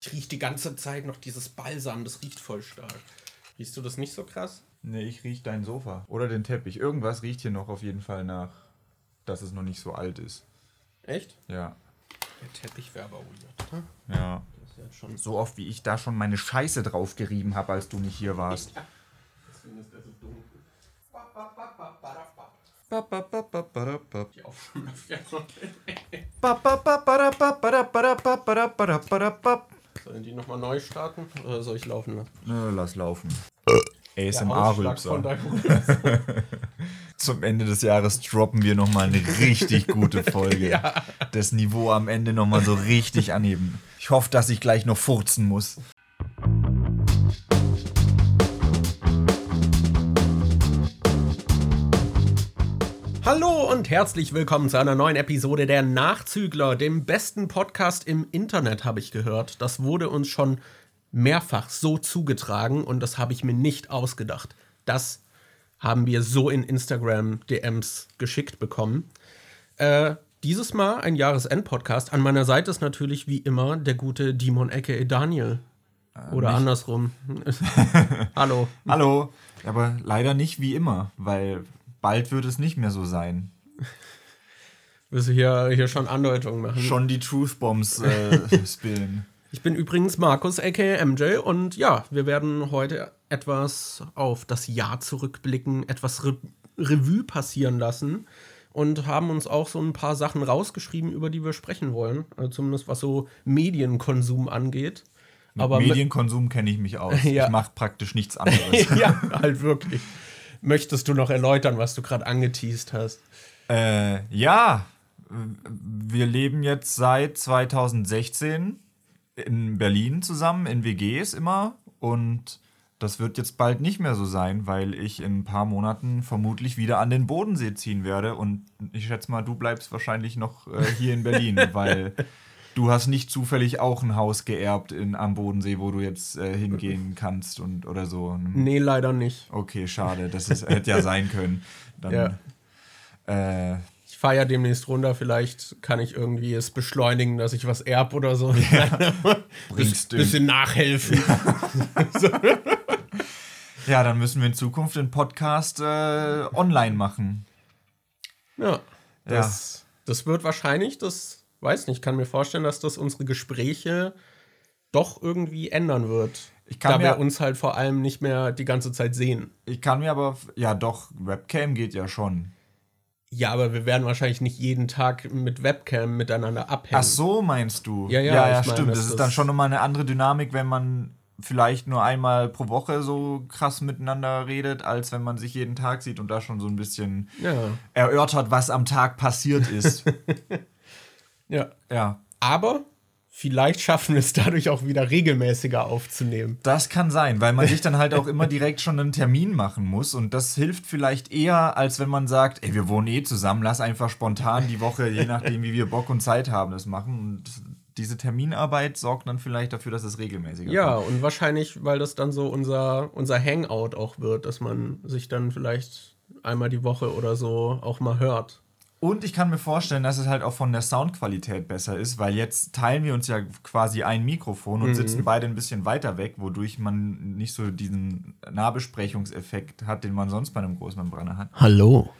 Ich rieche die ganze Zeit noch dieses Balsam, das riecht voll stark. Riechst du das nicht so krass? Nee, ich riech dein Sofa. Oder den Teppich. Irgendwas riecht hier noch auf jeden Fall nach, dass es noch nicht so alt ist. Echt? Ja. Der Teppich wäre aber weird. ne? Ja. Das ist ja schon So oft wie ich da schon meine Scheiße drauf gerieben habe, als du nicht hier warst. Deswegen ist der so dunkel. Die Sollen die nochmal neu starten? Oder soll ich laufen lassen? Nö, lass laufen. ASMR-Rülpser. Zum Ende des Jahres droppen wir nochmal eine richtig gute Folge. Das Niveau am Ende nochmal so richtig anheben. Ich hoffe, dass ich gleich noch furzen muss. Hallo und herzlich willkommen zu einer neuen Episode der Nachzügler, dem besten Podcast im Internet, habe ich gehört. Das wurde uns schon mehrfach so zugetragen und das habe ich mir nicht ausgedacht. Das haben wir so in Instagram-DMs geschickt bekommen. Äh, dieses Mal ein Jahresend-Podcast. An meiner Seite ist natürlich wie immer der gute Dimon Ecke Daniel. Oder andersrum. Hallo. Hallo. Aber leider nicht wie immer, weil bald wird es nicht mehr so sein. Willst du hier, hier schon Andeutungen machen? Schon die Truth Bombs äh, spillen. Ich bin übrigens Markus aka MJ und ja, wir werden heute etwas auf das Jahr zurückblicken, etwas Re Revue passieren lassen und haben uns auch so ein paar Sachen rausgeschrieben, über die wir sprechen wollen, also zumindest was so Medienkonsum angeht. Mit Aber Medienkonsum kenne ich mich aus. Ja. Ich mache praktisch nichts anderes. ja, halt wirklich. Möchtest du noch erläutern, was du gerade angeteased hast? Äh, ja, wir leben jetzt seit 2016 in Berlin zusammen, in WGs immer. Und das wird jetzt bald nicht mehr so sein, weil ich in ein paar Monaten vermutlich wieder an den Bodensee ziehen werde. Und ich schätze mal, du bleibst wahrscheinlich noch äh, hier in Berlin, weil du hast nicht zufällig auch ein Haus geerbt in, am Bodensee, wo du jetzt äh, hingehen kannst und oder so. Nee, leider nicht. Okay, schade. Das ist, hätte ja sein können. Dann, Ja. äh, Ich fahre ja demnächst runter, vielleicht kann ich irgendwie es beschleunigen, dass ich was erb oder so. Bringst du- bisschen nachhelfen. Ja, dann müssen wir in Zukunft den Podcast äh, online machen. Ja, das, das wird wahrscheinlich, das weiß nicht, kann mir vorstellen, dass das unsere Gespräche doch irgendwie ändern wird. Ich kann da mir- wir uns halt vor allem nicht mehr die ganze Zeit sehen. Ich kann mir aber, ja doch, Webcam geht ja schon. Ja, aber wir werden wahrscheinlich nicht jeden Tag mit Webcam miteinander abhängen. Ach so, meinst du? Ja, ja, ja, ja ich meine, stimmt. dass Das ist das- dann schon nochmal eine andere Dynamik, wenn man vielleicht nur einmal pro Woche so krass miteinander redet, als wenn man sich jeden Tag sieht und da schon so ein bisschen Ja, erörtert, was am Tag passiert ist. ja. ja. Aber vielleicht schaffen wir es dadurch auch wieder regelmäßiger aufzunehmen. Das kann sein, weil man sich dann halt auch immer direkt schon einen Termin machen muss und das hilft vielleicht eher, als wenn man sagt, ey, wir wohnen eh zusammen, lass einfach spontan die Woche, je nachdem, wie wir Bock und Zeit haben, das machen. Und diese Terminarbeit sorgt dann vielleicht dafür, dass es regelmäßiger Ja, kommt. und wahrscheinlich, weil das dann so unser, unser Hangout auch wird, dass man sich dann vielleicht einmal die Woche oder so auch mal hört. Und ich kann mir vorstellen, dass es halt auch von der Soundqualität besser ist, weil jetzt teilen wir uns ja quasi ein Mikrofon und sitzen beide ein bisschen weiter weg, wodurch man nicht so diesen Nahbesprechungseffekt hat, den man sonst bei einem Großmembraner hat. Hallo.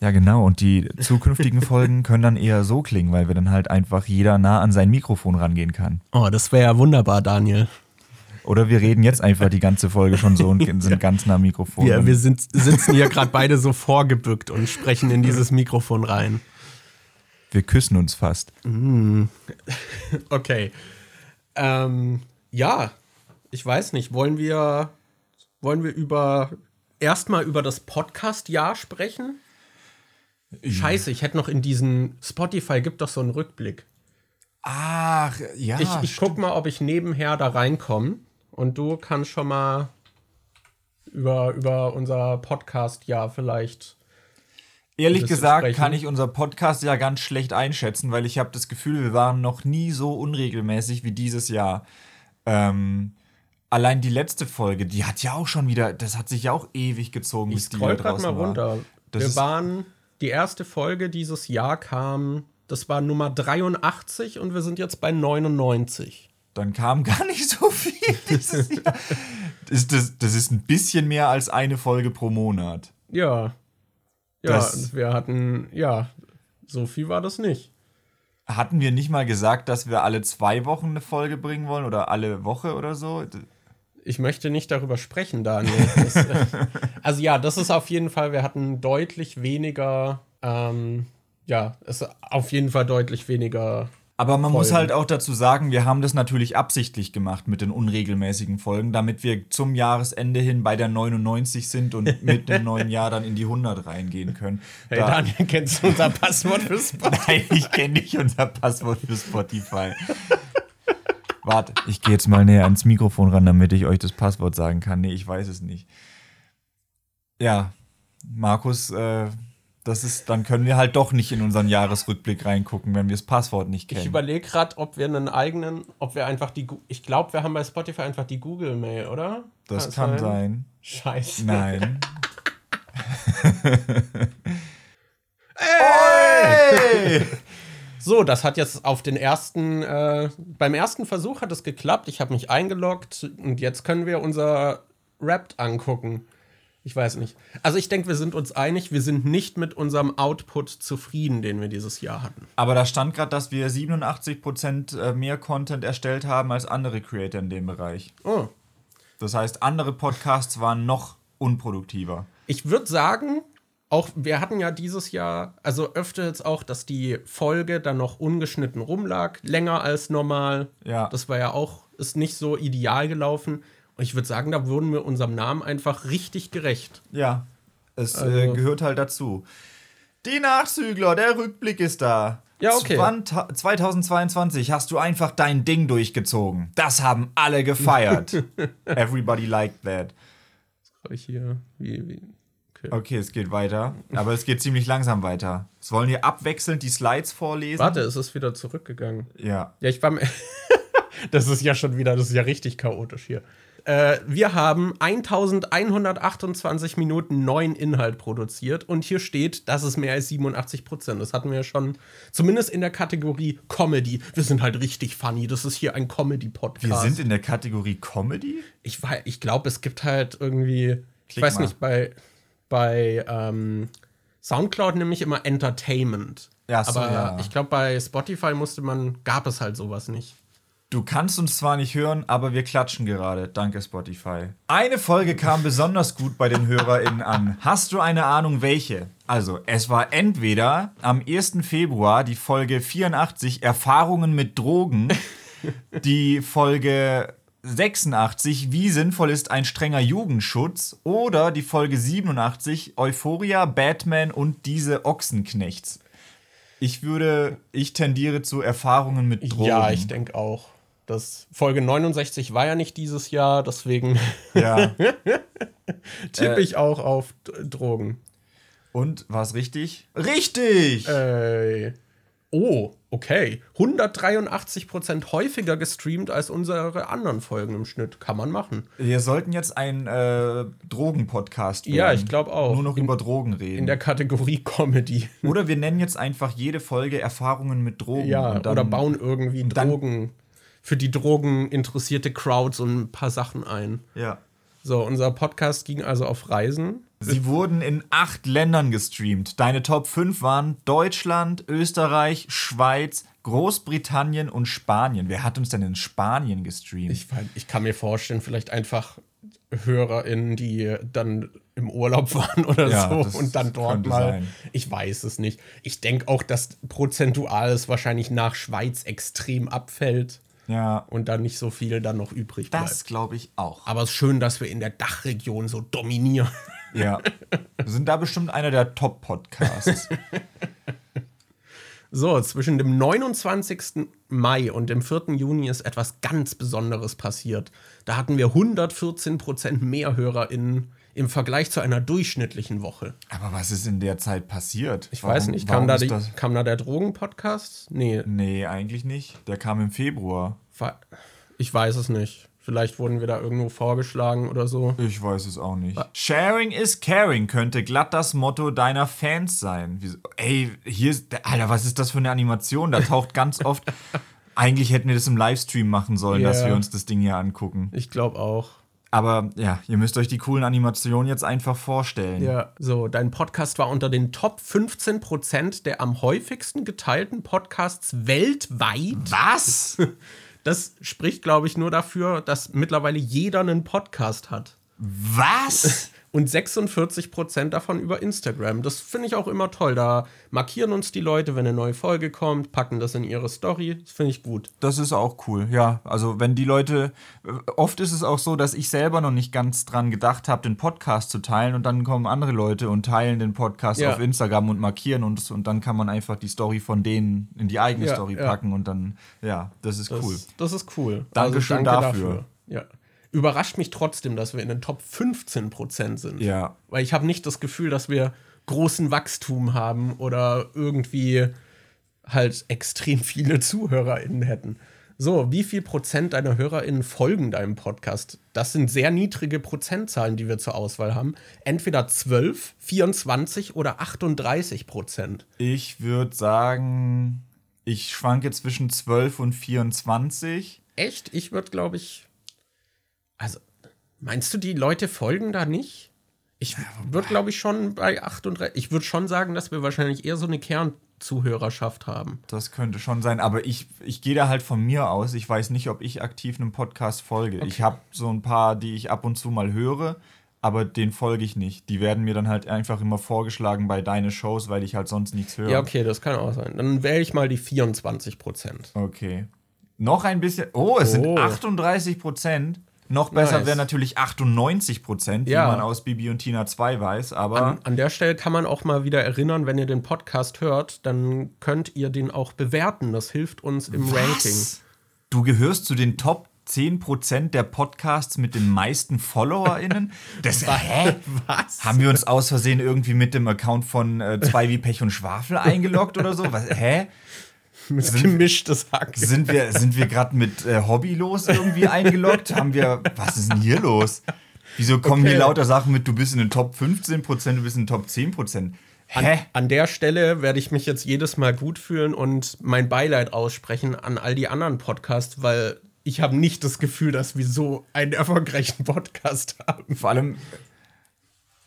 Ja, genau. Und die zukünftigen Folgen können dann eher so klingen, weil wir dann halt einfach jeder nah an sein Mikrofon rangehen kann. Oh, das wäre ja wunderbar, Daniel. Oder wir reden jetzt einfach die ganze Folge schon so und sind ganz nah am Mikrofon. Wir, wir sind, sitzen hier gerade beide so vorgebückt und sprechen in dieses Mikrofon rein. wir küssen uns fast. Okay. Ähm, ja, ich weiß nicht. Wollen wir, wollen wir über erstmal über das Podcast-Jahr sprechen? Scheiße, ich hätte noch in diesen Spotify gibt doch so einen Rückblick. Ach, ja. Ich, ich guck mal, ob ich nebenher da reinkomme und du kannst schon mal über, über unser Podcast-Jahr vielleicht. Ehrlich gesagt sprechen. kann ich unser Podcast ja ganz schlecht einschätzen, weil ich habe das Gefühl, wir waren noch nie so unregelmäßig wie dieses Jahr. Ähm, allein die letzte Folge, die hat ja auch schon wieder, das hat sich ja auch ewig gezogen. Ich scroll gerade mal war. runter. Das wir waren, die erste Folge dieses Jahr kam, das war Nummer 83 und wir sind jetzt bei 99. dann kam gar nicht so viel dieses Jahr. Das, das, das ist ein bisschen mehr als eine Folge pro Monat. Ja. Ja, Das- wir hatten, ja, so viel war das nicht. Hatten wir nicht mal gesagt, dass wir alle zwei Wochen eine Folge bringen wollen oder alle Woche oder so? Ich möchte nicht darüber sprechen, Daniel. Das, äh, also ja, das ist auf jeden Fall, wir hatten deutlich weniger, ähm, ja, es ist auf jeden Fall deutlich weniger. Aber man muss Folgen. halt auch dazu sagen, wir haben das natürlich absichtlich gemacht mit den unregelmäßigen Folgen, damit wir zum Jahresende hin bei der 99 sind und mit dem neuen Jahr dann in die 100 reingehen können. Hey Da- Daniel, kennst du unser Passwort für Spotify? Nein, ich kenne nicht unser Passwort für Spotify. Warte, ich gehe jetzt mal näher ans Mikrofon ran, damit ich euch das Passwort sagen kann. Nee, ich weiß es nicht. Ja, Markus, äh, das ist, dann können wir halt doch nicht in unseren Jahresrückblick reingucken, wenn wir das Passwort nicht Ich kennen. überlege gerade, ob wir einen eigenen, ob wir einfach die, ich glaube, wir haben bei Spotify einfach die Google-Mail, oder? das es kann sein. Scheiße. Nein. Ey! So, das hat jetzt auf den ersten, äh, beim ersten Versuch hat es geklappt. Ich habe mich eingeloggt und jetzt können wir unser Rap angucken. Ich weiß nicht. Also ich denke, wir sind uns einig, wir sind nicht mit unserem Output zufrieden, den wir dieses Jahr hatten. Aber da stand gerade, dass wir 87% äh, mehr Content erstellt haben als andere Creator in dem Bereich. Oh. Das heißt, andere Podcasts waren noch unproduktiver. Ich würde sagen, auch wir hatten ja dieses Jahr, also öfter jetzt auch, dass die Folge dann noch ungeschnitten rumlag, länger als normal. Ja. Das war ja auch, ist nicht so ideal gelaufen. Ich würde sagen, da wurden wir unserem Namen einfach richtig gerecht. Ja, es äh, Also- gehört halt dazu. Die Nachzügler, der Rückblick ist da. Ja, okay. 20 2022 hast du einfach dein Ding durchgezogen. Das haben alle gefeiert. Everybody liked that. Habe ich hier, wie, wie, okay. Okay, es geht weiter. Aber es geht ziemlich langsam weiter. Sollen wir abwechselnd die Slides vorlesen? Warte, es ist wieder zurückgegangen. Ja. Ja, ich war. mir- das ist ja schon wieder, das ist ja richtig chaotisch hier. Äh, wir haben 1128 Minuten neuen Inhalt produziert und hier steht, das ist mehr als 87 Prozent. Das hatten wir ja schon, zumindest in der Kategorie Comedy. Wir sind halt richtig funny. Das ist hier ein Comedy-Podcast. Wir sind in der Kategorie Comedy? ich ich glaube, es gibt halt irgendwie, ich Klick weiß mal. nicht, bei, bei ähm, Soundcloud nämlich immer Entertainment. Ja, so, Aber ja. ich glaube, bei Spotify musste man, gab es halt sowas nicht. Du kannst uns zwar nicht hören, aber wir klatschen gerade. Danke, Spotify. Eine Folge kam besonders gut bei den HörerInnen an. Hast du eine Ahnung, welche? Also, es war entweder am 1. Februar die Folge 84 Erfahrungen mit Drogen, die Folge 86 Wie sinnvoll ist ein strenger Jugendschutz oder die Folge 87 Euphoria, Batman und diese Ochsenknechts. Ich würde, ich tendiere zu Erfahrungen mit Drogen. Ja, ich denke auch. Das Folge 69 war ja nicht dieses Jahr, deswegen Ja. tippe Äh. ich auch auf Drogen. Und war es richtig? Richtig! Äh, oh, okay. 183% häufiger gestreamt als unsere anderen Folgen im Schnitt. Kann man machen. Wir sollten jetzt ein äh, Drogen-Podcast Ja, ich glaub auch. Nur noch In- über Drogen reden. In der Kategorie Comedy. oder wir nennen jetzt einfach jede Folge Erfahrungen mit Drogen. Ja, oder bauen irgendwie Drogen für die Drogen interessierte Crowd so ein paar Sachen ein. Ja. So, unser Podcast ging also auf Reisen. Sie wurden in acht Ländern gestreamt. Deine Top 5 waren Deutschland, Österreich, Schweiz, Großbritannien und Spanien. Wer hat uns denn in Spanien gestreamt? Ich, ich kann mir vorstellen, vielleicht einfach HörerInnen, die dann im Urlaub waren oder Ja, so und dann dort mal. sein. Ich weiß es nicht. Ich denke auch, dass prozentual es wahrscheinlich nach Schweiz extrem abfällt ja, und dann nicht so viel dann noch übrig bleibt. das glaube ich auch. Aber es ist schön, dass wir in der Dachregion so dominieren. Ja. Wir sind da bestimmt einer der Top-Podcasts. So, zwischen dem 29. Mai und dem 4. Juni ist etwas ganz Besonderes passiert. Da hatten wir 114% mehr HörerInnen im Vergleich zu einer durchschnittlichen Woche. Aber was ist in der Zeit passiert? Ich weiß nicht, kam da, die, kam da der Drogenpodcast? Nee, Nee, eigentlich nicht. Der kam im Februar. ich weiß es nicht. Vielleicht wurden wir da irgendwo vorgeschlagen oder so. Ich weiß es auch nicht. Sharing is caring könnte glatt das Motto deiner Fans sein. Wieso? Ey, hier ist. Alter, was ist das für eine Animation? Da taucht ganz oft Eigentlich hätten wir das im Livestream machen sollen, Ja. dass wir uns das Ding hier angucken. Ich glaube auch. Aber ja, ihr müsst euch die coolen Animationen jetzt einfach vorstellen. Ja, so, dein Podcast war unter den Top 15% der am häufigsten geteilten Podcasts weltweit. Was? Das spricht, glaube ich, nur dafür, dass mittlerweile jeder einen Podcast hat. Was? Und 46% davon über Instagram. Das finde ich auch immer toll. Da markieren uns die Leute, wenn eine neue Folge kommt, packen das in ihre Story. Das finde ich gut. Das ist auch cool, ja. Also wenn die Leute, äh, oft ist es auch so, dass ich selber noch nicht ganz dran gedacht habe, den Podcast zu teilen und dann kommen andere Leute und teilen den Podcast Ja. auf Instagram und markieren uns und dann kann man einfach die Story von denen in die eigene Ja, Story ja. packen und dann, ja, das ist Das, cool. das ist cool. Also Dankeschön dafür. Ja. Überrascht mich trotzdem, dass wir in den Top 15% sind. Ja. Weil ich habe nicht das Gefühl, dass wir großen Wachstum haben oder irgendwie halt extrem viele ZuhörerInnen hätten. So, wie viel Prozent deiner HörerInnen folgen deinem Podcast? Das sind sehr niedrige Prozentzahlen, die wir zur Auswahl haben. Entweder 12, 24 oder 38 Prozent. Ich würde sagen, ich schwanke zwischen 12 und 24. Echt? Ich würde, glaube ich. Also, meinst du, die Leute folgen da nicht? Ich würde, glaube ich, schon bei 38. Ich würde schon sagen, dass wir wahrscheinlich eher so eine Kernzuhörerschaft haben. Das könnte schon sein, aber ich, ich gehe da halt von mir aus. Ich weiß nicht, ob ich aktiv einem Podcast folge. Ich habe so ein paar, die ich ab und zu mal höre, aber den folge ich nicht. Die werden mir dann halt einfach immer vorgeschlagen bei deine Shows, weil ich halt sonst nichts höre. Ja, okay, das kann auch sein. Dann wähle ich mal die 24 Prozent. Okay. Noch ein bisschen. Oh, es sind Oh. 38 Prozent. Noch besser Nice. wäre natürlich 98 Prozent, Ja. wie man aus Bibi und Tina 2 weiß. Aber An, an der Stelle kann man auch mal wieder erinnern, wenn ihr den Podcast hört, dann könnt ihr den auch bewerten. Das hilft uns im Ranking. Du gehörst zu den Top 10% der Podcasts mit den meisten FollowerInnen? Das, hä? Was? Haben wir uns aus Versehen irgendwie mit dem Account von äh, zwei wie Pech und Schwafel eingeloggt oder so? Was, hä? Mit gemischtes Hack. Sind wir, sind wir gerade mit äh, Hobbylos irgendwie eingeloggt? Haben wir. Was ist denn hier los? Wieso kommen Okay. hier lauter Sachen mit, du bist in den Top 15%, du bist in den Top 10%? Hä? An der Stelle werde ich mich jetzt jedes Mal gut fühlen und mein Beileid aussprechen an all die anderen Podcasts, weil ich habe nicht das Gefühl, dass wir so einen erfolgreichen Podcast haben. Vor allem,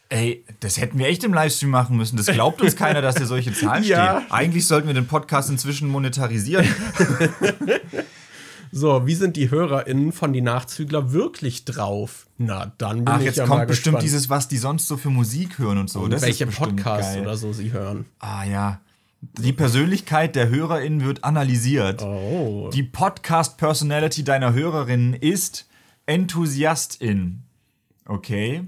ey, das hätten wir echt im Livestream machen müssen. Das glaubt uns keiner, dass hier solche Zahlen Ja. stehen. Eigentlich sollten wir den Podcast inzwischen monetarisieren. So, wie sind die HörerInnen von die Nachzügler wirklich drauf? Na, dann bin Ach, ich jetzt ja kommt mal bestimmt gespannt, dieses, was die sonst so für Musik hören und so. und das welche Podcasts geil. oder so sie hören. Ah ja. Die Persönlichkeit der HörerInnen wird analysiert. Oh. Die Podcast-Personality deiner HörerInnen ist Enthusiastin. Okay.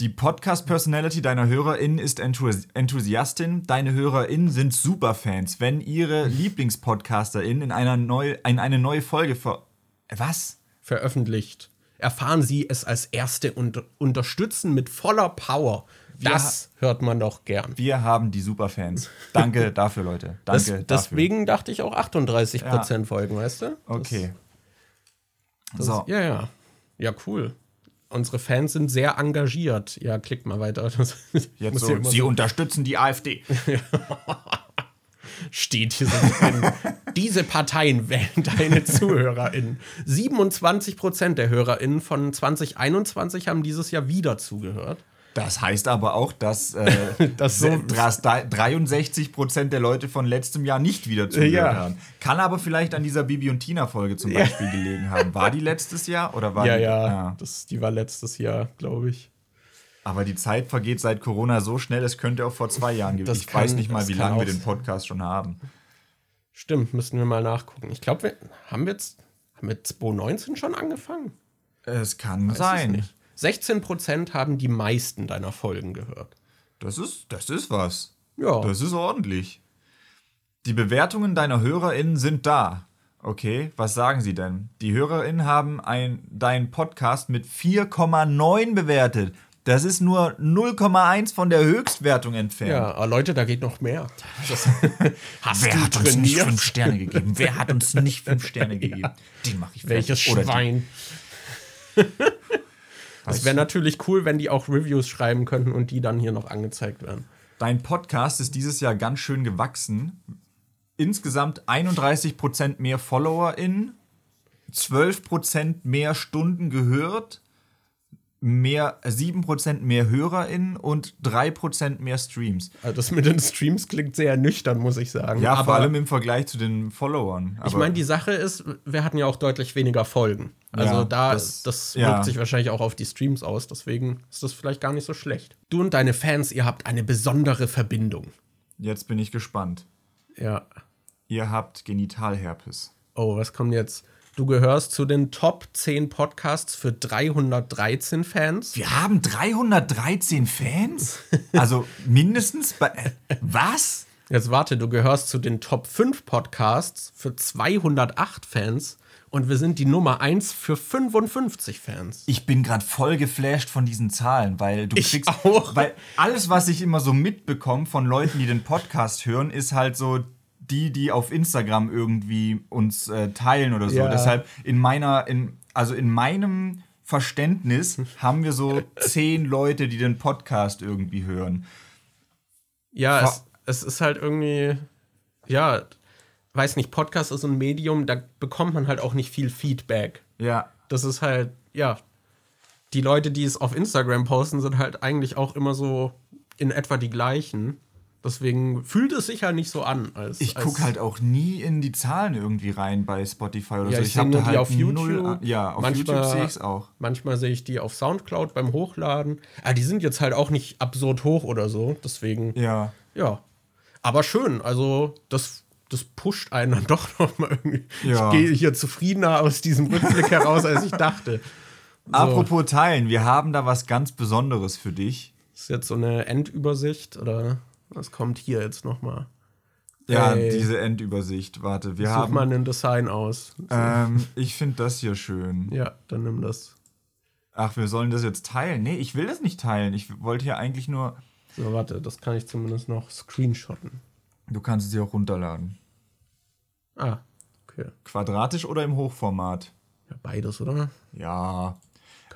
Die Podcast-Personality deiner HörerInnen ist Enthusi- Enthusiastin. Deine HörerInnen sind Superfans. Wenn ihre LieblingspodcasterInnen in, einer neu, in eine neue Folge ver... Was? veröffentlicht. Erfahren Sie es als Erste und unterstützen mit voller Power. Das hört man doch gern. Wir haben die Superfans. Danke dafür, Leute. Das, Danke dafür. deswegen dachte ich auch 38% folgen, weißt du? Das- Okay. Das, so. Ja, ja. Ja, cool. Unsere Fans sind sehr engagiert. Ja, klick mal weiter. Das Jetzt so, sie so unterstützen die AfD. steht hier so drin. Diese Parteien wählen deine ZuhörerInnen. 27% der HörerInnen von 2021 haben dieses Jahr wieder zugehört. Das heißt aber auch, dass, äh, Das so- dass da 63 Prozent der Leute von letztem Jahr nicht wieder zugehört Ja. haben. Kann aber vielleicht an dieser Bibi und Tina Folge zum Beispiel gelegen haben. War die letztes Jahr oder war Ja, die? ja. Das, die war letztes Jahr, glaube ich. Aber die Zeit vergeht seit Corona so schnell, es könnte auch vor zwei Jahren gewesen. Das Ich kann- weiß nicht mal, wie lange wir den sein. Podcast schon haben. Stimmt, müssten wir mal nachgucken. Ich glaube, wir haben wir jetzt haben wir 2019 schon angefangen. Es kann Weiß es sein. nicht. 16% haben die meisten deiner Folgen gehört. Das ist, das ist was. Ja. Das ist ordentlich. Die Bewertungen deiner HörerInnen sind da. Okay, was sagen sie denn? Die HörerInnen haben ein, deinen Podcast mit 4,9 bewertet. Das ist nur 0,1 von der Höchstwertung entfernt. Ja, aber Leute, da geht noch mehr. Wer hat uns nicht fünf Sterne gegeben? Wer hat uns nicht fünf Sterne gegeben? Den mache ich Welches fertig. Oder die. Schwein? Es wäre natürlich cool, wenn die auch Reviews schreiben könnten und die dann hier noch angezeigt werden. Dein Podcast ist dieses Jahr ganz schön gewachsen. insgesamt 31% mehr FollowerInnen, 12% mehr Stunden gehört, mehr, 7% mehr HörerInnen und 3% mehr Streams. Also das mit den Streams klingt sehr nüchtern, muss ich sagen. Ja, vor allem im Vergleich zu den Followern. ich meine, die Sache ist, wir hatten ja auch deutlich weniger Folgen. Also Ja, da, das- das, ja. wirkt sich wahrscheinlich auch auf die Streams aus. Deswegen ist das vielleicht gar nicht so schlecht. Du und deine Fans, ihr habt eine besondere Verbindung. Jetzt bin ich gespannt. Ja. Ihr habt Genitalherpes. Oh, was kommt jetzt? Du gehörst zu den Top 10 Podcasts für 313 Fans. Wir haben 313 Fans? Also mindestens bei. äh, Was? Jetzt warte, du gehörst zu den Top 5 Podcasts für 208 Fans und wir sind die Nummer 1 für 55 Fans. Ich bin gerade voll geflasht von diesen Zahlen, weil du Ich kriegst. auch. Weil alles, was ich immer so mitbekomme von Leuten, die den Podcast hören, ist halt so die, die auf Instagram irgendwie uns äh, teilen oder so. Ja. Deshalb in meiner, in, also in meinem Verständnis haben wir so zehn Leute, die den Podcast irgendwie hören. Ja, es, es ist halt irgendwie, ja, weiß nicht, Podcast ist ein Medium, da bekommt man halt auch nicht viel Feedback. Ja. Das ist halt, ja, die Leute, die es auf Instagram posten, sind halt eigentlich auch immer so in etwa die gleichen. Deswegen fühlt es sich halt nicht so an. Als, Ich gucke halt auch nie in die Zahlen irgendwie rein bei Spotify oder Ja, so. ich sehe hab nur da die auf null YouTube. an- ja, auf Manchmal- YouTube sehe ich es auch. Manchmal sehe ich die auf Soundcloud beim Hochladen. Ah, die sind jetzt halt auch nicht absurd hoch oder so. Deswegen, Ja. ja. Aber schön, also das, das pusht einen dann doch noch mal irgendwie. Ja. Ich gehe hier zufriedener aus diesem Rückblick heraus, als ich dachte. Apropos Teilen, wir haben da was ganz Besonderes für dich. Ist jetzt so eine Endübersicht oder was kommt hier jetzt noch mal? Ja, Ey. diese Endübersicht. Warte, wir Such haben. mal ein Design aus. Ähm, ich finde das hier schön. Ja, dann nimm das. Ach, wir sollen das jetzt teilen. Nee, ich will das nicht teilen. Ich wollte hier eigentlich nur. So, warte, das kann ich zumindest noch screenshotten. Du kannst es hier auch runterladen. Ah, okay. Quadratisch oder im Hochformat? Ja, beides, oder? Ja.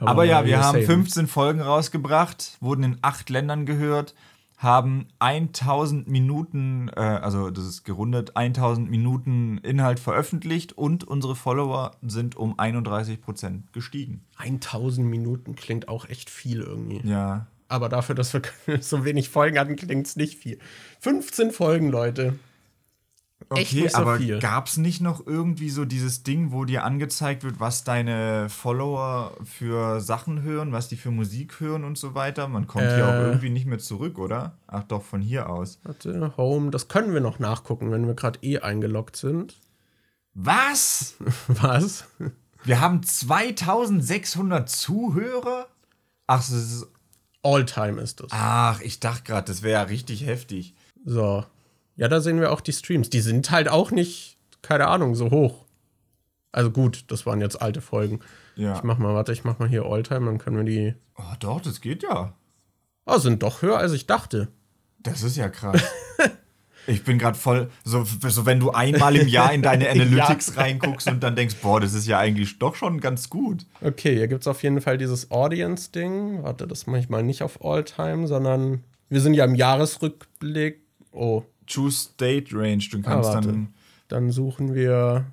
Aber ja, wir haben saven. 15 Folgen rausgebracht, wurden in acht Ländern gehört, haben 1000 Minuten, äh, also das ist gerundet, 1000 Minuten Inhalt veröffentlicht und unsere Follower sind um 31% gestiegen. 1000 Minuten klingt auch echt viel irgendwie. Ja. Aber dafür, dass wir so wenig Folgen hatten, klingt es nicht viel. 15 Folgen, Leute. Okay, so aber viel. gab es nicht noch irgendwie so dieses Ding, wo dir angezeigt wird, was deine Follower für Sachen hören, was die für Musik hören und so weiter? Man kommt hier auch Äh. irgendwie nicht mehr zurück, oder? Ach doch, von hier aus. Warte, Home, das können wir noch nachgucken, wenn wir gerade eh eingeloggt sind. Was? Was? Wir haben 2600 Zuhörer? Ach, das ist, Alltime ist es. ach ich dachte gerade, das wäre ja richtig heftig. So. Ja, da sehen wir auch die Streams. Die sind halt auch nicht, keine Ahnung, so hoch. Also gut, das waren jetzt alte Folgen. Ja. Ich mach mal, warte, ich mach mal hier Alltime, dann können wir die. Oh, doch, das geht ja. Oh, sind doch höher, als ich dachte. Das ist ja krass. Ich bin gerade voll, so, so wenn du einmal im Jahr in deine Analytics reinguckst und dann denkst, boah, das ist ja eigentlich doch schon ganz gut. Okay, hier gibt es auf jeden Fall dieses Audience-Ding. Warte, das mache ich mal nicht auf Alltime, sondern wir sind ja im Jahresrückblick. Oh, Choose State Range, du kannst Ah, dann, dann suchen wir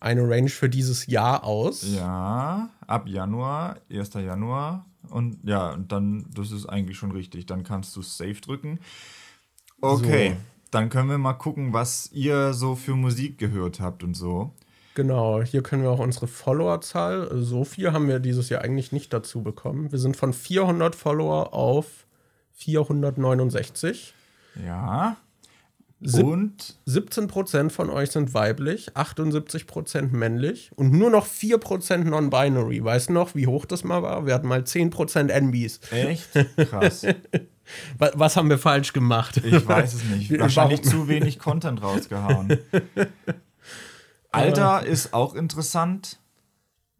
eine Range für dieses Jahr aus. ja, ab Januar, 1. Januar und ja, und dann, das ist eigentlich schon richtig, dann kannst du Save drücken. Okay, So. dann können wir mal gucken, was ihr so für Musik gehört habt und so. Genau, hier können wir auch unsere Followerzahl. So viel haben wir dieses Jahr eigentlich nicht dazu bekommen. Wir sind von 400 Follower auf 469. Ja. Sieb- Und 17% von euch sind weiblich, 78% männlich und nur noch 4% non-binary. Weißt du noch, wie hoch das mal war? Wir hatten mal 10% NBs. echt krass. Wa- Was haben wir falsch gemacht? Ich weiß es nicht. Wahrscheinlich warum? zu wenig Content rausgehauen. Alter ist auch interessant.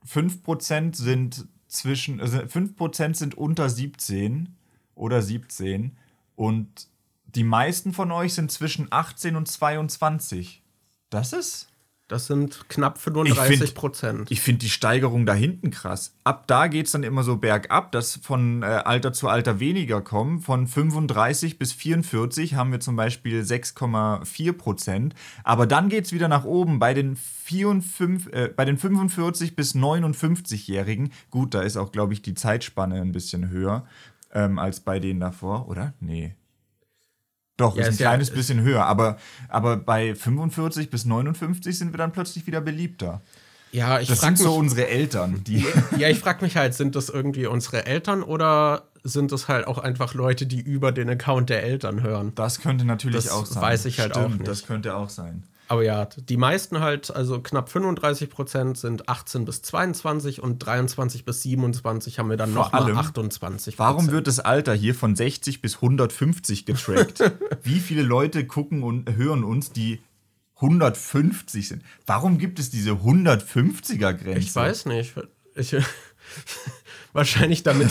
5% sind zwischen, also 5% sind unter 17 oder 17 und die meisten von euch sind zwischen 18 und 22. Das ist Das sind knapp 35 Prozent. Ich finde find die Steigerung da hinten krass. Ab da geht es dann immer so bergab, dass von äh, Alter zu Alter weniger kommen. Von 35 bis 44 haben wir zum Beispiel 6,4 Prozent. Aber dann geht es wieder nach oben bei den, 4 5, äh, bei den 45 bis 59-Jährigen. Gut, da ist auch, glaube ich, die Zeitspanne ein bisschen höher ähm, als bei denen davor, oder? Nee. Doch, ja, ist ein ist kleines ja, bisschen höher. Aber, aber bei 45 bis 59 sind wir dann plötzlich wieder beliebter. Ja, ich Das sind so unsere Eltern. Die ja, ich frage mich halt, sind das irgendwie unsere Eltern oder sind das halt auch einfach Leute, die über den Account der Eltern hören? Das könnte natürlich das auch sein. Weiß ich halt Stimmt, auch nicht. Das könnte auch sein. Aber ja, die meisten halt, also knapp 35 Prozent sind 18 bis 22 und 23 bis 27 haben wir dann nochmal 28 Warum wird das Alter hier von 60 bis 150 getrackt? Wie viele Leute gucken und hören uns, die 150 sind? Warum gibt es diese 150er-Grenze? Ich weiß nicht. Ich, wahrscheinlich damit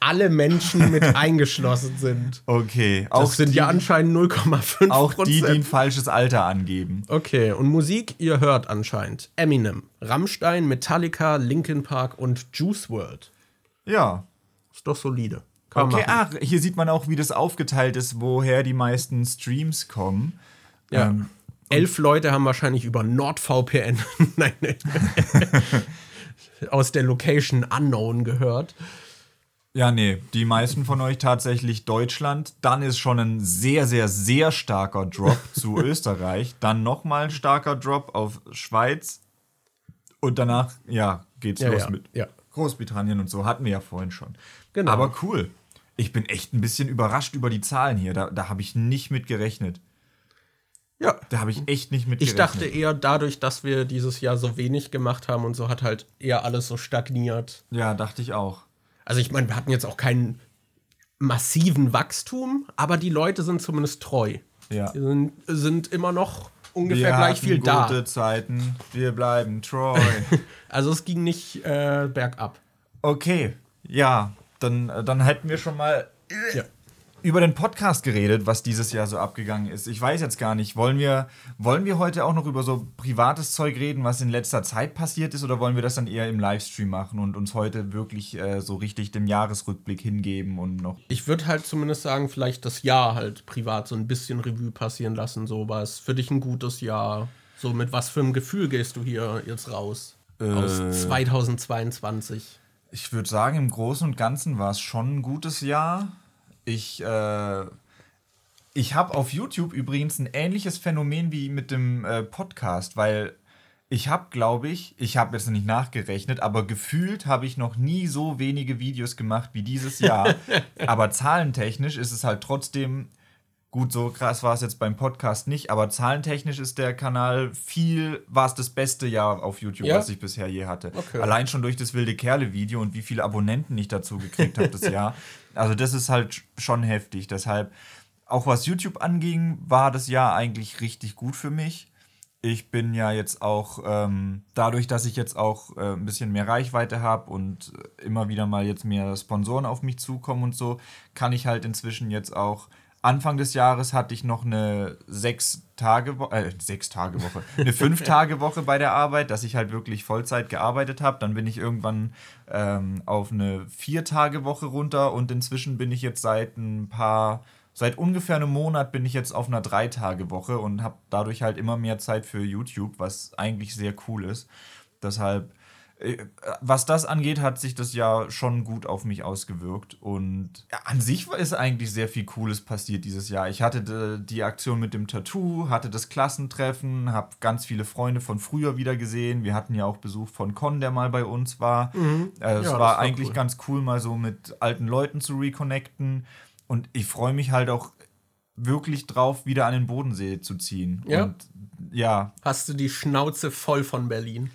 alle Menschen mit eingeschlossen sind. Okay. Auch das sind die, ja anscheinend 0,5 Auch die, die ein falsches Alter angeben. Okay, und Musik, ihr hört anscheinend Eminem, Rammstein, Metallica, Linkin Park und Juice World. Ja. Ist doch solide. Kann okay, ach, hier sieht man auch, wie das aufgeteilt ist, woher die meisten Streams kommen. Ja. Ähm, Elf Leute haben wahrscheinlich über NordVPN nein, aus der Location Unknown gehört. Ja, nee, die meisten von euch tatsächlich Deutschland. Dann ist schon ein sehr, sehr, sehr starker Drop zu Österreich. Dann nochmal ein starker Drop auf Schweiz. Und danach, ja, geht's ja, los ja, mit ja. Großbritannien und so. Hatten wir ja vorhin schon. Genau. Aber cool. Ich bin echt ein bisschen überrascht über die Zahlen hier. Da, da habe ich nicht mit gerechnet. Ja. Da habe ich echt nicht mit Ich dachte eher dadurch, dass wir dieses Jahr so wenig gemacht haben und so hat halt eher alles so stagniert. Ja, dachte ich auch. Also ich meine, wir hatten jetzt auch keinen massiven Wachstum, aber die Leute sind zumindest treu. Ja. Die sind, sind immer noch ungefähr wir gleich viel gute da. Gute Zeiten, wir bleiben treu. also es ging nicht äh, bergab. Okay, ja, dann, dann hätten wir schon mal ja über den Podcast geredet, was dieses Jahr so abgegangen ist. Ich weiß jetzt gar nicht, wollen wir, wollen wir heute auch noch über so privates Zeug reden, was in letzter Zeit passiert ist, oder wollen wir das dann eher im Livestream machen und uns heute wirklich äh, so richtig dem Jahresrückblick hingeben und noch. Ich würde halt zumindest sagen, vielleicht das Jahr halt privat so ein bisschen Revue passieren lassen, so was für dich ein gutes Jahr. So mit was für einem Gefühl gehst du hier jetzt raus? Äh, aus 2022. Ich würde sagen, im Großen und Ganzen war es schon ein gutes Jahr ich, äh, ich habe auf YouTube übrigens ein ähnliches Phänomen wie mit dem äh, Podcast, weil ich habe, glaube ich, ich habe jetzt nicht nachgerechnet, aber gefühlt habe ich noch nie so wenige Videos gemacht wie dieses Jahr. aber zahlentechnisch ist es halt trotzdem Gut, so krass war es jetzt beim Podcast nicht, aber zahlentechnisch ist der Kanal viel, war es das beste Jahr auf YouTube, ja? was ich bisher je hatte. Okay. Allein schon durch das wilde Kerle-Video und wie viele Abonnenten ich dazu gekriegt habe das Jahr. Also, das ist halt schon heftig. Deshalb, auch was YouTube anging, war das Jahr eigentlich richtig gut für mich. Ich bin ja jetzt auch, ähm, dadurch, dass ich jetzt auch äh, ein bisschen mehr Reichweite habe und immer wieder mal jetzt mehr Sponsoren auf mich zukommen und so, kann ich halt inzwischen jetzt auch Anfang des Jahres hatte ich noch eine sechs Tage Woche, äh, sechs Tage Woche, eine fünf Tage Woche bei der Arbeit, dass ich halt wirklich Vollzeit gearbeitet habe. Dann bin ich irgendwann ähm, auf eine vier Tage Woche runter und inzwischen bin ich jetzt seit ein paar, seit ungefähr einem Monat bin ich jetzt auf einer drei Tage Woche und habe dadurch halt immer mehr Zeit für YouTube, was eigentlich sehr cool ist. Deshalb was das angeht, hat sich das ja schon gut auf mich ausgewirkt. Und an sich ist eigentlich sehr viel Cooles passiert dieses Jahr. Ich hatte die Aktion mit dem Tattoo, hatte das Klassentreffen, habe ganz viele Freunde von früher wieder gesehen. Wir hatten ja auch Besuch von Con, der mal bei uns war. Mhm. Äh, es ja, war, war eigentlich cool. ganz cool, mal so mit alten Leuten zu reconnecten. Und ich freue mich halt auch wirklich drauf, wieder an den Bodensee zu ziehen. Ja. Und ja. Hast du die Schnauze voll von Berlin?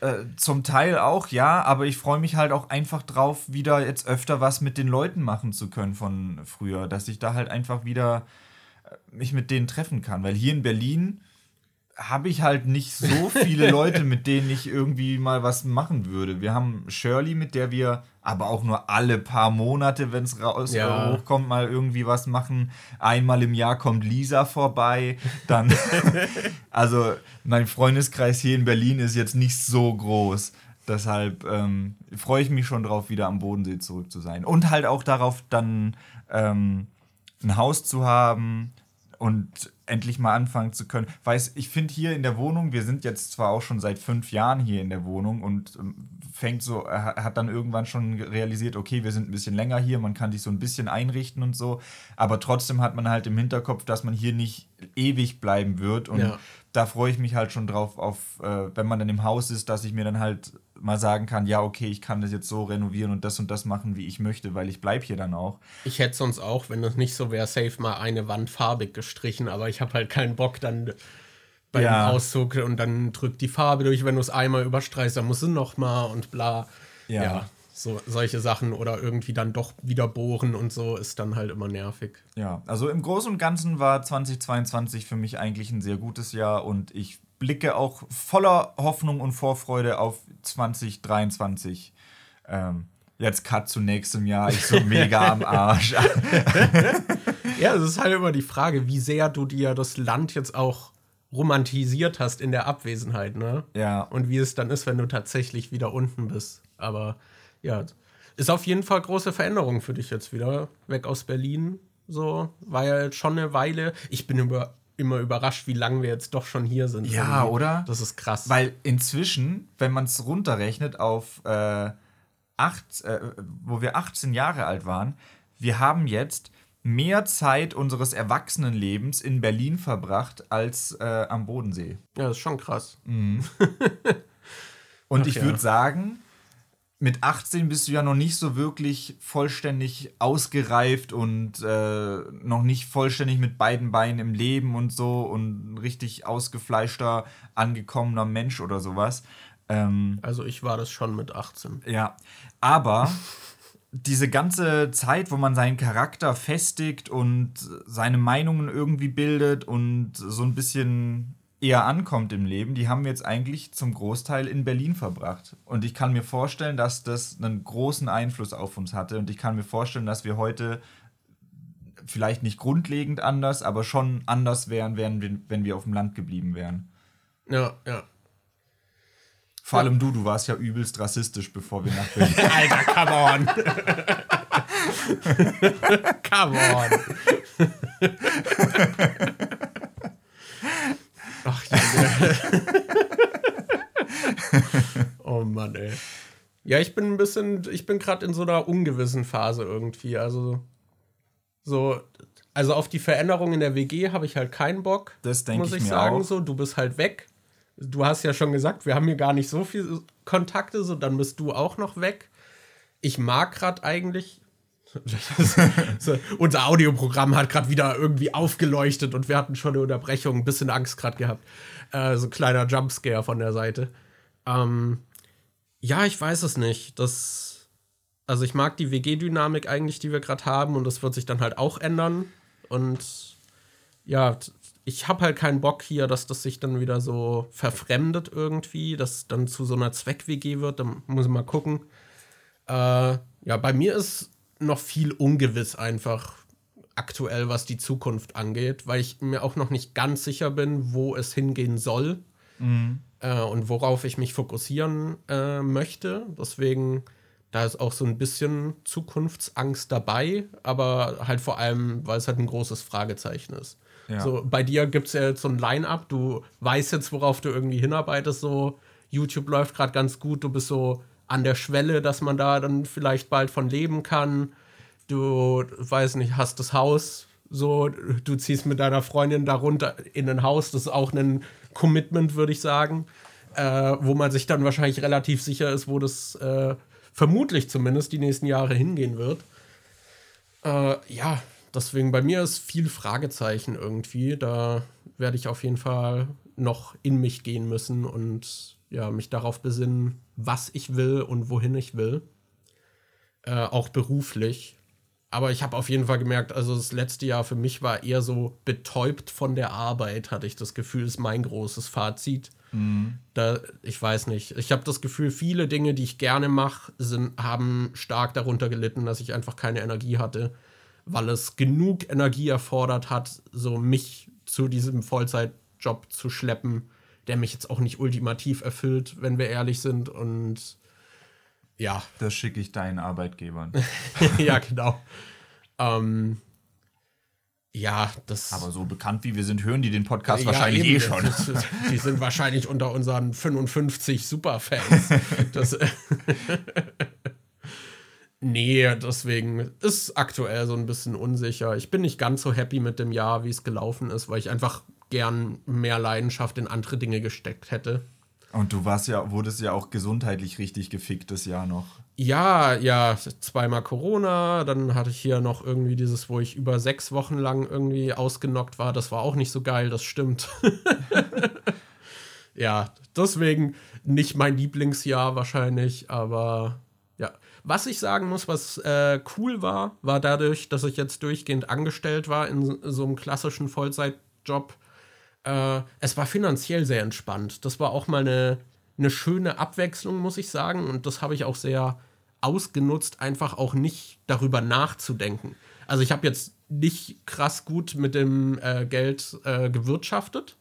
Äh, zum Teil auch, ja, aber ich freue mich halt auch einfach drauf, wieder jetzt öfter was mit den Leuten machen zu können von früher, dass ich da halt einfach wieder äh, mich mit denen treffen kann. Weil hier in Berlin habe ich halt nicht so viele Leute, mit denen ich irgendwie mal was machen würde. Wir haben Shirley, mit der wir aber auch nur alle paar Monate, wenn es raus ja. Hochkommt, mal irgendwie was machen. Einmal im Jahr kommt Lisa vorbei. Dann, also mein Freundeskreis hier in Berlin ist jetzt nicht so groß. Deshalb ähm, freue ich mich schon drauf, wieder am Bodensee zurück zu sein. Und halt auch darauf, dann ähm, ein Haus zu haben und endlich mal anfangen zu können. Weiß, ich finde hier in der Wohnung, wir sind jetzt zwar auch schon seit fünf Jahren hier in der Wohnung und ähm, fängt so, er hat dann irgendwann schon realisiert, okay, wir sind ein bisschen länger hier, man kann sich so ein bisschen einrichten und so, aber trotzdem hat man halt im Hinterkopf, dass man hier nicht ewig bleiben wird und ja. da freue ich mich halt schon drauf, auf, äh, wenn man dann im Haus ist, dass ich mir dann halt mal sagen kann, ja, okay, ich kann das jetzt so renovieren und das und das machen, wie ich möchte, weil ich bleibe hier dann auch. Ich hätte sonst auch, wenn das nicht so wäre, safe mal eine Wand farbig gestrichen, aber ich habe halt keinen Bock dann beim ja. Auszug und dann drückt die Farbe durch, wenn du es einmal überstreichst, dann musst du noch mal und bla. Ja. ja. So, solche Sachen oder irgendwie dann doch wieder bohren und so ist dann halt immer nervig. Ja, also im Großen und Ganzen war 2022 für mich eigentlich ein sehr gutes Jahr und ich blicke auch voller Hoffnung und Vorfreude auf 2023. Ähm, jetzt Cut zu nächstem Jahr, ich so mega am Arsch. ja, es ist halt immer die Frage, wie sehr du dir das Land jetzt auch romantisiert hast in der Abwesenheit, ne? Ja. Und wie es dann ist, wenn du tatsächlich wieder unten bist. Aber ja, ist auf jeden Fall große Veränderung für dich jetzt wieder. Weg aus Berlin. So, war ja jetzt schon eine Weile. Ich bin über immer überrascht, wie lange wir jetzt doch schon hier sind. Ja, irgendwie. oder? Das ist krass. Weil inzwischen, wenn man es runterrechnet auf äh, acht, äh, wo wir 18 Jahre alt waren, wir haben jetzt mehr Zeit unseres Erwachsenenlebens in Berlin verbracht als äh, am Bodensee. Ja, das ist schon krass. Mhm. Und Ach, ich würde ja. sagen, mit 18 bist du ja noch nicht so wirklich vollständig ausgereift und äh, noch nicht vollständig mit beiden Beinen im Leben und so und richtig ausgefleischter, angekommener Mensch oder sowas. Ähm, also ich war das schon mit 18. Ja, aber diese ganze Zeit, wo man seinen Charakter festigt und seine Meinungen irgendwie bildet und so ein bisschen eher ankommt im Leben, die haben wir jetzt eigentlich zum Großteil in Berlin verbracht. Und ich kann mir vorstellen, dass das einen großen Einfluss auf uns hatte. Und ich kann mir vorstellen, dass wir heute vielleicht nicht grundlegend anders, aber schon anders wären, wären wenn wir auf dem Land geblieben wären. Ja, ja. Vor allem du, du warst ja übelst rassistisch, bevor wir nach Berlin. Alter, come on. come on. Ach, oh Mann, ey. Ja, ich bin ein bisschen, ich bin gerade in so einer ungewissen Phase irgendwie. Also, so, also auf die Veränderung in der WG habe ich halt keinen Bock. Das denke ich, ich mir sagen. Auch. So, du bist halt weg. Du hast ja schon gesagt, wir haben hier gar nicht so viele Kontakte, so dann bist du auch noch weg. Ich mag gerade eigentlich unser Audioprogramm hat gerade wieder irgendwie aufgeleuchtet und wir hatten schon eine Unterbrechung, ein bisschen Angst gerade gehabt. Äh, so ein kleiner Jumpscare von der Seite. Ähm, ja, ich weiß es nicht. Das, also ich mag die WG-Dynamik eigentlich, die wir gerade haben und das wird sich dann halt auch ändern. Und ja, ich habe halt keinen Bock hier, dass das sich dann wieder so verfremdet irgendwie, dass dann zu so einer Zweck-WG wird. Da muss ich mal gucken. Äh, ja, bei mir ist noch viel ungewiss einfach aktuell, was die Zukunft angeht, weil ich mir auch noch nicht ganz sicher bin, wo es hingehen soll mhm. äh, und worauf ich mich fokussieren äh, möchte. Deswegen, da ist auch so ein bisschen Zukunftsangst dabei, aber halt vor allem, weil es halt ein großes Fragezeichen ist. Ja. So, bei dir gibt es ja jetzt so ein Line-up, du weißt jetzt, worauf du irgendwie hinarbeitest, so YouTube läuft gerade ganz gut, du bist so an der Schwelle, dass man da dann vielleicht bald von leben kann. Du, weiß nicht, hast das Haus, so, du ziehst mit deiner Freundin darunter in ein Haus, das ist auch ein Commitment, würde ich sagen, äh, wo man sich dann wahrscheinlich relativ sicher ist, wo das äh, vermutlich zumindest die nächsten Jahre hingehen wird. Äh, ja, deswegen bei mir ist viel Fragezeichen irgendwie. Da werde ich auf jeden Fall noch in mich gehen müssen und ja, mich darauf besinnen, was ich will und wohin ich will. Äh, auch beruflich. aber ich habe auf jeden Fall gemerkt, also das letzte Jahr für mich war eher so betäubt von der Arbeit, hatte ich das Gefühl, ist mein großes Fazit. Mhm. Da, ich weiß nicht. Ich habe das Gefühl, viele Dinge, die ich gerne mache, haben stark darunter gelitten, dass ich einfach keine Energie hatte, weil es genug Energie erfordert hat, so mich zu diesem Vollzeitjob zu schleppen, der mich jetzt auch nicht ultimativ erfüllt, wenn wir ehrlich sind. Und ja. Das schicke ich deinen Arbeitgebern. ja, genau. Ähm, ja, das. Aber so bekannt wie wir sind, hören die den Podcast ja, wahrscheinlich eben, eh schon. Das, das, die sind wahrscheinlich unter unseren 55 Superfans. Das, nee, deswegen ist aktuell so ein bisschen unsicher. Ich bin nicht ganz so happy mit dem Jahr, wie es gelaufen ist, weil ich einfach gern mehr Leidenschaft in andere Dinge gesteckt hätte. Und du warst ja, wurdest ja auch gesundheitlich richtig gefickt das Jahr noch. Ja, ja, zweimal Corona, dann hatte ich hier noch irgendwie dieses, wo ich über sechs Wochen lang irgendwie ausgenockt war. Das war auch nicht so geil, das stimmt. ja, deswegen nicht mein Lieblingsjahr wahrscheinlich, aber ja. Was ich sagen muss, was äh, cool war, war dadurch, dass ich jetzt durchgehend angestellt war in so einem klassischen Vollzeitjob. Äh, es war finanziell sehr entspannt. Das war auch mal eine eine schöne Abwechslung, muss ich sagen. Und das habe ich auch sehr ausgenutzt, einfach auch nicht darüber nachzudenken. Also ich habe jetzt nicht krass gut mit dem äh, Geld äh, gewirtschaftet,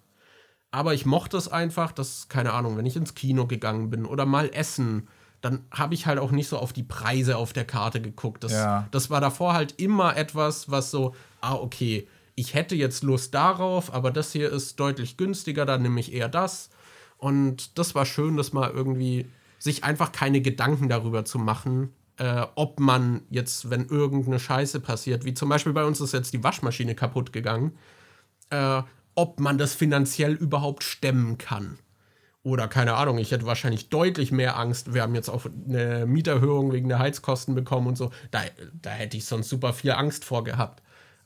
aber ich mochte es einfach, dass, keine Ahnung, wenn ich ins Kino gegangen bin oder mal essen, dann habe ich halt auch nicht so auf die Preise auf der Karte geguckt. Das, ja. das war davor halt immer etwas, was so, ah, okay, ich hätte jetzt Lust darauf, aber das hier ist deutlich günstiger, dann nehme ich eher das. Und das war schön, das mal irgendwie sich einfach keine Gedanken darüber zu machen, äh, ob man jetzt, wenn irgendeine Scheiße passiert, wie zum Beispiel bei uns ist jetzt die Waschmaschine kaputt gegangen, äh, ob man das finanziell überhaupt stemmen kann. Oder keine Ahnung, ich hätte wahrscheinlich deutlich mehr Angst. Wir haben jetzt auch eine Mieterhöhung wegen der Heizkosten bekommen und so. Da, da hätte ich sonst super viel Angst vor gehabt.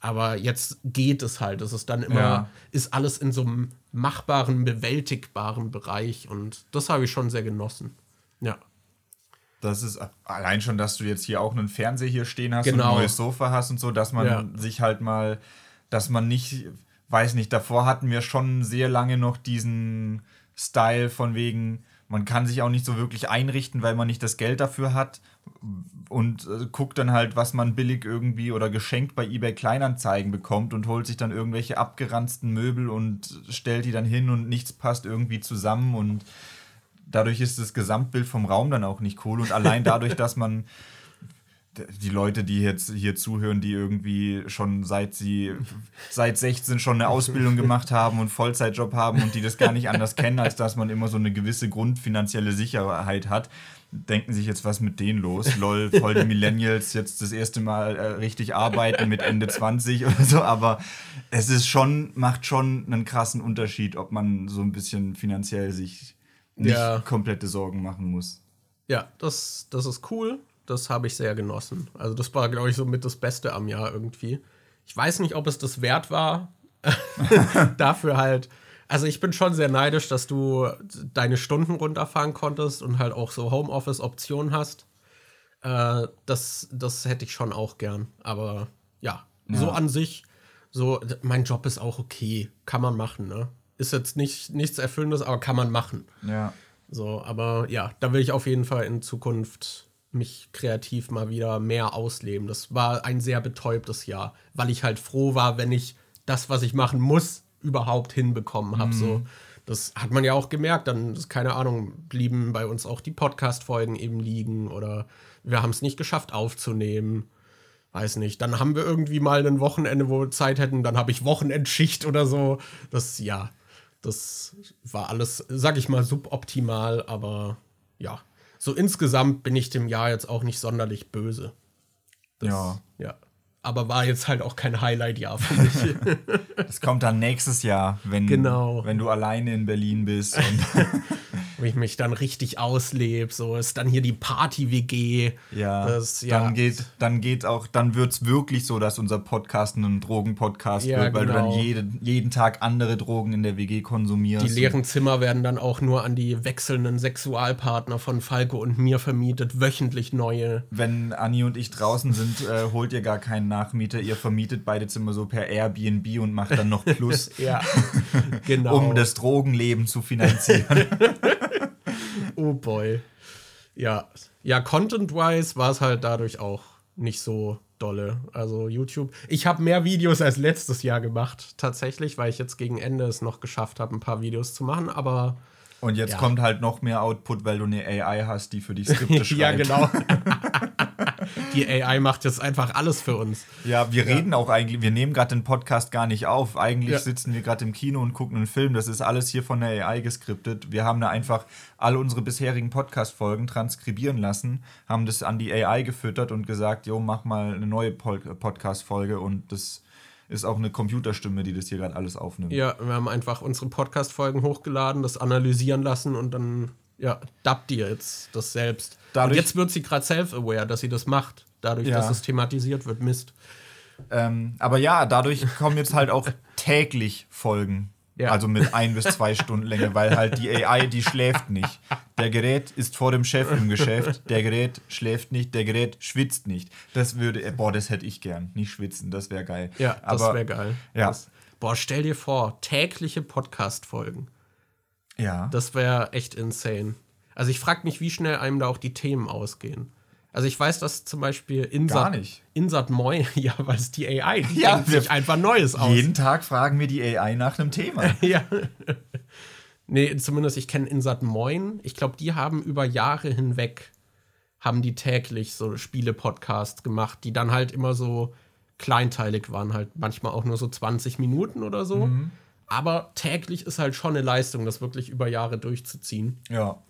Aber jetzt geht es halt. Es ist dann immer, ja. ist alles in so einem machbaren, bewältigbaren Bereich. Und das habe ich schon sehr genossen. Ja. Das ist allein schon, dass du jetzt hier auch einen Fernseher hier stehen hast genau. und ein neues Sofa hast und so, dass man ja. sich halt mal, dass man nicht, weiß nicht, davor hatten wir schon sehr lange noch diesen Style von wegen, man kann sich auch nicht so wirklich einrichten, weil man nicht das Geld dafür hat und äh, guckt dann halt, was man billig irgendwie oder geschenkt bei eBay Kleinanzeigen bekommt und holt sich dann irgendwelche abgeranzten Möbel und stellt die dann hin und nichts passt irgendwie zusammen und dadurch ist das Gesamtbild vom Raum dann auch nicht cool und allein dadurch, dass man die Leute, die jetzt hier zuhören, die irgendwie schon seit sie seit 16 schon eine Ausbildung gemacht haben und Vollzeitjob haben und die das gar nicht anders kennen, als dass man immer so eine gewisse grundfinanzielle Sicherheit hat, denken sich jetzt was mit denen los. Lol, voll die Millennials jetzt das erste Mal äh, richtig arbeiten mit Ende 20 oder so, aber es ist schon macht schon einen krassen Unterschied, ob man so ein bisschen finanziell sich nicht ja. komplette Sorgen machen muss. Ja, das, das ist cool das habe ich sehr genossen. Also das war, glaube ich, so mit das Beste am Jahr irgendwie. Ich weiß nicht, ob es das wert war. Dafür halt. Also ich bin schon sehr neidisch, dass du deine Stunden runterfahren konntest und halt auch so Homeoffice-Optionen hast. Äh, das, das hätte ich schon auch gern. Aber ja, ja, so an sich, so mein Job ist auch okay. Kann man machen, ne? Ist jetzt nicht, nichts Erfüllendes, aber kann man machen. Ja. So, aber ja, da will ich auf jeden Fall in Zukunft mich kreativ mal wieder mehr ausleben. Das war ein sehr betäubtes Jahr, weil ich halt froh war, wenn ich das, was ich machen muss, überhaupt hinbekommen habe. Mhm. So, das hat man ja auch gemerkt. Dann, keine Ahnung, blieben bei uns auch die Podcast-Folgen eben liegen oder wir haben es nicht geschafft aufzunehmen. Weiß nicht. Dann haben wir irgendwie mal ein Wochenende, wo wir Zeit hätten. Dann habe ich Wochenendschicht oder so. Das, ja, das war alles, sag ich mal, suboptimal, aber ja, so insgesamt bin ich dem Jahr jetzt auch nicht sonderlich böse. Das, ja. Ja. Aber war jetzt halt auch kein Highlight-Jahr für mich. das kommt dann nächstes Jahr, wenn, genau. wenn du alleine in Berlin bist. Wo ich mich dann richtig auslebe. So ist dann hier die Party-WG. Ja, Das- ja. dann geht, dann geht auch, dann wird es wirklich so, dass unser Podcast ein Drogen-Podcast Ja, wird, weil genau. du dann jeden, jeden Tag andere Drogen in der WG konsumierst. Die leeren Zimmer werden dann auch nur an die wechselnden Sexualpartner von Falco und mir vermietet. Wöchentlich neue. Wenn Anni und ich draußen sind, äh, holt ihr gar keinen Nachmieter. Ihr vermietet beide Zimmer so per Airbnb und macht dann noch Plus, Ja, genau. um das Drogenleben zu finanzieren. Oh boy. Ja, ja, content-wise war es halt dadurch auch nicht so dolle. Also YouTube. Ich habe mehr Videos als letztes Jahr gemacht, tatsächlich, weil ich jetzt gegen Ende es noch geschafft habe, ein paar Videos zu machen. Aber Und jetzt Ja. kommt halt noch mehr Output, weil du eine AI hast, die für die Skripte schreibt. ja, genau. Die AI macht jetzt einfach alles für uns. Ja, wir reden auch eigentlich, wir nehmen gerade den Podcast gar nicht auf. Eigentlich Ja. sitzen wir gerade im Kino und gucken einen Film. Das ist alles hier von der AI geskriptet. Wir haben da einfach alle unsere bisherigen Podcast-Folgen transkribieren lassen, haben das an die AI gefüttert und gesagt, jo, mach mal eine neue Pol- Podcast-Folge und das ist auch eine Computerstimme, die das hier gerade alles aufnimmt. Ja, wir haben einfach unsere Podcast-Folgen hochgeladen, das analysieren lassen und dann, ja, dubbt ihr jetzt das selbst. Dadurch- und jetzt wird sie gerade self-aware, dass sie das macht. Dadurch, Ja. dass es thematisiert wird. Mist. Ähm, aber ja, dadurch kommen jetzt halt auch täglich Folgen. Ja. Also mit ein bis zwei Stunden Länge, weil halt die AI, die schläft nicht. Der Gerät ist vor dem Chef im Geschäft, der Gerät schläft nicht, der Gerät schwitzt nicht. Das würde, äh, boah, das hätte ich gern. Nicht schwitzen, das wäre geil. Ja, das aber, wäre geil. Ja. Das, boah, stell dir vor, tägliche Podcast-Folgen. Ja. Das wäre echt insane. Also ich frage mich, wie schnell einem da auch die Themen ausgehen. Also ich weiß, dass zum Beispiel Insat, Gar nicht. Insat Moin, ja, weil es die AI, die Ja, denkt sich einfach Neues aus. Jeden Tag fragen wir die AI nach einem Thema. ja. nee, zumindest ich kenne Insat Moin. Ich glaube, die haben über Jahre hinweg, haben die täglich so Spiele-Podcasts gemacht, die dann halt immer so kleinteilig waren, halt manchmal auch nur so 20 Minuten oder so. Mhm. Aber täglich ist halt schon eine Leistung, das wirklich über Jahre durchzuziehen. Ja.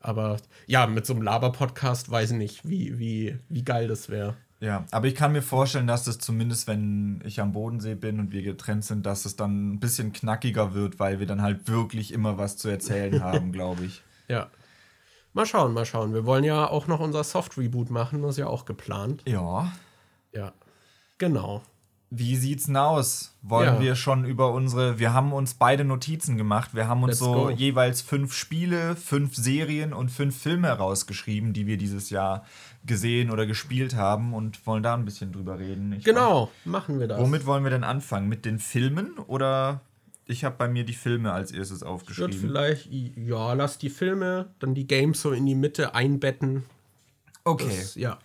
Aber ja, mit so einem Laber-Podcast weiß ich nicht, wie, wie, wie geil das wäre. Ja, aber ich kann mir vorstellen, dass das zumindest, wenn ich am Bodensee bin und wir getrennt sind, dass es dann ein bisschen knackiger wird, weil wir dann halt wirklich immer was zu erzählen haben, glaube ich. Ja. Mal schauen, mal schauen. Wir wollen ja auch noch unser Soft-Reboot machen, das ist ja auch geplant. Ja. Ja. Genau. Wie sieht's denn aus? Wollen Ja. wir schon über unsere. Wir haben uns beide Notizen gemacht. Wir haben uns Let's so go. jeweils fünf Spiele, fünf Serien und fünf Filme herausgeschrieben, die wir dieses Jahr gesehen oder gespielt haben und wollen da ein bisschen drüber reden. Ich Genau, machen wir das. Womit wollen wir denn anfangen? Mit den Filmen oder ich habe bei mir die Filme als erstes Ich aufgeschrieben? vielleicht, ja, lass die Filme, dann die Games so in die Mitte einbetten. Okay. Das, ja.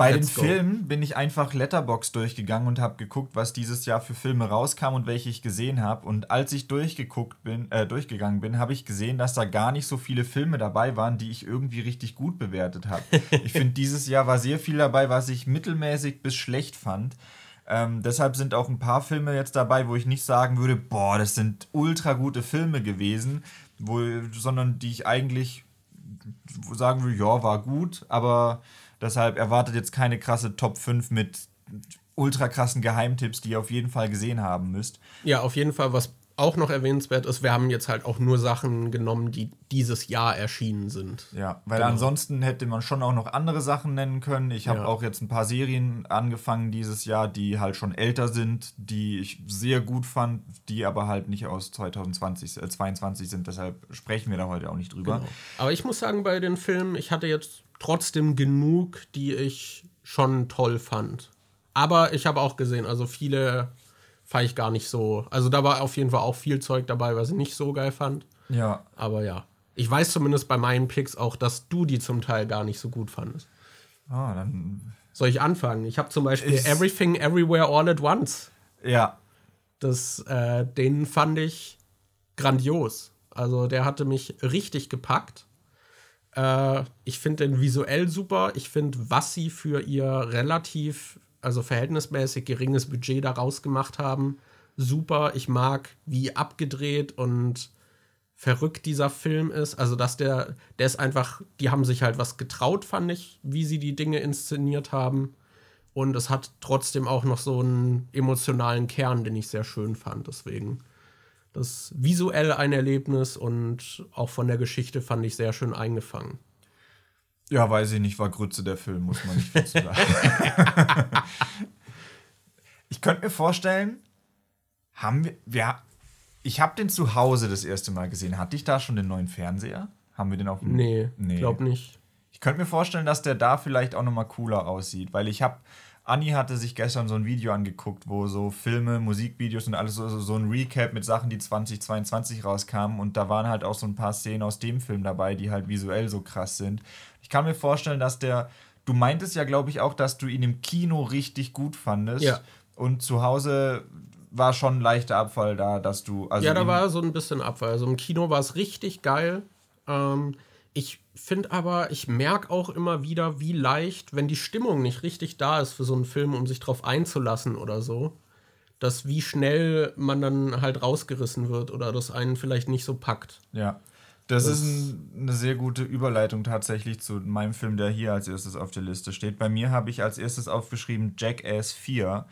Bei den Let's go. Filmen bin ich einfach Letterbox durchgegangen und habe geguckt, was dieses Jahr für Filme rauskam und welche ich gesehen habe. Und als ich durchgeguckt bin, äh, durchgegangen bin, habe ich gesehen, dass da gar nicht so viele Filme dabei waren, die ich irgendwie richtig gut bewertet habe. ich finde, dieses Jahr war sehr viel dabei, was ich mittelmäßig bis schlecht fand. Ähm, deshalb sind auch ein paar Filme jetzt dabei, wo ich nicht sagen würde, boah, das sind ultra gute Filme gewesen, wo, sondern die ich eigentlich sagen würde, ja, war gut, aber deshalb erwartet jetzt keine krasse Top 5 mit ultra krassen Geheimtipps, die ihr auf jeden Fall gesehen haben müsst. ja, auf jeden Fall, was auch noch erwähnenswert ist, wir haben jetzt halt auch nur Sachen genommen, die dieses Jahr erschienen sind. Ja, weil Genau. ansonsten hätte man schon auch noch andere Sachen nennen können. Ich habe Ja. auch jetzt ein paar Serien angefangen dieses Jahr, die halt schon älter sind, die ich sehr gut fand, die aber halt nicht aus 2020, äh, 22 sind. Deshalb sprechen wir da heute auch nicht drüber. Genau. Aber ich muss sagen, bei den Filmen, ich hatte jetzt trotzdem genug, die ich schon toll fand. Aber ich habe auch gesehen, also viele fand ich gar nicht so. Also da war auf jeden Fall auch viel Zeug dabei, was ich nicht so geil fand. Ja, Aber ja. Ich weiß zumindest bei meinen Picks auch, dass du die zum Teil gar nicht so gut fandest. ah, dann. Soll ich anfangen? Ich habe zum Beispiel Everything Everywhere All at Once. Ja, Das, äh, den fand ich grandios. Also der hatte mich richtig gepackt. Äh, ich finde den visuell super. Ich finde, was sie für ihr relativ, also verhältnismäßig geringes Budget daraus gemacht haben, super. Ich mag, wie abgedreht und verrückt dieser Film ist. Also, dass der, der ist einfach, die haben sich halt was getraut, fand ich, wie sie die Dinge inszeniert haben. Und es hat trotzdem auch noch so einen emotionalen Kern, den ich sehr schön fand. Deswegen das visuell ein Erlebnis und auch von der Geschichte fand ich sehr schön eingefangen. Ja, weiß ich nicht, war Grütze der Film, muss man nicht viel zu sagen. ich könnte mir vorstellen, haben wir, wir ich habe den zu Hause das erste Mal gesehen. Hatte ich da schon den neuen Fernseher? Haben wir den auf dem Nee, nee. glaub nicht. Ich könnte mir vorstellen, dass der da vielleicht auch noch mal cooler aussieht, weil ich habe Anni hatte sich gestern so ein Video angeguckt, wo so Filme, Musikvideos und alles so, so ein Recap mit Sachen, die 2022 rauskamen. Und da waren halt auch so ein paar Szenen aus dem Film dabei, die halt visuell so krass sind. Ich kann mir vorstellen, dass der. Du meintest ja, glaube ich, auch, dass du ihn im Kino richtig gut fandest. Ja. Und zu Hause war schon ein leichter Abfall da, dass du. Also ja, da war so ein bisschen Abfall. Also im Kino war es richtig geil. Ähm, ich finde aber, ich merke auch immer wieder, wie leicht, wenn die Stimmung nicht richtig da ist für so einen Film, um sich drauf einzulassen oder so, dass wie schnell man dann halt rausgerissen wird oder das einen vielleicht nicht so packt. Ja. Das, das ist ein, eine sehr gute Überleitung tatsächlich zu meinem Film, der hier als erstes auf der Liste steht. Bei mir habe ich als erstes aufgeschrieben Jackass 4,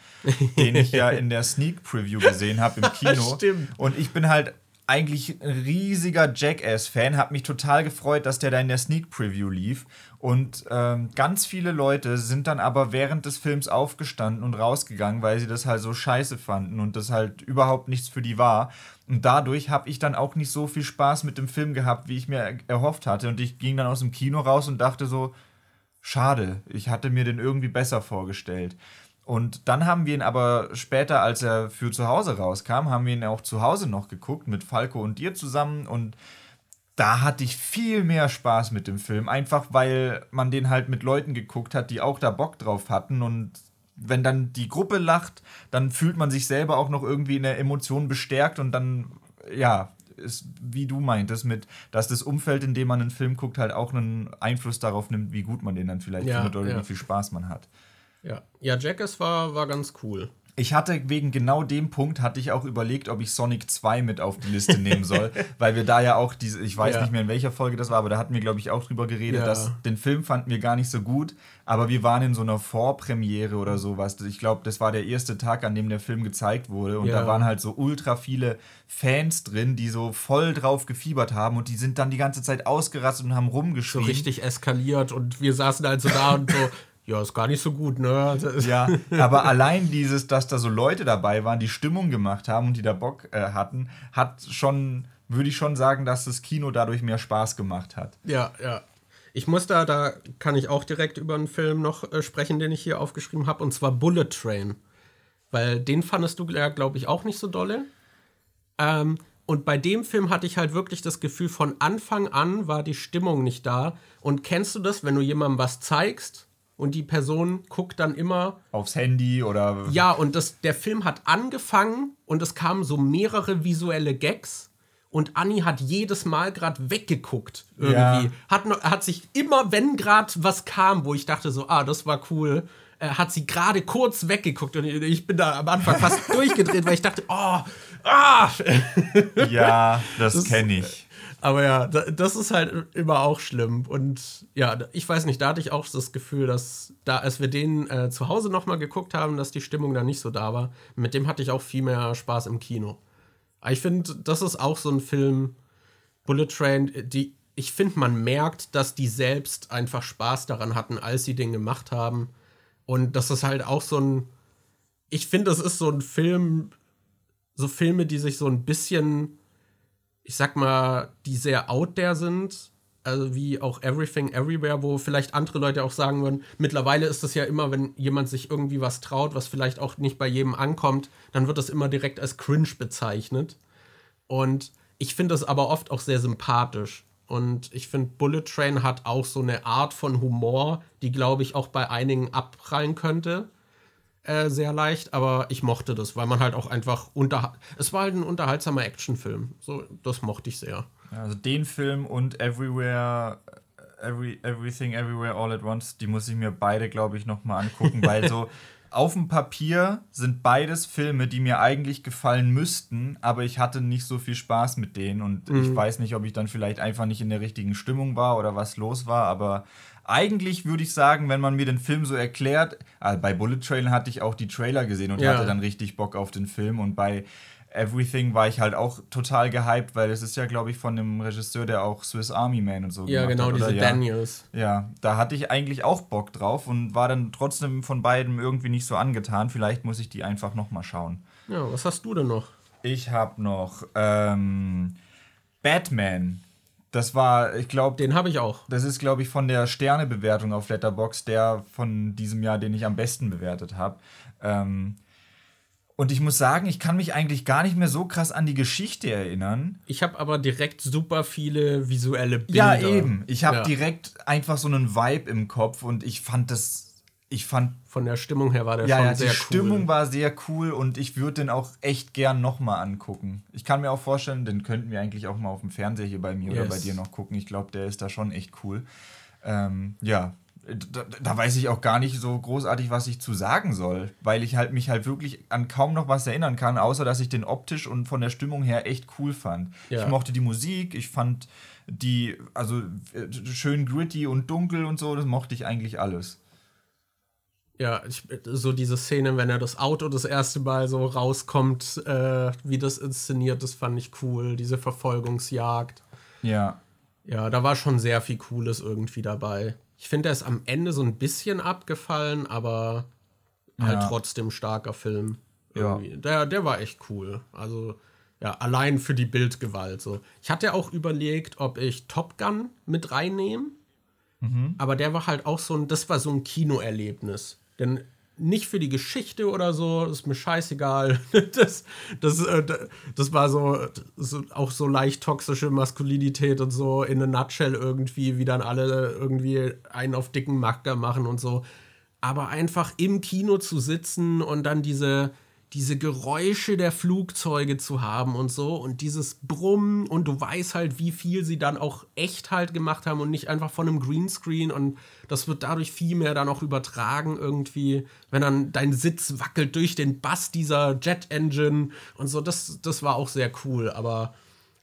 den ich ja in der Sneak Preview gesehen habe im Kino. Stimmt. Und ich bin halt eigentlich ein riesiger Jackass-Fan, habe mich total gefreut, dass der da in der Sneak Preview lief. Und ähm, ganz viele Leute sind dann aber während des Films aufgestanden und rausgegangen, weil sie das halt so scheiße fanden und das halt überhaupt nichts für die war. Und dadurch habe ich dann auch nicht so viel Spaß mit dem Film gehabt, wie ich mir erhofft hatte. Und ich ging dann aus dem Kino raus und dachte so, schade, ich hatte mir den irgendwie besser vorgestellt. Und dann haben wir ihn aber später, als er für zu Hause rauskam, haben wir ihn auch zu Hause noch geguckt mit Falco und dir zusammen und da hatte ich viel mehr Spaß mit dem Film, einfach weil man den halt mit Leuten geguckt hat, die auch da Bock drauf hatten und wenn dann die Gruppe lacht, dann fühlt man sich selber auch noch irgendwie in der Emotion bestärkt und dann, ja, ist, wie du meintest, mit, dass das Umfeld, in dem man einen Film guckt, halt auch einen Einfluss darauf nimmt, wie gut man den dann vielleicht ja, findet oder ja. wie viel Spaß man hat. Ja, ja Jackass war, war ganz cool. Ich hatte wegen genau dem Punkt hatte ich auch überlegt, ob ich Sonic 2 mit auf die Liste nehmen soll, weil wir da ja auch diese, ich weiß ja. nicht mehr in welcher Folge das war, aber da hatten wir glaube ich auch drüber geredet, ja. dass den Film fanden wir gar nicht so gut, aber wir waren in so einer Vorpremiere oder sowas. Ich glaube, das war der erste Tag, an dem der Film gezeigt wurde und ja. da waren halt so ultra viele Fans drin, die so voll drauf gefiebert haben und die sind dann die ganze Zeit ausgerastet und haben rumgeschrien. So richtig eskaliert und wir saßen halt so da und so ja, ist gar nicht so gut, ne? Ja, aber allein dieses, dass da so Leute dabei waren, die Stimmung gemacht haben und die da Bock äh, hatten, hat schon, würde ich schon sagen, dass das Kino dadurch mehr Spaß gemacht hat. Ja, ja. Ich muss da, da kann ich auch direkt über einen Film noch äh, sprechen, den ich hier aufgeschrieben habe, und zwar Bullet Train. Weil den fandest du ja, glaube ich, auch nicht so dolle. Ähm, und bei dem Film hatte ich halt wirklich das Gefühl, von Anfang an war die Stimmung nicht da. Und kennst du das, wenn du jemandem was zeigst und die Person guckt dann immer aufs Handy oder ja und das der Film hat angefangen und es kamen so mehrere visuelle Gags. Und Anni hat jedes Mal gerade weggeguckt irgendwie. Ja. hat hat sich immer wenn gerade was kam wo ich dachte so ah das war cool äh, hat sie gerade kurz weggeguckt. Und ich bin da am Anfang fast durchgedreht weil ich dachte oh ah! Ja das, das kenne ich aber ja, das ist halt immer auch schlimm. Und ja, ich weiß nicht, da hatte ich auch das Gefühl, dass da, als wir den äh, zu Hause nochmal geguckt haben, dass die Stimmung da nicht so da war. Mit dem hatte ich auch viel mehr Spaß im Kino. Aber ich finde, das ist auch so ein Film, Bullet Train, die, ich finde, man merkt, dass die selbst einfach Spaß daran hatten, als sie den gemacht haben. Und das ist halt auch so ein, ich finde, das ist so ein Film, so Filme, die sich so ein bisschen ich sag mal, die sehr out there sind, also wie auch Everything Everywhere, wo vielleicht andere Leute auch sagen würden, mittlerweile ist es ja immer, wenn jemand sich irgendwie was traut, was vielleicht auch nicht bei jedem ankommt, dann wird das immer direkt als cringe bezeichnet. Und ich finde das aber oft auch sehr sympathisch. Und ich finde, Bullet Train hat auch so eine Art von Humor, die, glaube ich, auch bei einigen abprallen könnte. Äh, sehr leicht, aber ich mochte das, weil man halt auch einfach unter. Es war halt ein unterhaltsamer Actionfilm. So, das mochte ich sehr. Also den Film und Everywhere, Every, Everything Everywhere All at Once, die muss ich mir beide, glaube ich, nochmal angucken, weil so auf dem Papier sind beides Filme, die mir eigentlich gefallen müssten, aber ich hatte nicht so viel Spaß mit denen und mhm. ich weiß nicht, ob ich dann vielleicht einfach nicht in der richtigen Stimmung war oder was los war, aber eigentlich würde ich sagen, wenn man mir den Film so erklärt, also bei Bullet Train hatte ich auch die Trailer gesehen und ja. hatte dann richtig Bock auf den Film und bei Everything war ich halt auch total gehypt, weil es ist ja, glaube ich, von dem Regisseur, der auch Swiss Army Man und so ja, gemacht genau, hat. Ja, genau, diese Daniels. Ja, da hatte ich eigentlich auch Bock drauf und war dann trotzdem von beiden irgendwie nicht so angetan. Vielleicht muss ich die einfach nochmal schauen. Ja, was hast du denn noch? Ich habe noch ähm, Batman. Das war, ich glaube. Den habe ich auch. Das ist, glaube ich, von der Sternebewertung auf Letterbox der von diesem Jahr, den ich am besten bewertet habe. Ähm, und ich muss sagen, ich kann mich eigentlich gar nicht mehr so krass an die Geschichte erinnern. Ich habe aber direkt super viele visuelle Bilder. Ja, eben. Ich habe ja. direkt einfach so einen Vibe im Kopf und ich fand das ich fand. Von der Stimmung her war der ja, schon ja, sehr cool. Die Stimmung war sehr cool und ich würde den auch echt gern nochmal angucken. Ich kann mir auch vorstellen, den könnten wir eigentlich auch mal auf dem Fernseher hier bei mir yes. oder bei dir noch gucken. Ich glaube, der ist da schon echt cool. Ähm, ja, da, da, weiß ich auch gar nicht so großartig, was ich zu sagen soll, weil ich halt mich halt wirklich an kaum noch was erinnern kann, außer dass ich den optisch und von der Stimmung her echt cool fand. Ja. Ich mochte die Musik, ich fand die, also äh, schön gritty und dunkel und so, das mochte ich eigentlich alles. Ja, ich, so diese Szene, wenn er das Auto das erste Mal so rauskommt, äh, wie das inszeniert, das fand ich cool. Diese Verfolgungsjagd. Ja. Ja, da war schon sehr viel Cooles irgendwie dabei. Ich finde, er ist am Ende so ein bisschen abgefallen, aber halt ja. trotzdem starker Film. Irgendwie. Ja. Der, der war echt cool. Also, ja, allein für die Bildgewalt. So. Ich hatte auch überlegt, ob ich Top Gun mit reinnehme. Mhm. Aber der war halt auch so ein, das war so ein Kinoerlebnis. Denn nicht für die Geschichte oder so, ist mir scheißegal. Das, das, äh, das war so, auch so leicht toxische Maskulinität und so in a nutshell irgendwie, wie dann alle irgendwie einen auf dicken Macker machen und so. Aber einfach im Kino zu sitzen und dann diese, diese Geräusche der Flugzeuge zu haben und so und dieses Brummen und du weißt halt, wie viel sie dann auch echt halt gemacht haben und nicht einfach von einem Greenscreen und das wird dadurch viel mehr dann auch übertragen irgendwie, wenn dann dein Sitz wackelt durch den Bass dieser Jet Engine und so, das, das war auch sehr cool, aber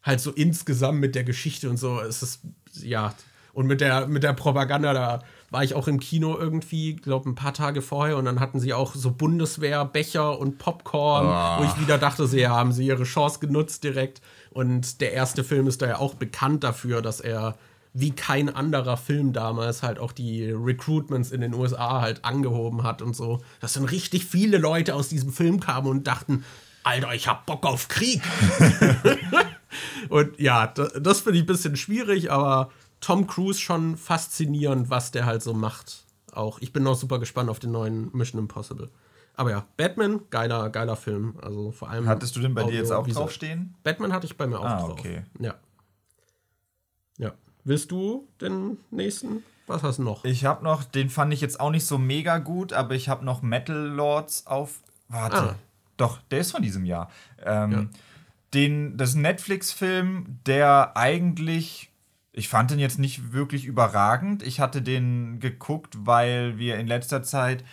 halt so insgesamt mit der Geschichte und so ist es, ja, und mit der, mit der Propaganda da war ich auch im Kino irgendwie, glaube ein paar Tage vorher und dann hatten sie auch so Bundeswehrbecher und Popcorn, oh. wo ich wieder dachte, sie haben sie ihre Chance genutzt direkt. Und der erste Film ist da ja auch bekannt dafür, dass er wie kein anderer Film damals halt auch die Recruitments in den USA halt angehoben hat und so. Dass dann richtig viele Leute aus diesem Film kamen und dachten, Alter, ich hab Bock auf Krieg. und ja, das, das finde ich ein bisschen schwierig, aber Tom Cruise schon faszinierend, was der halt so macht. Auch ich bin noch super gespannt auf den neuen Mission Impossible. Aber ja, Batman, geiler, geiler Film. Also vor allem. Hattest du den bei Audio, dir jetzt auch draufstehen? Batman hatte ich bei mir auch ah, drauf. okay. Ja. Ja. Willst du den nächsten? Was hast du noch? Ich habe noch, den fand ich jetzt auch nicht so mega gut, aber ich habe noch Metal Lords auf. Warte. Ah. Doch, der ist von diesem Jahr. Ähm, ja. den, das ist ein Netflix-Film, der eigentlich ich fand den jetzt nicht wirklich überragend. Ich hatte den geguckt, weil wir in letzter Zeit.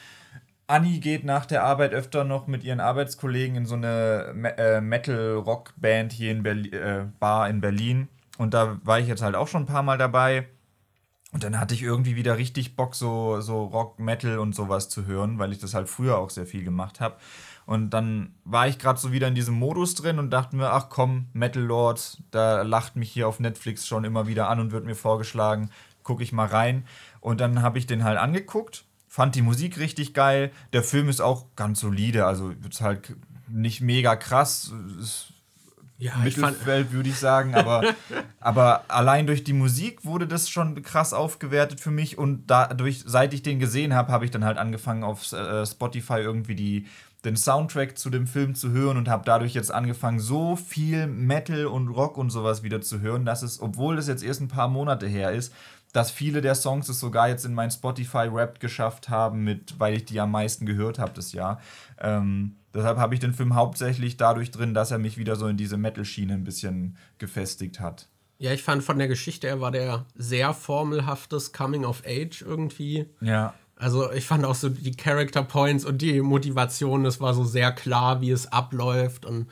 Anni geht nach der Arbeit öfter noch mit ihren Arbeitskollegen in so eine äh, Metal-Rock-Band hier in Berlin, äh, Bar in Berlin. Und da war ich jetzt halt auch schon ein paar Mal dabei. Und dann hatte ich irgendwie wieder richtig Bock, so, so Rock, Metal und sowas zu hören, weil ich das halt früher auch sehr viel gemacht habe. Und dann war ich gerade so wieder in diesem Modus drin und dachte mir, ach komm, Metal Lord, da lacht mich hier auf Netflix schon immer wieder an und wird mir vorgeschlagen, gucke ich mal rein. Und dann habe ich den halt angeguckt, fand die Musik richtig geil. Der Film ist auch ganz solide, also ist halt nicht mega krass. Ist ja, Mittelfeld, würde ich sagen, aber, aber allein durch die Musik wurde das schon krass aufgewertet für mich und dadurch, seit ich den gesehen habe, habe ich dann halt angefangen auf äh, Spotify irgendwie die den Soundtrack zu dem Film zu hören und habe dadurch jetzt angefangen, so viel Metal und Rock und sowas wieder zu hören, dass es, obwohl es jetzt erst ein paar Monate her ist, dass viele der Songs es sogar jetzt in mein Spotify-Rap geschafft haben, mit, weil ich die am meisten gehört habe das Jahr. Ähm, deshalb habe ich den Film hauptsächlich dadurch drin, dass er mich wieder so in diese Metal-Schiene ein bisschen gefestigt hat. Ja, ich fand von der Geschichte her war der sehr formelhaftes Coming of Age irgendwie. Ja. Also ich fand auch so die Character Points und die Motivation, das war so sehr klar, wie es abläuft. Und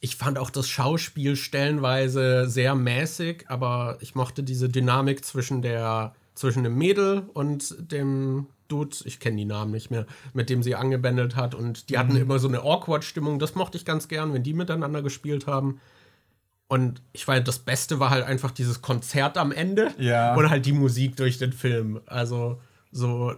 ich fand auch das Schauspiel stellenweise sehr mäßig, aber ich mochte diese Dynamik zwischen der zwischen dem Mädel und dem Dude, ich kenne die Namen nicht mehr, mit dem sie angebändelt hat. Und die hatten Mhm. immer so eine Awkward-Stimmung. Das mochte ich ganz gern, wenn die miteinander gespielt haben. Und ich weiß, das Beste war halt einfach dieses Konzert am Ende Ja. und halt die Musik durch den Film. Also so,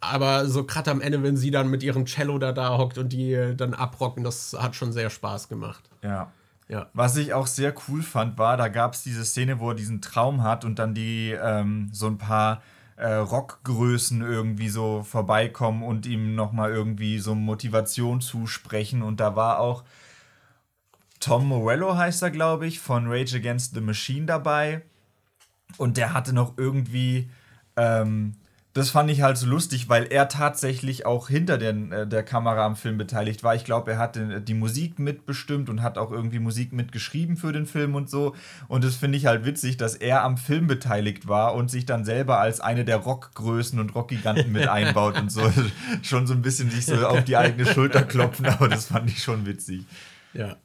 aber so gerade am Ende, wenn sie dann mit ihrem Cello da da hockt und die äh, dann abrocken, das hat schon sehr Spaß gemacht. Ja. Ja. Was ich auch sehr cool fand, war, da gab es diese Szene, wo er diesen Traum hat und dann die ähm, so ein paar äh, Rockgrößen irgendwie so vorbeikommen und ihm nochmal irgendwie so Motivation zusprechen. Und da war auch Tom Morello, heißt er, glaube ich, von Rage Against the Machine dabei. Und der hatte noch irgendwie. Ähm, das fand ich halt so lustig, weil er tatsächlich auch hinter den, äh, der Kamera am Film beteiligt war. Ich glaube, er hat den, die Musik mitbestimmt und hat auch irgendwie Musik mitgeschrieben für den Film und so. Und das finde ich halt witzig, dass er am Film beteiligt war und sich dann selber als eine der Rockgrößen und Rockgiganten mit einbaut und so. Schon so ein bisschen sich so auf die eigene Schulter klopfen, aber das fand ich schon witzig. Ja.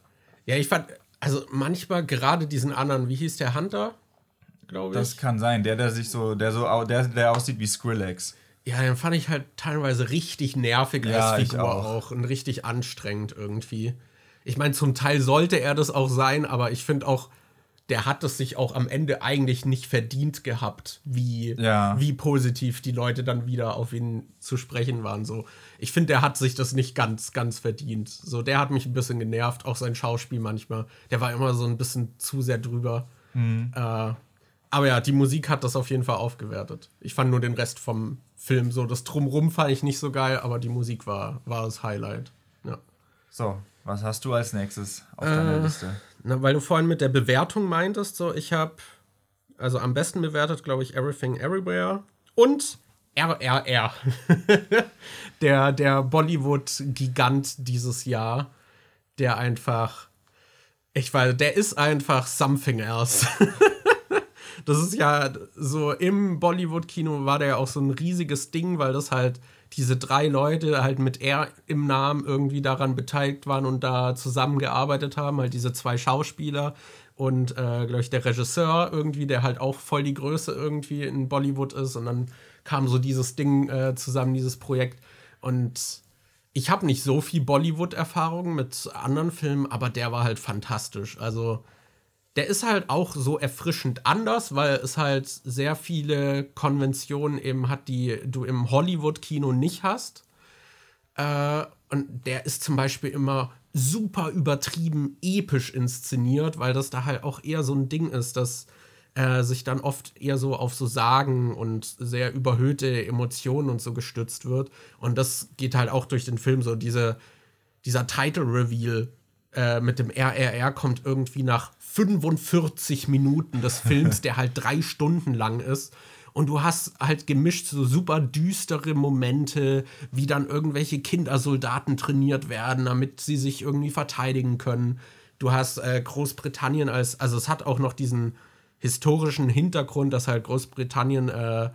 Ja, ich fand, also manchmal gerade diesen anderen, wie hieß der Hunter, glaube ich. Das kann sein, der, der sich so, der so, der, der aussieht wie Skrillex. ja, den fand ich halt teilweise richtig nervig Ja, als Figur auch. auch. und richtig anstrengend irgendwie. Ich meine, zum Teil sollte er das auch sein, aber ich finde auch, der hat es sich auch am Ende eigentlich nicht verdient gehabt, wie, Ja. wie positiv die Leute dann wieder auf ihn zu sprechen waren. So, ich finde, der hat sich das nicht ganz, ganz verdient. So, der hat mich ein bisschen genervt, auch sein Schauspiel manchmal. Der war immer so ein bisschen zu sehr drüber. Mhm. Äh, aber ja, die Musik hat das auf jeden Fall aufgewertet. Ich fand nur den Rest vom Film so, das Drumrum fand ich nicht so geil, aber die Musik war, war das Highlight. Ja. So, was hast du als nächstes auf deiner Liste? Na, weil du vorhin mit der Bewertung meintest, so ich habe also am besten bewertet, glaube ich, Everything Everywhere und RRR. der der Bollywood-Gigant dieses Jahr, der einfach, ich weiß, der ist einfach something else. das ist ja so im Bollywood-Kino war der ja auch so ein riesiges Ding, weil das halt diese drei Leute halt mit R im Namen irgendwie daran beteiligt waren und da zusammengearbeitet haben, halt diese zwei Schauspieler und, äh, glaube ich, der Regisseur irgendwie, der halt auch voll die Größe irgendwie in Bollywood ist und dann kam so dieses Ding äh, zusammen, dieses Projekt und ich habe nicht so viel Bollywood-Erfahrung mit anderen Filmen, aber der war halt fantastisch. Also der ist halt auch so erfrischend anders, weil es halt sehr viele Konventionen eben hat, die du im Hollywood-Kino nicht hast. Äh, und der ist zum Beispiel immer super übertrieben episch inszeniert, weil das da halt auch eher so ein Ding ist, dass äh, sich dann oft eher so auf so Sagen und sehr überhöhte Emotionen und so gestützt wird. Und das geht halt auch durch den Film so, diese, dieser Title-Reveal äh, mit dem RRR kommt irgendwie nach 45 Minuten des Films, der halt drei Stunden lang ist. Und du hast halt gemischt so super düstere Momente, wie dann irgendwelche Kindersoldaten trainiert werden, damit sie sich irgendwie verteidigen können. Du hast äh, Großbritannien als, also es hat auch noch diesen historischen Hintergrund, dass halt Großbritannien äh,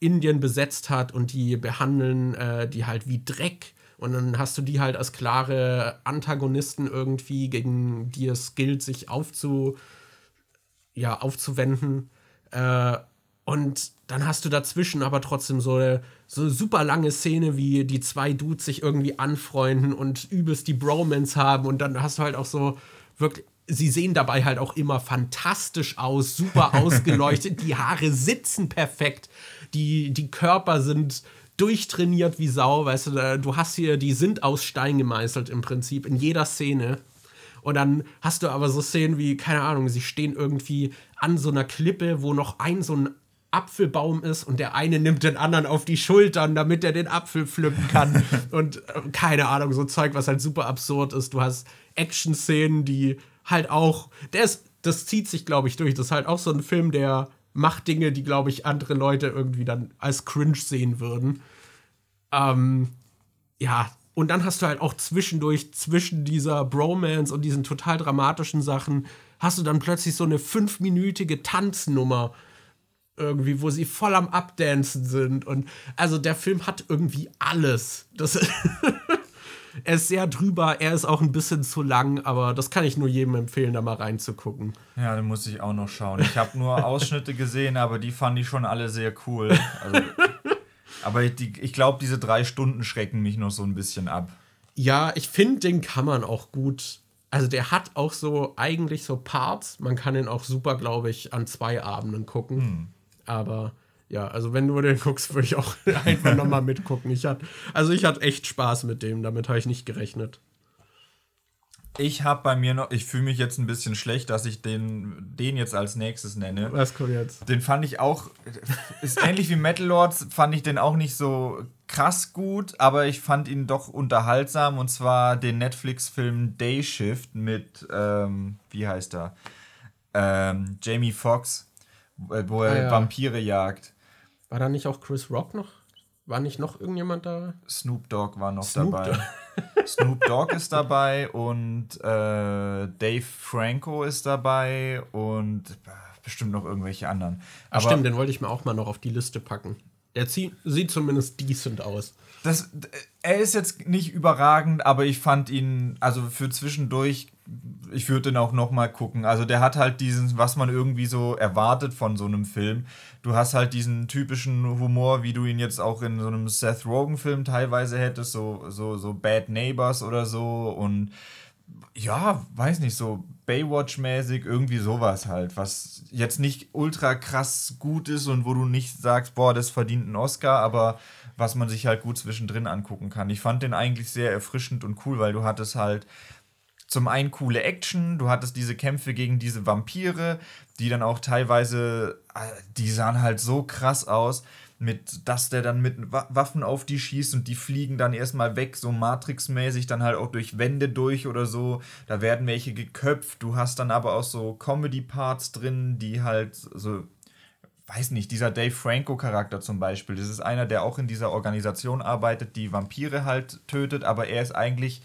Indien besetzt hat und die behandeln äh, die halt wie Dreck. Und dann hast du die halt als klare Antagonisten irgendwie, gegen die es gilt, sich aufzu, ja, aufzuwenden. Äh, und dann hast du dazwischen aber trotzdem so eine, so eine super lange Szene, wie die zwei Dudes sich irgendwie anfreunden und übelst die Bromance haben. Und dann hast du halt auch so wirklich. Sie sehen dabei halt auch immer fantastisch aus, super ausgeleuchtet. die Haare sitzen perfekt. Die, die Körper sind durchtrainiert wie Sau. Weißt du, da- du hast hier, die sind aus Stein gemeißelt im Prinzip in jeder Szene. Und dann hast du aber so Szenen wie, keine Ahnung, sie stehen irgendwie an so einer Klippe, wo noch ein so ein Apfelbaum ist und der eine nimmt den anderen auf die Schultern, damit er den Apfel pflücken kann. und äh, keine Ahnung, so Zeug, was halt super absurd ist. Du hast Action-Szenen, die halt auch, der ist, das zieht sich, glaube ich, durch. Das ist halt auch so ein Film, der macht Dinge, die, glaube ich, andere Leute irgendwie dann als cringe sehen würden. Ähm, ja, und dann hast du halt auch zwischendurch, zwischen dieser Bromance und diesen total dramatischen Sachen, hast du dann plötzlich so eine fünfminütige Tanznummer irgendwie, wo sie voll am Abdancen sind. Und also der Film hat irgendwie alles. Das er ist sehr drüber, er ist auch ein bisschen zu lang, aber das kann ich nur jedem empfehlen, da mal reinzugucken. Ja, den muss ich auch noch schauen. Ich habe nur Ausschnitte gesehen, aber die fand ich schon alle sehr cool. Also, Aber ich, ich glaube, diese drei Stunden schrecken mich noch so ein bisschen ab. Ja, ich finde, den kann man auch gut. Also der hat auch so eigentlich so Parts. Man kann ihn auch super, glaube ich, an zwei Abenden gucken. Hm. Aber ja, also wenn du den guckst, würde ich auch einfach nochmal mitgucken. Ich hatte, also ich hatte echt Spaß mit dem, damit habe ich nicht gerechnet. Ich habe bei mir noch, ich fühle mich jetzt ein bisschen schlecht, dass ich den, den jetzt als nächstes nenne. Was kommt jetzt? Den fand ich auch, ist ähnlich wie Metal Lords, fand ich den auch nicht so krass gut, aber ich fand ihn doch unterhaltsam und zwar den Netflix-Film Day Shift mit, ähm, wie heißt er? Ähm, Jamie Foxx, wo er ah, ja. Vampire jagt. War da nicht auch Chris Rock noch? War nicht noch irgendjemand da? Snoop Dogg war noch Snoop dabei. Snoop Dogg ist dabei und äh, Dave Franco ist dabei und bestimmt noch irgendwelche anderen. Aber Stimmt, den wollte ich mir auch mal noch auf die Liste packen. Der sieht zumindest decent aus. Das, er ist jetzt nicht überragend, aber ich fand ihn, also für zwischendurch ich würde den auch noch mal gucken. Also der hat halt diesen, was man irgendwie so erwartet von so einem Film. Du hast halt diesen typischen Humor, wie du ihn jetzt auch in so einem Seth Rogen-Film teilweise hättest, so, so, so Bad Neighbors oder so. Und ja, weiß nicht, so Baywatch-mäßig, irgendwie sowas halt, was jetzt nicht ultra krass gut ist und wo du nicht sagst, boah, das verdient einen Oscar, aber was man sich halt gut zwischendrin angucken kann. Ich fand den eigentlich sehr erfrischend und cool, weil du hattest halt zum einen coole Action, du hattest diese Kämpfe gegen diese Vampire, die dann auch teilweise, äh, die sahen halt so krass aus, mit, dass der dann mit Waffen auf die schießt und die fliegen dann erstmal weg, so Matrix-mäßig, dann halt auch durch Wände durch oder so. Da werden welche geköpft. Du hast dann aber auch so Comedy-Parts drin, die halt so weiß nicht, dieser Dave Franco-Charakter zum Beispiel, das ist einer, der auch in dieser Organisation arbeitet, die Vampire halt tötet, aber er ist eigentlich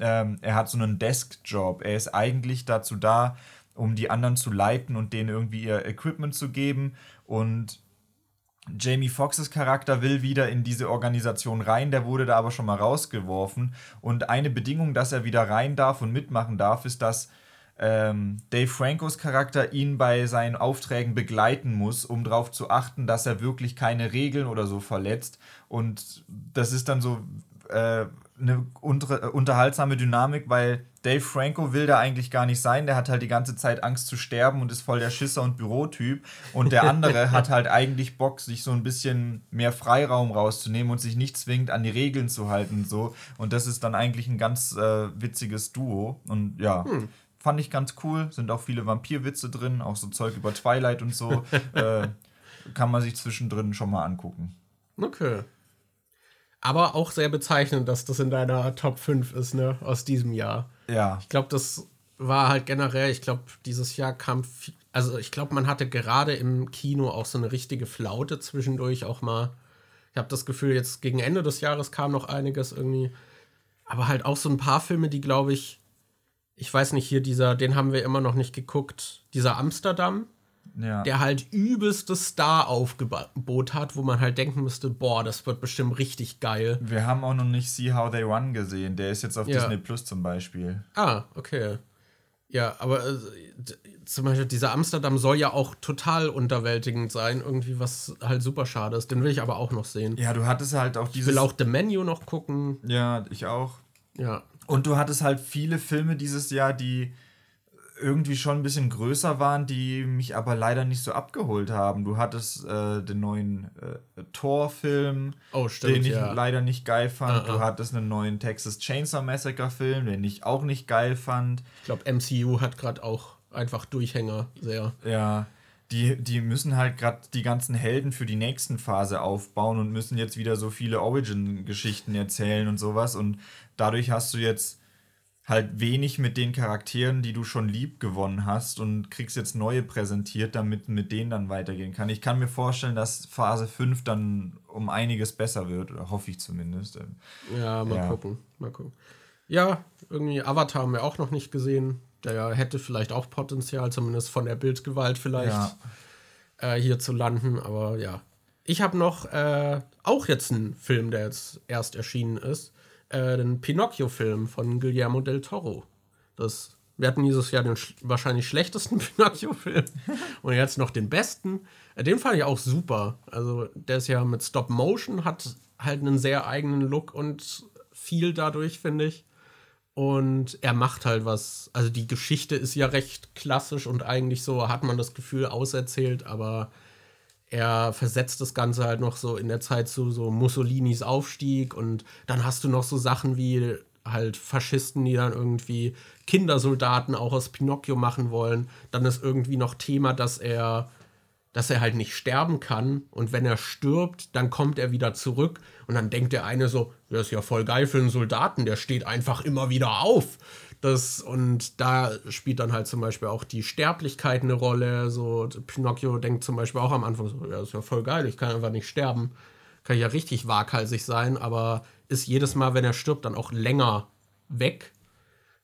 ähm, er hat so einen Desk-Job. Er ist eigentlich dazu da, um die anderen zu leiten und denen irgendwie ihr Equipment zu geben. Und Jamie Foxxes Charakter will wieder in diese Organisation rein, der wurde da aber schon mal rausgeworfen. Und eine Bedingung, dass er wieder rein darf und mitmachen darf, ist, dass ähm, Dave Francos Charakter ihn bei seinen Aufträgen begleiten muss, um darauf zu achten, dass er wirklich keine Regeln oder so verletzt. Und das ist dann so, äh, eine äh, unterhaltsame Dynamik, weil Dave Franco will da eigentlich gar nicht sein. Der hat halt die ganze Zeit Angst zu sterben und ist voll der Schisser und Bürotyp. Und der andere hat halt eigentlich Bock, sich so ein bisschen mehr Freiraum rauszunehmen und sich nicht zwingend an die Regeln zu halten. Und so. Und das ist dann eigentlich ein ganz äh, witziges Duo. Und ja. Hm. Fand ich ganz cool. Sind auch viele Vampirwitze drin, auch so Zeug über Twilight und so. äh, kann man sich zwischendrin schon mal angucken. Okay. Aber auch sehr bezeichnend, dass das in deiner Top 5 ist, ne, aus diesem Jahr. Ja. Ich glaube, das war halt generell, ich glaube, dieses Jahr kam, viel, also ich glaube, man hatte gerade im Kino auch so eine richtige Flaute zwischendurch auch mal. Ich habe das Gefühl, jetzt gegen Ende des Jahres kam noch einiges irgendwie. Aber halt auch so ein paar Filme, die, glaube ich, ich weiß nicht, hier dieser, den haben wir immer noch nicht geguckt, dieser Amsterdam, ja. der halt übelstes Star-Aufgebot hat, wo man halt denken müsste, boah, das wird bestimmt richtig geil. Wir haben auch noch nicht See How They Run gesehen. Der ist jetzt auf ja. Disney Plus zum Beispiel. Ah, okay. Ja, aber äh, zum Beispiel dieser Amsterdam soll ja auch total unterwältigend sein, irgendwie, was halt super schade ist. Den will ich aber auch noch sehen. Ja, du hattest halt auch dieses. Ich will auch The Menu noch gucken. Ja, ich auch. Ja. Und du hattest halt viele Filme dieses Jahr, die irgendwie schon ein bisschen größer waren, die mich aber leider nicht so abgeholt haben. Du hattest äh, den neuen äh, Thor-Film, oh, den ich ja. leider nicht geil fand. Uh -uh. Du hattest einen neuen Texas Chainsaw Massacre-Film, den ich auch nicht geil fand. Ich glaube, MCU hat gerade auch einfach Durchhänger sehr. Ja. Die, die müssen halt gerade die ganzen Helden für die nächsten Phase aufbauen und müssen jetzt wieder so viele Origin-Geschichten erzählen und sowas. Und dadurch hast du jetzt halt wenig mit den Charakteren, die du schon lieb gewonnen hast und kriegst jetzt neue präsentiert, damit mit denen dann weitergehen kann. Ich kann mir vorstellen, dass Phase 5 dann um einiges besser wird, oder hoffe ich zumindest. Ja, mal ja. gucken. Mal gucken. Ja, irgendwie Avatar haben wir auch noch nicht gesehen. Der hätte vielleicht auch Potenzial, zumindest von der Bildgewalt vielleicht ja. äh, hier zu landen, aber ja. Ich habe noch äh, auch jetzt einen Film, der jetzt erst erschienen ist äh, den Pinocchio-Film von Guillermo del Toro. Das Wir hatten dieses Jahr den sch wahrscheinlich schlechtesten Pinocchio-Film und jetzt noch den besten. Äh, den fand ich auch super. Also, der ist ja mit Stop Motion, hat halt einen sehr eigenen Look und viel dadurch, finde ich. Und er macht halt was. Also, die Geschichte ist ja recht klassisch und eigentlich so, hat man das Gefühl, auserzählt, aber er versetzt das Ganze halt noch so in der Zeit zu so Mussolinis Aufstieg und dann hast du noch so Sachen wie halt Faschisten, die dann irgendwie Kindersoldaten auch aus Pinocchio machen wollen. Dann ist irgendwie noch Thema, dass er dass er halt nicht sterben kann und wenn er stirbt, dann kommt er wieder zurück und dann denkt der eine so, das ist ja voll geil für einen Soldaten, der steht einfach immer wieder auf. Das, und da spielt dann halt zum Beispiel auch die Sterblichkeit eine Rolle. So, Pinocchio denkt zum Beispiel auch am Anfang so, ja, ist ja voll geil, ich kann einfach nicht sterben. Kann ja richtig waghalsig sein, aber ist jedes Mal, wenn er stirbt, dann auch länger weg.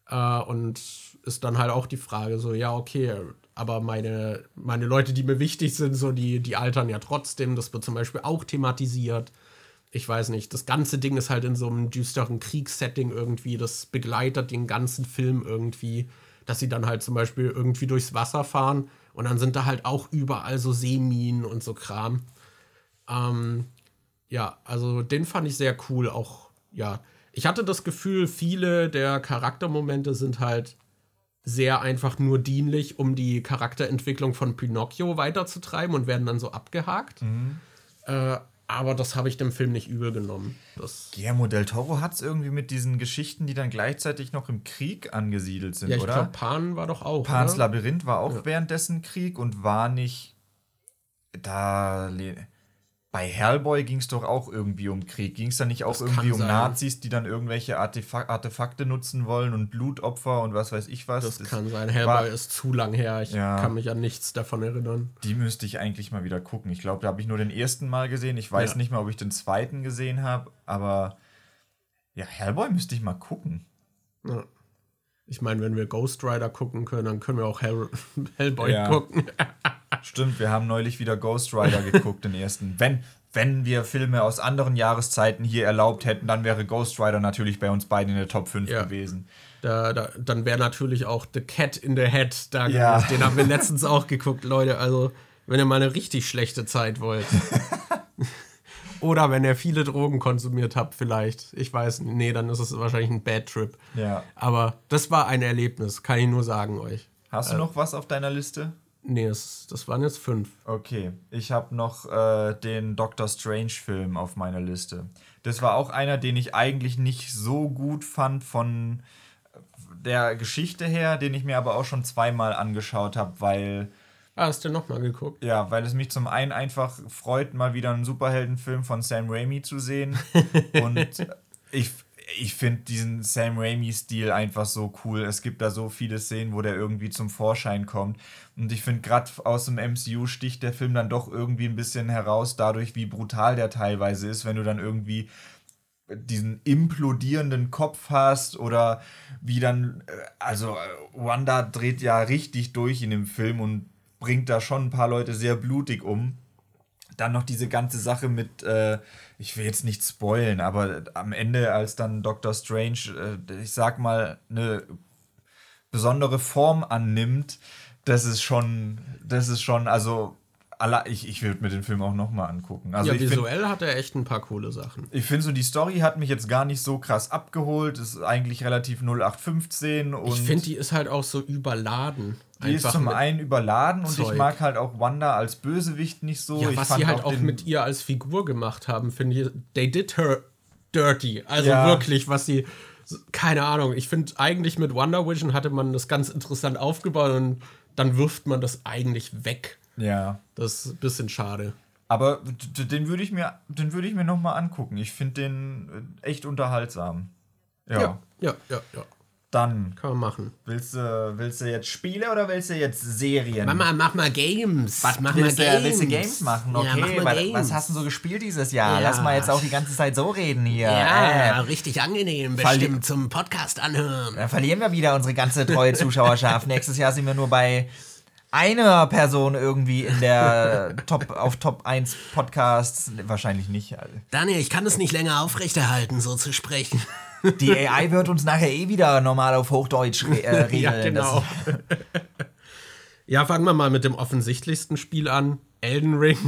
Äh, und ist dann halt auch die Frage so, ja, okay, aber meine, meine Leute, die mir wichtig sind, so, die, die altern ja trotzdem. Das wird zum Beispiel auch thematisiert. Ich weiß nicht, das ganze Ding ist halt in so einem düsteren Kriegssetting irgendwie. Das begleitet den ganzen Film irgendwie, dass sie dann halt zum Beispiel irgendwie durchs Wasser fahren und dann sind da halt auch überall so Seeminen und so Kram. Ähm, ja, also den fand ich sehr cool. Auch, ja, ich hatte das Gefühl, viele der Charaktermomente sind halt sehr einfach nur dienlich, um die Charakterentwicklung von Pinocchio weiterzutreiben und werden dann so abgehakt. Mhm. Äh, aber das habe ich dem Film nicht übel genommen. Das Guillermo del Toro hat es irgendwie mit diesen Geschichten, die dann gleichzeitig noch im Krieg angesiedelt sind, ja, ich oder? Glaub, Pan war doch auch. Pans oder? Labyrinth war auch ja. währenddessen Krieg und war nicht. Da bei Hellboy ging es doch auch irgendwie um Krieg. Ging es da nicht auch das irgendwie um sein. Nazis, die dann irgendwelche Artefak Artefakte nutzen wollen und Blutopfer und was weiß ich was? Das, das kann sein. Hellboy ist zu lang her. Ich ja, kann mich an nichts davon erinnern. Die müsste ich eigentlich mal wieder gucken. Ich glaube, da habe ich nur den ersten Mal gesehen. Ich weiß ja. nicht mal, ob ich den zweiten gesehen habe. Aber ja, Hellboy müsste ich mal gucken. Ja. Ich meine, wenn wir Ghost Rider gucken können, dann können wir auch Hell Hellboy gucken. Stimmt, wir haben neulich wieder Ghost Rider geguckt, den ersten. Wenn, wenn wir Filme aus anderen Jahreszeiten hier erlaubt hätten, dann wäre Ghost Rider natürlich bei uns beiden in der Top 5 ja. gewesen. Da, da, dann wäre natürlich auch The Cat in the Head da ja. gewesen. Den haben wir letztens auch geguckt, Leute. Also, wenn ihr mal eine richtig schlechte Zeit wollt. Oder wenn ihr viele Drogen konsumiert habt, vielleicht. Ich weiß, nee, dann ist es wahrscheinlich ein Bad Trip. Ja. Aber das war ein Erlebnis, kann ich nur sagen euch. Hast du äh, noch was auf deiner Liste? Nee, das, das waren jetzt fünf. Okay, ich habe noch äh, den Doctor Strange-Film auf meiner Liste. Das war auch einer, den ich eigentlich nicht so gut fand von der Geschichte her, den ich mir aber auch schon zweimal angeschaut habe, weil. Ah, hast du nochmal geguckt? Ja, weil es mich zum einen einfach freut, mal wieder einen Superheldenfilm von Sam Raimi zu sehen. Und ich, ich finde diesen Sam Raimi-Stil einfach so cool. Es gibt da so viele Szenen, wo der irgendwie zum Vorschein kommt. Und ich finde, gerade aus dem MCU sticht der Film dann doch irgendwie ein bisschen heraus, dadurch, wie brutal der teilweise ist, wenn du dann irgendwie diesen implodierenden Kopf hast oder wie dann, äh, also äh, Wanda dreht ja richtig durch in dem Film und bringt da schon ein paar Leute sehr blutig um. Dann noch diese ganze Sache mit, äh, ich will jetzt nicht spoilen, aber am Ende, als dann Doctor Strange, äh, ich sag mal, eine besondere Form annimmt, das ist schon, das ist schon, also ich, ich würde mir den Film auch nochmal angucken. Also ja, visuell find, hat er echt ein paar coole Sachen. Ich finde so, die Story hat mich jetzt gar nicht so krass abgeholt. Ist eigentlich relativ 0815 und. Ich finde, die ist halt auch so überladen. Die ist zum einen überladen und Zeug. ich mag halt auch Wanda als Bösewicht nicht so. Ja, ich was sie halt auch, auch mit ihr als Figur gemacht haben, finde ich, they did her dirty. Also ja. wirklich, was sie, keine Ahnung, ich finde eigentlich mit Wonder Vision hatte man das ganz interessant aufgebaut und dann wirft man das eigentlich weg. Ja. Das ist ein bisschen schade. Aber den würde ich mir, den würde ich mir noch mal angucken. Ich finde den echt unterhaltsam. Ja. ja, ja, ja, ja. Dann. Kann man machen. Willst du, willst du jetzt Spiele oder willst du jetzt Serien? Mama, mach mal Games. Was, mach willst, mal Games. Du, willst du Games machen? Okay, ja, was, Games. was hast du so gespielt dieses Jahr? Ja. Lass mal jetzt auch die ganze Zeit so reden hier. Ja, äh. richtig angenehm. Bestimmt zum Podcast anhören. Dann verlieren wir wieder unsere ganze treue Zuschauerschaft. Nächstes Jahr sind wir nur bei einer Person irgendwie in der Top auf Top 1 Podcasts. Wahrscheinlich nicht. Daniel, ich kann es nicht länger aufrechterhalten, so zu sprechen. Die AI wird uns nachher eh wieder normal auf Hochdeutsch re äh, regeln. ja, genau. ja, fangen wir mal mit dem offensichtlichsten Spiel an. Elden Ring.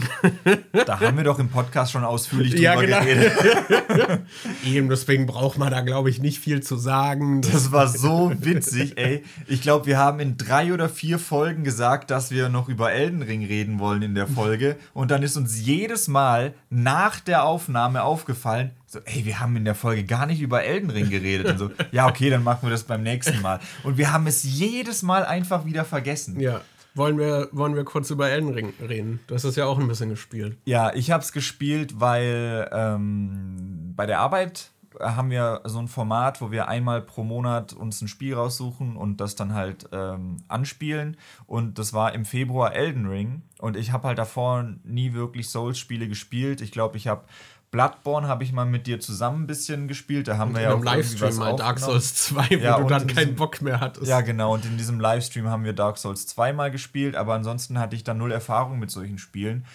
da haben wir doch im Podcast schon ausführlich drüber ja, genau. geredet. Eben, deswegen braucht man da, glaube ich, nicht viel zu sagen. Das war so witzig, ey. Ich glaube, wir haben in drei oder vier Folgen gesagt, dass wir noch über Elden Ring reden wollen in der Folge. Und dann ist uns jedes Mal nach der Aufnahme aufgefallen, so, ey, wir haben in der Folge gar nicht über Elden Ring geredet. Und so, ja, okay, dann machen wir das beim nächsten Mal. Und wir haben es jedes Mal einfach wieder vergessen. Ja. Wollen wir, wollen wir kurz über Elden Ring reden? Du hast es ja auch ein bisschen gespielt. Ja, ich habe es gespielt, weil ähm, bei der Arbeit haben wir so ein Format, wo wir einmal pro Monat uns ein Spiel raussuchen und das dann halt ähm, anspielen. Und das war im Februar Elden Ring. Und ich habe halt davor nie wirklich Souls-Spiele gespielt. Ich glaube, ich habe Bloodborne habe ich mal mit dir zusammen ein bisschen gespielt. Da haben und wir ja auch Livestream mal Dark Souls 2, wo ja, du dann keinen Bock mehr hattest. Ja, genau. Und in diesem Livestream haben wir Dark Souls 2 mal gespielt, aber ansonsten hatte ich dann null Erfahrung mit solchen Spielen.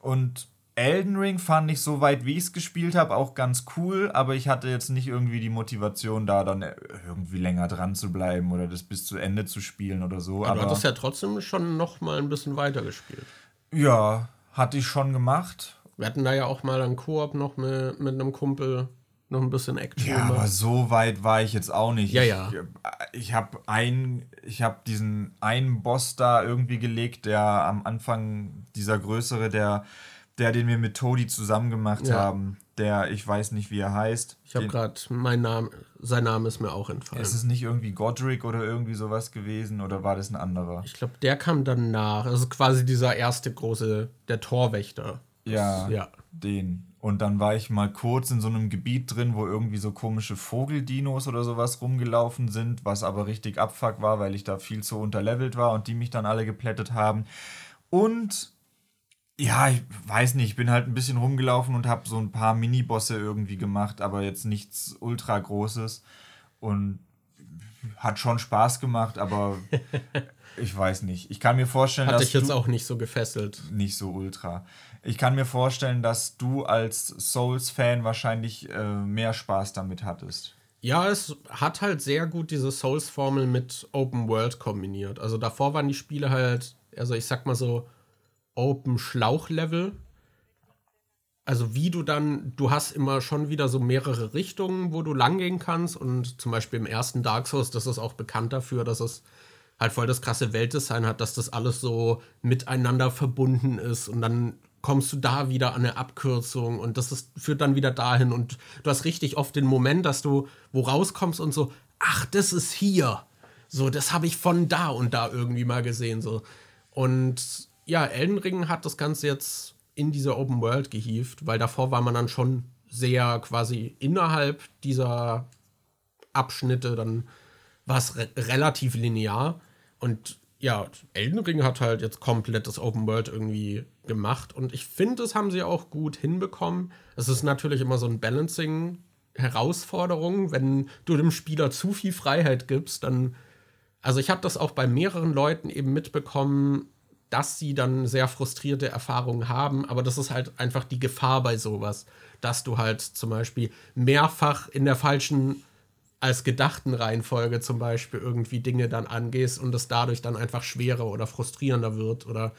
Und Elden Ring fand ich so weit, wie ich es gespielt habe, auch ganz cool, aber ich hatte jetzt nicht irgendwie die Motivation, da dann irgendwie länger dran zu bleiben oder das bis zu Ende zu spielen oder so. Aber, aber du hattest ja trotzdem schon noch mal ein bisschen weiter gespielt. Ja, hatte ich schon gemacht. Wir hatten da ja auch mal einen Koop noch mit, mit einem Kumpel noch ein bisschen Action. Ja, gemacht. aber so weit war ich jetzt auch nicht. Ja, ja. Ich, ich habe ein, ich habe diesen einen Boss da irgendwie gelegt, der am Anfang dieser größere, der, der den wir mit Todi zusammen gemacht ja. haben, der ich weiß nicht, wie er heißt. Ich habe gerade mein Name, sein Name ist mir auch entfallen. Ist es nicht irgendwie Godric oder irgendwie sowas gewesen oder war das ein anderer? Ich glaube, der kam danach. Also quasi dieser erste große, der Torwächter. Ja, ja, den. Und dann war ich mal kurz in so einem Gebiet drin, wo irgendwie so komische Vogeldinos oder sowas rumgelaufen sind, was aber richtig abfuck war, weil ich da viel zu unterlevelt war und die mich dann alle geplättet haben. Und ja, ich weiß nicht, ich bin halt ein bisschen rumgelaufen und habe so ein paar Minibosse irgendwie gemacht, aber jetzt nichts ultra großes und hat schon Spaß gemacht, aber ich weiß nicht. Ich kann mir vorstellen, Hat dass dich jetzt auch nicht so gefesselt. Nicht so ultra. Ich kann mir vorstellen, dass du als Souls-Fan wahrscheinlich äh, mehr Spaß damit hattest. Ja, es hat halt sehr gut diese Souls-Formel mit Open World kombiniert. Also davor waren die Spiele halt, also ich sag mal so, Open Schlauch-Level. Also wie du dann, du hast immer schon wieder so mehrere Richtungen, wo du langgehen kannst. Und zum Beispiel im ersten Dark Souls, das ist auch bekannt dafür, dass es halt voll das krasse Weltdesign hat, dass das alles so miteinander verbunden ist. Und dann kommst du da wieder an eine Abkürzung und das ist, führt dann wieder dahin und du hast richtig oft den Moment, dass du wo rauskommst und so, ach, das ist hier. So, das habe ich von da und da irgendwie mal gesehen. So. Und ja, Elden Ring hat das Ganze jetzt in diese Open World gehievt, weil davor war man dann schon sehr quasi innerhalb dieser Abschnitte, dann war es re relativ linear. Und ja, Elden Ring hat halt jetzt komplett das Open World irgendwie gemacht und ich finde, das haben sie auch gut hinbekommen. Es ist natürlich immer so ein Balancing Herausforderung, wenn du dem Spieler zu viel Freiheit gibst, dann also ich habe das auch bei mehreren Leuten eben mitbekommen, dass sie dann sehr frustrierte Erfahrungen haben, aber das ist halt einfach die Gefahr bei sowas, dass du halt zum Beispiel mehrfach in der falschen als gedachten Reihenfolge zum Beispiel irgendwie Dinge dann angehst und es dadurch dann einfach schwerer oder frustrierender wird oder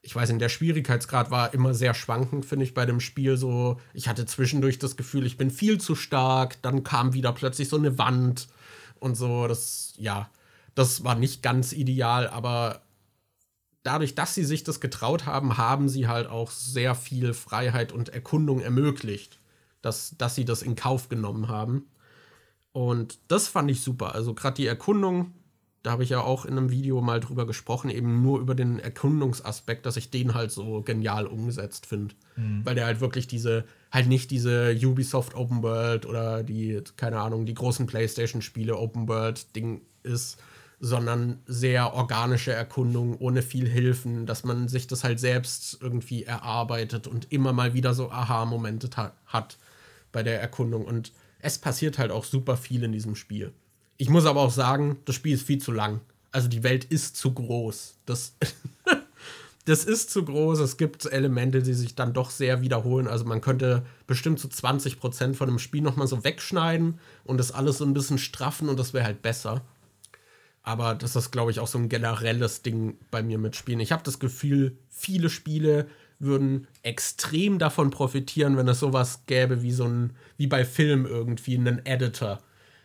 ich weiß nicht, der Schwierigkeitsgrad war immer sehr schwankend, finde ich, bei dem Spiel so. Ich hatte zwischendurch das Gefühl, ich bin viel zu stark, dann kam wieder plötzlich so eine Wand und so. Das, ja, das war nicht ganz ideal, aber dadurch, dass sie sich das getraut haben, haben sie halt auch sehr viel Freiheit und Erkundung ermöglicht, dass, dass sie das in Kauf genommen haben. Und das fand ich super. Also gerade die Erkundung, da habe ich ja auch in einem Video mal drüber gesprochen, eben nur über den Erkundungsaspekt, dass ich den halt so genial umgesetzt finde. Mhm. Weil der halt wirklich diese, halt nicht diese Ubisoft Open World oder die, keine Ahnung, die großen PlayStation-Spiele Open World-Ding ist, sondern sehr organische Erkundung ohne viel Hilfen, dass man sich das halt selbst irgendwie erarbeitet und immer mal wieder so Aha-Momente hat bei der Erkundung. Und es passiert halt auch super viel in diesem Spiel. Ich muss aber auch sagen, das Spiel ist viel zu lang. Also die Welt ist zu groß. Das, das ist zu groß. Es gibt Elemente, die sich dann doch sehr wiederholen. Also man könnte bestimmt so 20% von dem Spiel nochmal so wegschneiden und das alles so ein bisschen straffen und das wäre halt besser. Aber das ist, glaube ich, auch so ein generelles Ding bei mir mit Spielen. Ich habe das Gefühl, viele Spiele würden extrem davon profitieren, wenn es sowas gäbe wie so ein, wie bei Film irgendwie, einen Editor,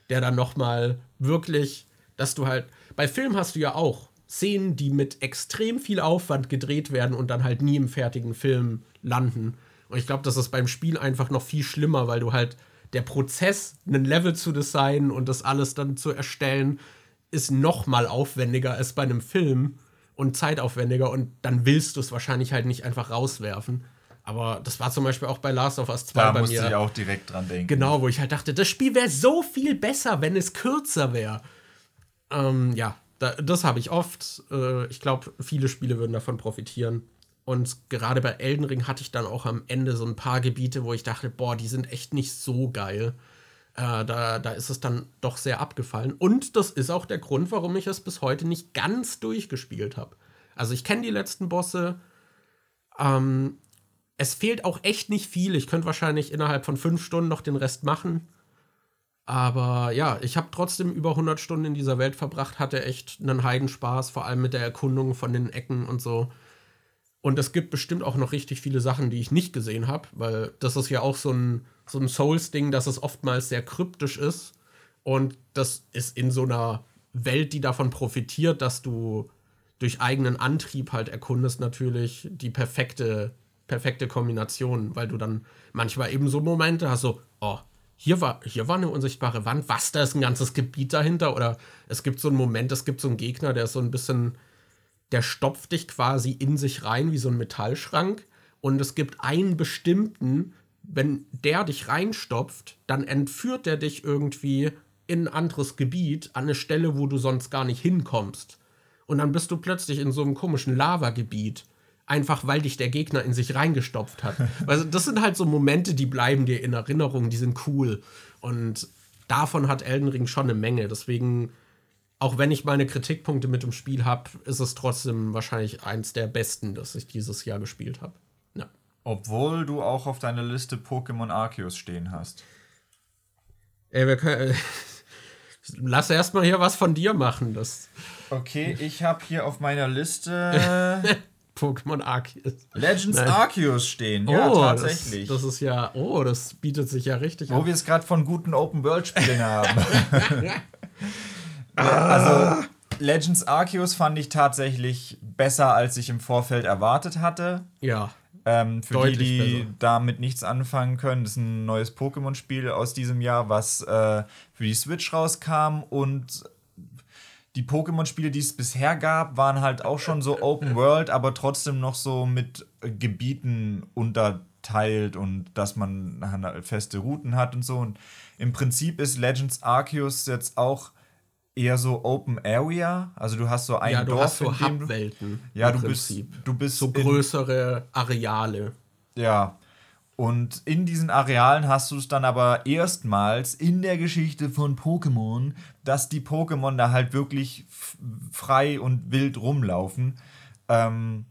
der dann nochmal wirklich, dass du halt, bei Film hast du ja auch Szenen, die mit extrem viel Aufwand gedreht werden und dann halt nie im fertigen Film landen. Und ich glaube, das ist beim Spiel einfach noch viel schlimmer, weil du halt der Prozess, einen Level zu designen und das alles dann zu erstellen, ist noch mal aufwendiger als bei einem Film und zeitaufwendiger und dann willst du es wahrscheinlich halt nicht einfach rauswerfen. Aber das war zum Beispiel auch bei Last of Us 2 Da bei musste mir. ich auch direkt dran denken. Genau, wo ich halt dachte, das Spiel wäre so viel besser, wenn es kürzer wäre. Ähm, ja, da, das habe ich oft. Äh, ich glaube, viele Spiele würden davon profitieren. Und gerade bei Elden Ring hatte ich dann auch am Ende so ein paar Gebiete, wo ich dachte, boah, die sind echt nicht so geil. Äh, da, da ist es dann doch sehr abgefallen. Und das ist auch der Grund, warum ich es bis heute nicht ganz durchgespielt habe. Also ich kenne die letzten Bosse. Ähm, es fehlt auch echt nicht viel. Ich könnte wahrscheinlich innerhalb von fünf Stunden noch den Rest machen. Aber ja, ich habe trotzdem über 100 Stunden in dieser Welt verbracht, hatte echt einen Heidenspaß, vor allem mit der Erkundung von den Ecken und so. Und es gibt bestimmt auch noch richtig viele Sachen, die ich nicht gesehen habe, weil das ist ja auch so ein, so ein Souls-Ding, dass es oftmals sehr kryptisch ist. Und das ist in so einer Welt, die davon profitiert, dass du durch eigenen Antrieb halt erkundest, natürlich die perfekte, perfekte Kombination, weil du dann manchmal eben so Momente hast, so, oh, hier war, hier war eine unsichtbare Wand, was, da ist ein ganzes Gebiet dahinter? Oder es gibt so einen Moment, es gibt so einen Gegner, der ist so ein bisschen, der stopft dich quasi in sich rein wie so ein Metallschrank. Und es gibt einen bestimmten, wenn der dich reinstopft, dann entführt der dich irgendwie in ein anderes Gebiet, an eine Stelle, wo du sonst gar nicht hinkommst. Und dann bist du plötzlich in so einem komischen Lavagebiet. Einfach weil dich der Gegner in sich reingestopft hat. Also, das sind halt so Momente, die bleiben dir in Erinnerung, die sind cool. Und davon hat Elden Ring schon eine Menge. Deswegen, auch wenn ich meine Kritikpunkte mit dem Spiel habe, ist es trotzdem wahrscheinlich eins der besten, das ich dieses Jahr gespielt habe. Ja. Obwohl du auch auf deiner Liste Pokémon Arceus stehen hast. Ey, wir können. Lass erstmal hier was von dir machen, das Okay, ich habe hier auf meiner Liste Pokémon Arceus. Legends Nein. Arceus stehen. Ja, oh, tatsächlich. Das, das ist ja, oh, das bietet sich ja richtig Wo wir es gerade von guten Open-World-Spielen haben. also, Legends Arceus fand ich tatsächlich besser, als ich im Vorfeld erwartet hatte. Ja. Ähm, für Deutlich die, die besser. damit nichts anfangen können, das ist ein neues Pokémon-Spiel aus diesem Jahr, was äh, für die Switch rauskam und die Pokémon-Spiele, die es bisher gab, waren halt auch schon so Open World, aber trotzdem noch so mit Gebieten unterteilt und dass man halt feste Routen hat und so. Und im Prinzip ist Legends Arceus jetzt auch eher so Open Area. Also du hast so ein Ja, du Dorf, hast so Hubwelten. ja, im du bist, Prinzip. du bist so in- größere Areale. ja. Und in diesen Arealen hast du es dann aber erstmals in der Geschichte von Pokémon, dass die Pokémon da halt wirklich frei und wild rumlaufen. Ähm,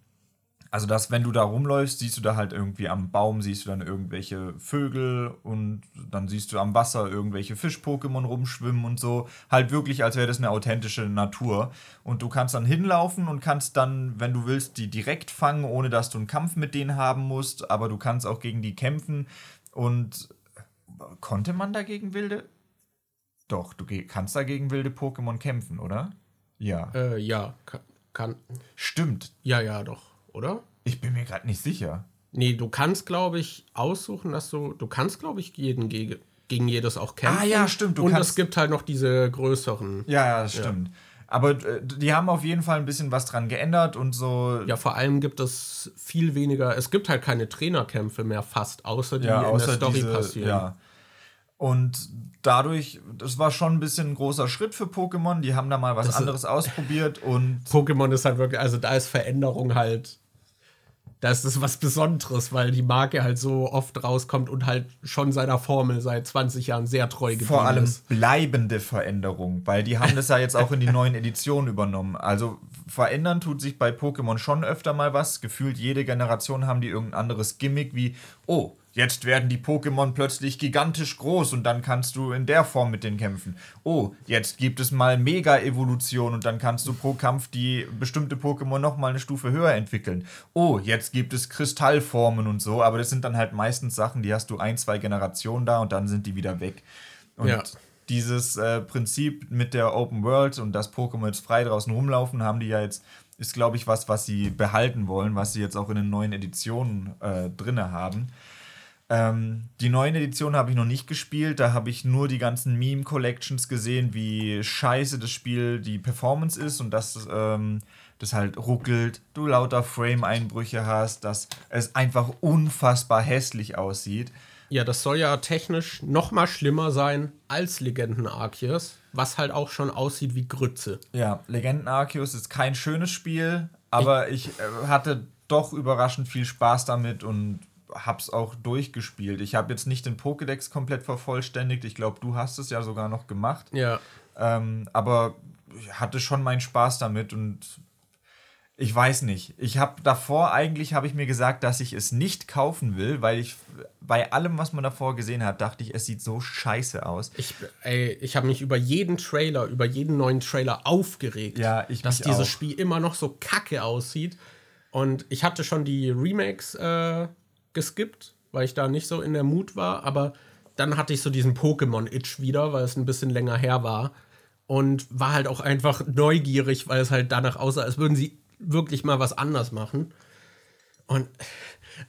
also, dass wenn du da rumläufst, siehst du da halt irgendwie am Baum, siehst du dann irgendwelche Vögel und dann siehst du am Wasser irgendwelche Fisch-Pokémon rumschwimmen und so. Halt wirklich, als wäre das eine authentische Natur. Und du kannst dann hinlaufen und kannst dann, wenn du willst, die direkt fangen, ohne dass du einen Kampf mit denen haben musst. Aber du kannst auch gegen die kämpfen. Und konnte man dagegen wilde? Doch, du kannst dagegen wilde Pokémon kämpfen, oder? Ja. Äh, ja, kann. Stimmt. Ja, ja, doch, oder? Ich bin mir gerade nicht sicher. Nee, du kannst, glaube ich, aussuchen, dass du. Du kannst, glaube ich, jeden gegen, gegen jedes auch kämpfen. Ah, ja, stimmt, Und es gibt halt noch diese größeren. Ja, ja, das stimmt. Aber äh, die haben auf jeden Fall ein bisschen was dran geändert und so. Ja, vor allem gibt es viel weniger. Es gibt halt keine Trainerkämpfe mehr fast, außer die ja, in außer der Story diese, passieren. Ja. Und dadurch, das war schon ein bisschen ein großer Schritt für Pokémon. Die haben da mal was Das anderes ausprobiert und Pokémon ist halt wirklich, also da ist Veränderung halt da ist es was Besonderes, weil die Marke halt so oft rauskommt und halt schon seiner Formel seit 20 Jahren sehr treu geblieben Vor allem ist. bleibende Veränderung, weil die haben das ja jetzt auch in die neuen Editionen übernommen. Also verändern tut sich bei Pokémon schon öfter mal was. Gefühlt jede Generation haben die irgendein anderes Gimmick wie, oh, Jetzt werden die Pokémon plötzlich gigantisch groß und dann kannst du in der Form mit denen kämpfen. Oh, jetzt gibt es mal Mega-Evolution und dann kannst du pro Kampf die bestimmte Pokémon noch mal eine Stufe höher entwickeln. Oh, jetzt gibt es Kristallformen und so, aber das sind dann halt meistens Sachen, die hast du ein, zwei Generationen da und dann sind die wieder weg. Und Ja. dieses äh, Prinzip mit der Open World und dass Pokémon jetzt frei draußen rumlaufen, haben die ja jetzt, ist glaube ich was, was sie behalten wollen, was sie jetzt auch in den neuen Editionen äh, drinne haben. Ähm, die neuen Editionen habe ich noch nicht gespielt. Da habe ich nur die ganzen Meme-Collections gesehen, wie scheiße das Spiel die Performance ist und dass ähm, das halt ruckelt, du lauter Frame-Einbrüche hast, dass es einfach unfassbar hässlich aussieht. Ja, das soll ja technisch noch mal schlimmer sein als Legenden Arceus, was halt auch schon aussieht wie Grütze. Ja, Legenden Arceus ist kein schönes Spiel, aber ich, äh, hatte doch überraschend viel Spaß damit und hab's auch durchgespielt. Ich habe jetzt nicht den Pokédex komplett vervollständigt. Ich glaube, du hast es ja sogar noch gemacht. Ja, Ähm, aber ich hatte schon meinen Spaß damit und ich weiß nicht. Ich habe davor eigentlich habe ich mir gesagt, dass ich es nicht kaufen will, weil ich bei allem, was man davor gesehen hat, dachte ich, es sieht so scheiße aus. ich, ey, ich habe mich über jeden Trailer, über jeden neuen Trailer aufgeregt, Ja, ich dass dieses auch. Spiel immer noch so kacke aussieht. Und ich hatte schon die Remakes äh, geskippt, weil ich da nicht so in der Mut war, aber dann hatte ich so diesen Pokémon-Itch wieder, weil es ein bisschen länger her war. Und war halt auch einfach neugierig, weil es halt danach aussah, als würden sie wirklich mal was anders machen. Und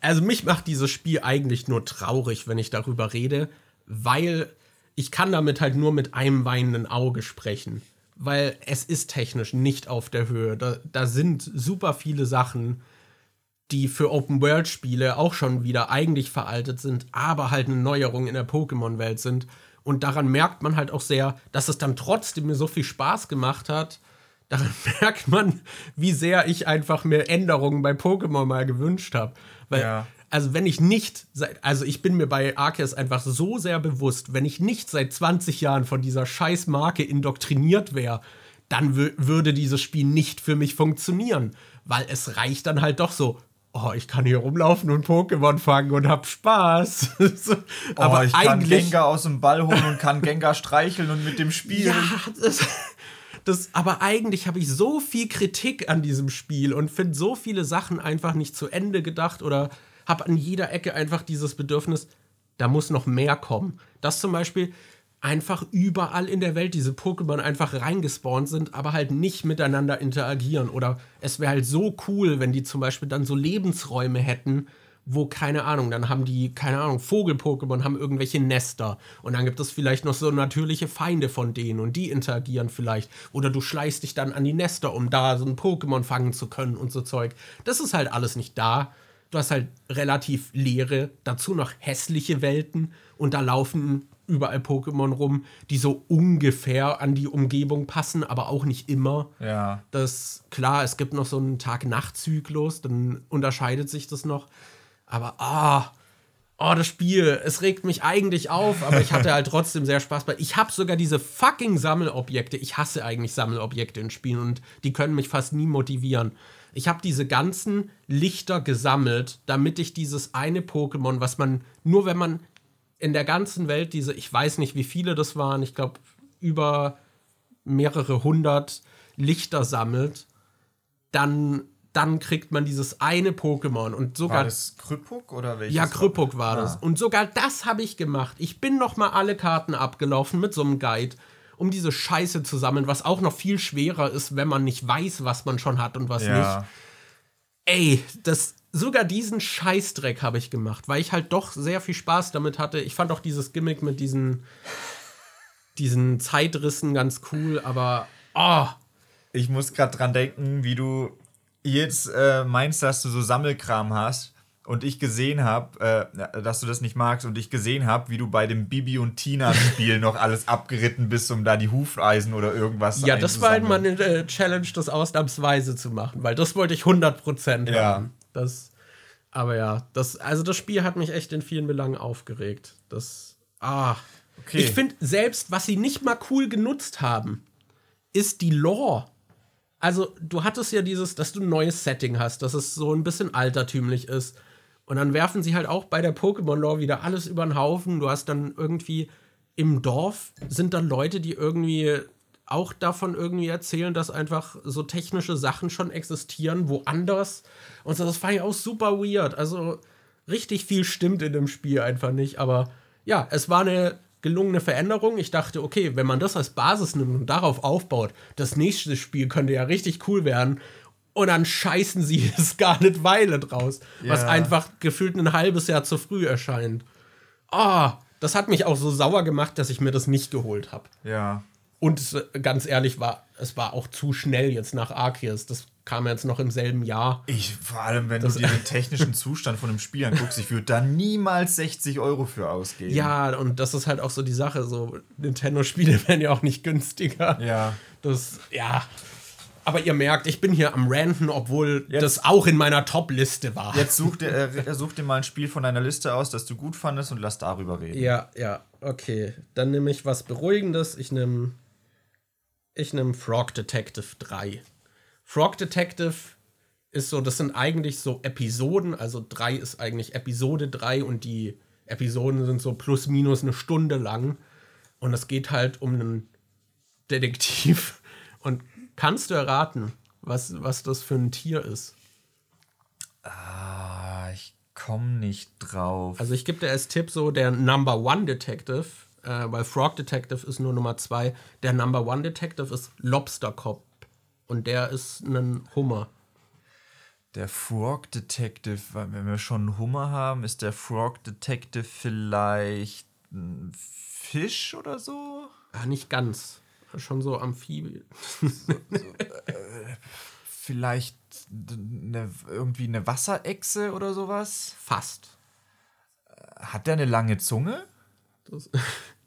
also mich macht dieses Spiel eigentlich nur traurig, wenn ich darüber rede, weil ich kann damit halt nur mit einem weinenden Auge sprechen. Weil es ist technisch nicht auf der Höhe. Da, da sind super viele Sachen, die für Open-World-Spiele auch schon wieder eigentlich veraltet sind, aber halt eine Neuerung in der Pokémon-Welt sind. Und daran merkt man halt auch sehr, dass es dann trotzdem mir so viel Spaß gemacht hat. Daran merkt man, wie sehr ich einfach mir Änderungen bei Pokémon mal gewünscht habe. Weil, Ja. also wenn ich nicht, seit, also ich bin mir bei Arceus einfach so sehr bewusst, wenn ich nicht seit 20 Jahren von dieser scheiß Marke indoktriniert wäre, dann wü- würde dieses Spiel nicht für mich funktionieren. Weil es reicht dann halt doch so, oh, ich kann hier rumlaufen und Pokémon fangen und hab Spaß. So, Aber Oh, ich kann Gengar aus dem Ball holen und kann Gengar streicheln und mit dem spielen. Ja, das, das, aber eigentlich habe ich so viel Kritik an diesem Spiel und finde so viele Sachen einfach nicht zu Ende gedacht oder habe an jeder Ecke einfach dieses Bedürfnis, da muss noch mehr kommen. Dass zum Beispiel einfach überall in der Welt diese Pokémon einfach reingespawnt sind, aber halt nicht miteinander interagieren. Oder es wäre halt so cool, wenn die zum Beispiel dann so Lebensräume hätten, wo, keine Ahnung, dann haben die, keine Ahnung, Vogel-Pokémon haben irgendwelche Nester. Und dann gibt es vielleicht noch so natürliche Feinde von denen und die interagieren vielleicht. Oder du schleichst dich dann an die Nester, um da so ein Pokémon fangen zu können und so Zeug. Das ist halt alles nicht da. Du hast halt relativ leere, dazu noch hässliche Welten und da laufen überall Pokémon rum, die so ungefähr an die Umgebung passen, aber auch nicht immer. Ja. Das, klar, es gibt noch so einen Tag-Nacht-Zyklus, dann unterscheidet sich das noch. Aber, ah, oh, das Spiel, es regt mich eigentlich auf, aber ich hatte halt trotzdem sehr Spaß bei. Ich habe sogar diese fucking Sammelobjekte. Ich hasse eigentlich Sammelobjekte in Spielen und die können mich fast nie motivieren. Ich habe diese ganzen Lichter gesammelt, damit ich dieses eine Pokémon, was man nur wenn man in der ganzen Welt diese, ich weiß nicht, wie viele das waren, ich glaube über mehrere hundert Lichter sammelt, dann, dann kriegt man dieses eine Pokémon und sogar War das Krypuk oder welches? ja, Krypuk war das. Ah. Und sogar das habe ich gemacht. Ich bin noch mal alle Karten abgelaufen mit so einem Guide, um diese Scheiße zu sammeln, was auch noch viel schwerer ist, wenn man nicht weiß, was man schon hat und was nicht. Ja. Ey, das sogar diesen Scheißdreck habe ich gemacht, weil ich halt doch sehr viel Spaß damit hatte. Ich fand auch dieses Gimmick mit diesen diesen Zeitrissen ganz cool, aber oh, Ich muss gerade dran denken, wie du jetzt äh, meinst, dass du so Sammelkram hast und ich gesehen habe, äh, dass du das nicht magst und ich gesehen habe, wie du bei dem Bibi und Tina Spiel noch alles abgeritten bist, um da die Hufeisen oder irgendwas ja, das war halt mal einzusammeln. eine äh, Challenge, das ausnahmsweise zu machen, weil das wollte ich 100% Ja. Das Aber ja, das, also das Spiel hat mich echt in vielen Belangen aufgeregt. Das, ah. Okay. Ich finde, selbst was sie nicht mal cool genutzt haben, ist die Lore. Also, du hattest ja dieses, dass du ein neues Setting hast, dass es so ein bisschen altertümlich ist. Und dann werfen sie halt auch bei der Pokémon-Lore wieder alles über den Haufen. Du hast dann irgendwie im Dorf sind dann Leute, die irgendwie auch davon irgendwie erzählen, dass einfach so technische Sachen schon existieren, woanders. Und das fand ich auch super weird. Also richtig viel stimmt in dem Spiel einfach nicht. Aber ja, es war eine gelungene Veränderung. Ich dachte, okay, wenn man das als Basis nimmt und darauf aufbaut, das nächste Spiel könnte ja richtig cool werden. Und dann scheißen sie Scarlet Violet raus, ja. was einfach gefühlt ein halbes Jahr zu früh erscheint. Ah, oh, das hat mich auch so sauer gemacht, dass ich mir das nicht geholt habe. Ja. Und es, ganz ehrlich war, es war auch zu schnell jetzt nach Arceus. Das kam jetzt noch im selben Jahr. Ich, vor allem, wenn das du dir den technischen Zustand von dem Spiel anguckst, ich würde da niemals 60 Euro für ausgeben. Ja, und das ist halt auch so die Sache. So, Nintendo-Spiele werden ja auch nicht günstiger. Ja. Das, ja. Aber ihr merkt, ich bin hier am Ranten, obwohl jetzt, das auch in meiner Top-Liste war. Jetzt such dir, äh, such dir mal ein Spiel von deiner Liste aus, das du gut fandest und lass darüber reden. Ja, ja, okay. Dann nehme ich was Beruhigendes. Ich nehme ich nehme Frog Detective 3. Frog Detective ist so, das sind eigentlich so Episoden, also 3 ist eigentlich Episode 3 und die Episoden sind so plus minus eine Stunde lang. Und es geht halt um einen Detektiv. Und kannst du erraten, was, was das für ein Tier ist? Ah, ich komme nicht drauf. Also ich gebe dir als Tipp so, der Number One Detective äh, weil Frog Detective ist nur Nummer zwei. Der Number One Detective ist Lobster Cop. Und der ist ein Hummer. Der Frog Detective, wenn wir schon einen Hummer haben, ist der Frog Detective vielleicht ein Fisch oder so? Ja, nicht ganz. Schon so Amphibien. So, so, äh, vielleicht eine, irgendwie eine Wasserechse oder sowas? Fast. Hat der eine lange Zunge? Das,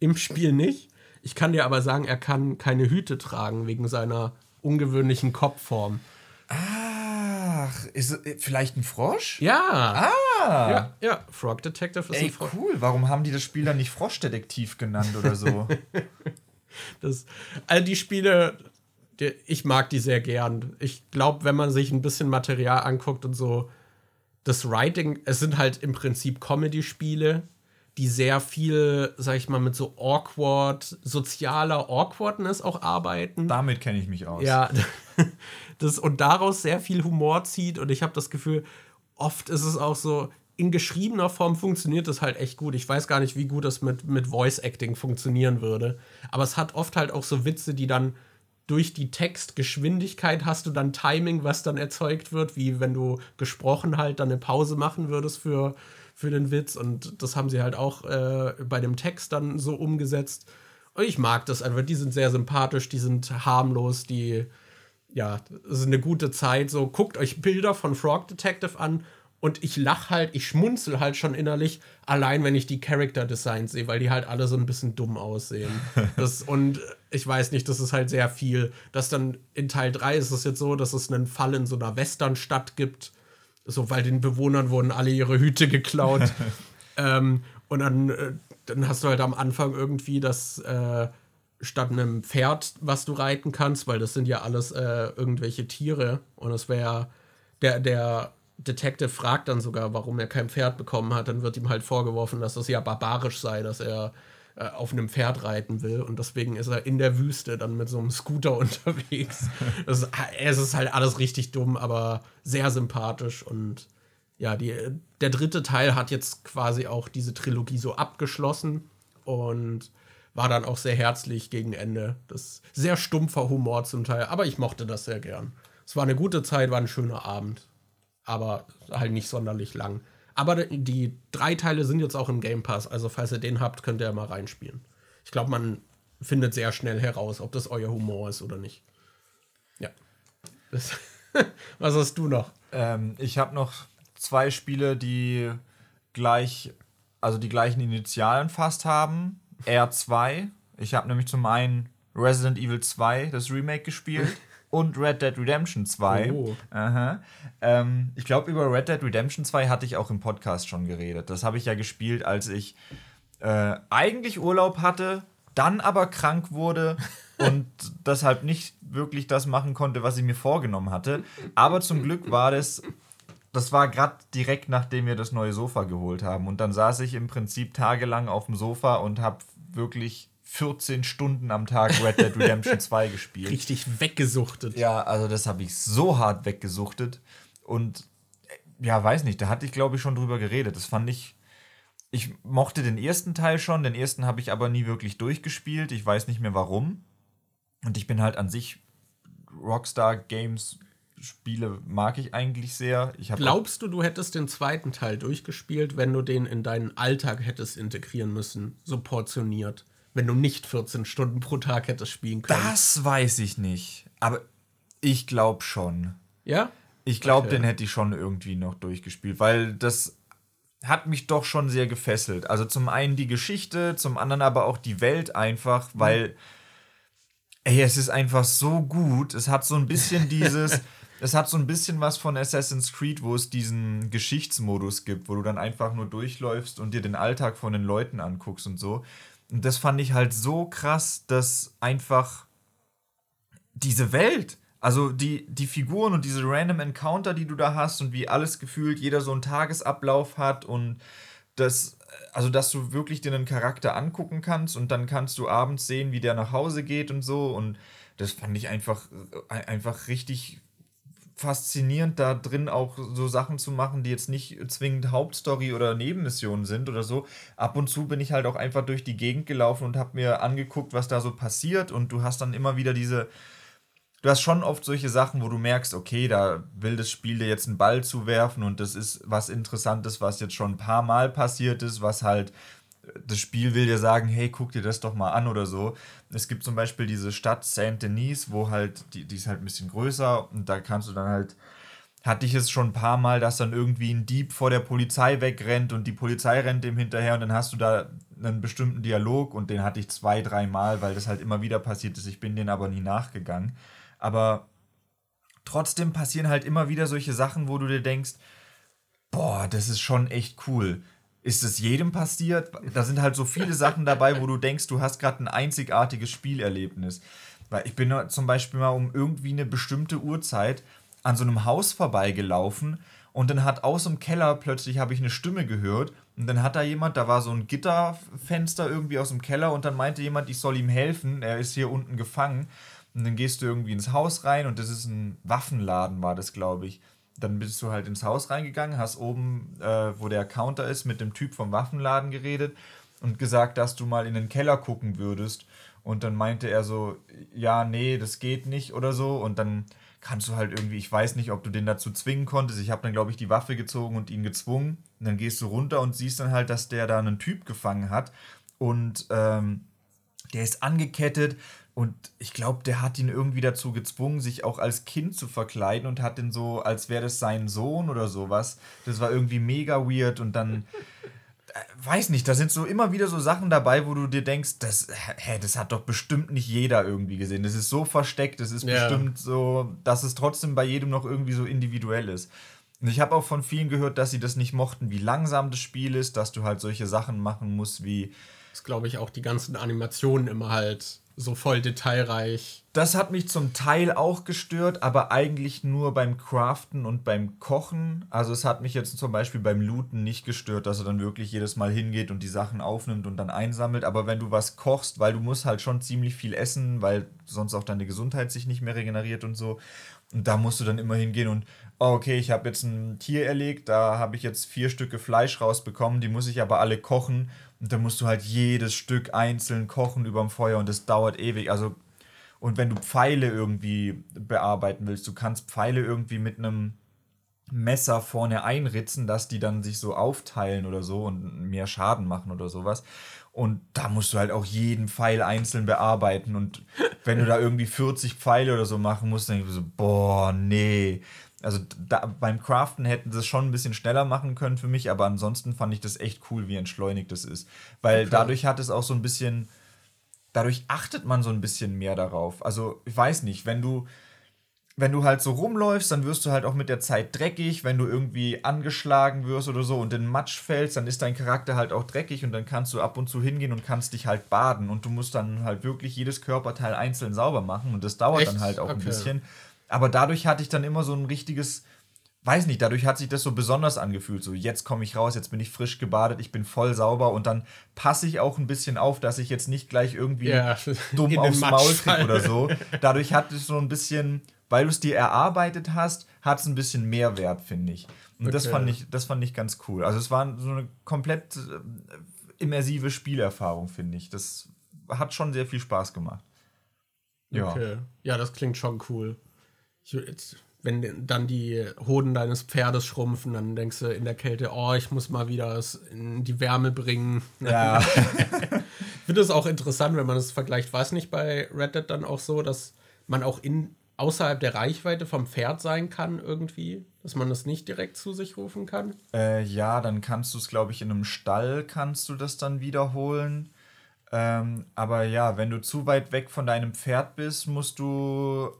Im Spiel nicht. Ich kann dir aber sagen, er kann keine Hüte tragen wegen seiner ungewöhnlichen Kopfform. Ach, ist es vielleicht ein Frosch? Ja. Ah. Ja, ja. Frog Detective ist Ey, ein Frosch. cool. Warum haben die das Spiel dann nicht Froschdetektiv genannt oder so? das, all die Spiele, die, ich mag die sehr gern. Ich glaube, wenn man sich ein bisschen Material anguckt und so, das Writing, es sind halt im Prinzip Comedy-Spiele die sehr viel, sag ich mal, mit so awkward, sozialer Awkwardness auch arbeiten. Damit kenne ich mich aus. Ja, das, und daraus sehr viel Humor zieht. Und ich habe das Gefühl, oft ist es auch so, in geschriebener Form funktioniert das halt echt gut. Ich weiß gar nicht, wie gut das mit, mit Voice Acting funktionieren würde. Aber es hat oft halt auch so Witze, die dann durch die Textgeschwindigkeit hast du dann Timing, was dann erzeugt wird, wie wenn du gesprochen halt dann eine Pause machen würdest für für den Witz und das haben sie halt auch äh, bei dem Text dann so umgesetzt. Und ich mag das einfach. Die sind sehr sympathisch, die sind harmlos, die, ja, es ist eine gute Zeit. So, guckt euch Bilder von Frog Detective an und ich lach halt, ich schmunzel halt schon innerlich, allein wenn ich die Character Designs sehe, weil die halt alle so ein bisschen dumm aussehen. Das, und ich weiß nicht, das ist halt sehr viel. Dass dann in Teil 3 ist es jetzt so, dass es einen Fall in so einer Westernstadt gibt so, weil den Bewohnern wurden alle ihre Hüte geklaut. ähm, und dann, äh, dann hast du halt am Anfang irgendwie das äh, statt einem Pferd, was du reiten kannst, weil das sind ja alles äh, irgendwelche Tiere. Und es wäre der, der Detective fragt dann sogar, warum er kein Pferd bekommen hat. Dann wird ihm halt vorgeworfen, dass das ja barbarisch sei, dass er äh, auf einem Pferd reiten will und deswegen ist er in der Wüste dann mit so einem Scooter unterwegs. Das, es ist halt alles richtig dumm, aber sehr sympathisch und ja, die, der dritte Teil hat jetzt quasi auch diese Trilogie so abgeschlossen und war dann auch sehr herzlich gegen Ende. Das sehr stumpfer Humor zum Teil, aber ich mochte das sehr gern. Es war eine gute Zeit, war ein schöner Abend, aber halt nicht sonderlich lang. Aber die drei Teile sind jetzt auch im Game Pass. Also, falls ihr den habt, könnt ihr mal reinspielen. Ich glaube, man findet sehr schnell heraus, ob das euer Humor ist oder nicht. Ja. Das, was hast du noch? Ähm, ich habe noch zwei Spiele, die gleich, also die gleichen Initialen fast haben. R2. Ich habe nämlich zum einen Resident Evil 2, das Remake, gespielt. Und Red Dead Redemption 2. Oh. Aha. Ähm, ich glaube, über Red Dead Redemption 2 hatte ich auch im Podcast schon geredet. Das habe ich ja gespielt, als ich äh, eigentlich Urlaub hatte, dann aber krank wurde und deshalb nicht wirklich das machen konnte, was ich mir vorgenommen hatte. Aber zum Glück war das, das war gerade direkt nachdem wir das neue Sofa geholt haben. Und dann saß ich im Prinzip tagelang auf dem Sofa und habe wirklich 14 Stunden am Tag Red Dead Redemption 2 gespielt. Richtig weggesuchtet. Ja, also das habe ich so hart weggesuchtet. Und äh, ja, weiß nicht, da hatte ich glaube ich schon drüber geredet. Das fand ich. Ich mochte den ersten Teil schon, den ersten habe ich aber nie wirklich durchgespielt. Ich weiß nicht mehr warum. Und ich bin halt an sich Rockstar Games Spiele mag ich eigentlich sehr. Ich Glaubst du, du hättest den zweiten Teil durchgespielt, wenn du den in deinen Alltag hättest integrieren müssen, so portioniert? Wenn du nicht 14 Stunden pro Tag hättest spielen können? das weiß ich nicht. Aber ich glaube schon. ja? Ich glaube, Okay. den hätte ich schon irgendwie noch durchgespielt, weil das hat mich doch schon sehr gefesselt. Also zum einen die Geschichte, zum anderen aber auch die Welt einfach, weil ey, es ist einfach so gut. Es hat so ein bisschen dieses, es hat so ein bisschen was von Assassin's Creed, wo es diesen Geschichtsmodus gibt, wo du dann einfach nur durchläufst und dir den Alltag von den Leuten anguckst und so. Und das fand ich halt so krass, dass einfach diese Welt, also die, die Figuren und diese random Encounter, die du da hast und wie alles gefühlt, jeder so einen Tagesablauf hat und das, also dass du wirklich dir einen Charakter angucken kannst und dann kannst du abends sehen, wie der nach Hause geht und so. Und das fand ich einfach, äh, einfach richtig faszinierend, da drin auch so Sachen zu machen, die jetzt nicht zwingend Hauptstory oder Nebenmissionen sind oder so. Ab und zu bin ich halt auch einfach durch die Gegend gelaufen und habe mir angeguckt, was da so passiert und du hast dann immer wieder diese du hast schon oft solche Sachen, wo du merkst, okay, da will das Spiel dir jetzt einen Ball zuwerfen und das ist was Interessantes, was jetzt schon ein paar Mal passiert ist, was halt das Spiel will dir sagen, hey, guck dir das doch mal an oder so. Es gibt zum Beispiel diese Stadt Saint-Denis, wo halt, die, die ist halt ein bisschen größer und da kannst du dann halt, hatte ich es schon ein paar Mal, dass dann irgendwie ein Dieb vor der Polizei wegrennt und die Polizei rennt dem hinterher und dann hast du da einen bestimmten Dialog und den hatte ich zwei, drei Mal, weil das halt immer wieder passiert ist. Ich bin den aber nie nachgegangen. Aber trotzdem passieren halt immer wieder solche Sachen, wo du dir denkst, boah, das ist schon echt cool. Ist es jedem passiert? Da sind halt so viele Sachen dabei, wo du denkst, du hast gerade ein einzigartiges Spielerlebnis. Weil ich bin zum Beispiel mal um irgendwie eine bestimmte Uhrzeit an so einem Haus vorbeigelaufen und dann hat aus dem Keller plötzlich habe ich eine Stimme gehört und dann hat da jemand, da war so ein Gitterfenster irgendwie aus dem Keller und dann meinte jemand, ich soll ihm helfen, er ist hier unten gefangen und dann gehst du irgendwie ins Haus rein und das ist ein Waffenladen, war das, glaube ich. Dann bist du halt ins Haus reingegangen, hast oben, äh, wo der Counter ist, mit dem Typ vom Waffenladen geredet und gesagt, dass du mal in den Keller gucken würdest. Und dann meinte er so, ja, nee, das geht nicht oder so. Und dann kannst du halt irgendwie, ich weiß nicht, ob du den dazu zwingen konntest. Ich habe dann, glaube ich, die Waffe gezogen und ihn gezwungen. Und dann gehst du runter und siehst dann halt, dass der da einen Typ gefangen hat. Und ähm, der ist angekettet und ich glaube, der hat ihn irgendwie dazu gezwungen, sich auch als Kind zu verkleiden und hat den so, als wäre das sein Sohn oder sowas. Das war irgendwie mega weird und dann, äh, weiß nicht, da sind so immer wieder so Sachen dabei, wo du dir denkst, das, hä, das hat doch bestimmt nicht jeder irgendwie gesehen. Das ist so versteckt, das ist Ja. bestimmt so, dass es trotzdem bei jedem noch irgendwie so individuell ist. Und ich habe auch von vielen gehört, dass sie das nicht mochten, wie langsam das Spiel ist, dass du halt solche Sachen machen musst wie Das glaube ich auch die ganzen Animationen immer halt so voll detailreich. Das hat mich zum Teil auch gestört, aber eigentlich nur beim Craften und beim Kochen. Also es hat mich jetzt zum Beispiel beim Looten nicht gestört, dass er dann wirklich jedes Mal hingeht und die Sachen aufnimmt und dann einsammelt. Aber wenn du was kochst, weil du musst halt schon ziemlich viel essen, weil sonst auch deine Gesundheit sich nicht mehr regeneriert und so. Und da musst du dann immer hingehen und, oh, okay, ich habe jetzt ein Tier erlegt, da habe ich jetzt vier Stücke Fleisch rausbekommen, die muss ich aber alle kochen. Und dann musst du halt jedes Stück einzeln kochen überm Feuer und das dauert ewig. Also und wenn du Pfeile irgendwie bearbeiten willst, du kannst Pfeile irgendwie mit einem Messer vorne einritzen, dass die dann sich so aufteilen oder so und mehr Schaden machen oder sowas. Und da musst du halt auch jeden Pfeil einzeln bearbeiten. Und wenn du da irgendwie 40 Pfeile oder so machen musst, dann denkst du so, boah, nee. Also da, beim Craften hätten sie es schon ein bisschen schneller machen können für mich, aber ansonsten fand ich das echt cool, wie entschleunigt das ist. Weil Okay. dadurch hat es auch so ein bisschen, dadurch achtet man so ein bisschen mehr darauf. Also ich weiß nicht, wenn du, wenn du halt so rumläufst, dann wirst du halt auch mit der Zeit dreckig. Wenn du irgendwie angeschlagen wirst oder so und in Matsch fällst, dann ist dein Charakter halt auch dreckig und dann kannst du ab und zu hingehen und kannst dich halt baden. Und du musst dann halt wirklich jedes Körperteil einzeln sauber machen und das dauert Echt? dann halt auch okay. ein bisschen. Aber dadurch hatte ich dann immer so ein richtiges, weiß nicht, dadurch hat sich das so besonders angefühlt. So, jetzt komme ich raus, jetzt bin ich frisch gebadet, ich bin voll sauber und dann passe ich auch ein bisschen auf, dass ich jetzt nicht gleich irgendwie ja, dumm aufs Maul kriege oder so. Dadurch hat es so ein bisschen weil du es dir erarbeitet hast, hat es ein bisschen mehr Wert, finde ich. Und okay. das, fand ich, das fand ich ganz cool. Also es war so eine komplett äh, immersive Spielerfahrung, finde ich. Das hat schon sehr viel Spaß gemacht. Ja. Okay. Ja, das klingt schon cool. Ich, jetzt, wenn dann die Hoden deines Pferdes schrumpfen, dann denkst du in der Kälte, oh, ich muss mal wieder es in die Wärme bringen. Ja. ich finde es auch interessant, wenn man es vergleicht. War es nicht bei Reddit dann auch so, dass man auch in außerhalb der Reichweite vom Pferd sein kann irgendwie, dass man das nicht direkt zu sich rufen kann? Äh, ja, dann kannst du es, glaube ich, in einem Stall kannst du das dann wiederholen. Ähm, aber ja, wenn du zu weit weg von deinem Pferd bist, musst du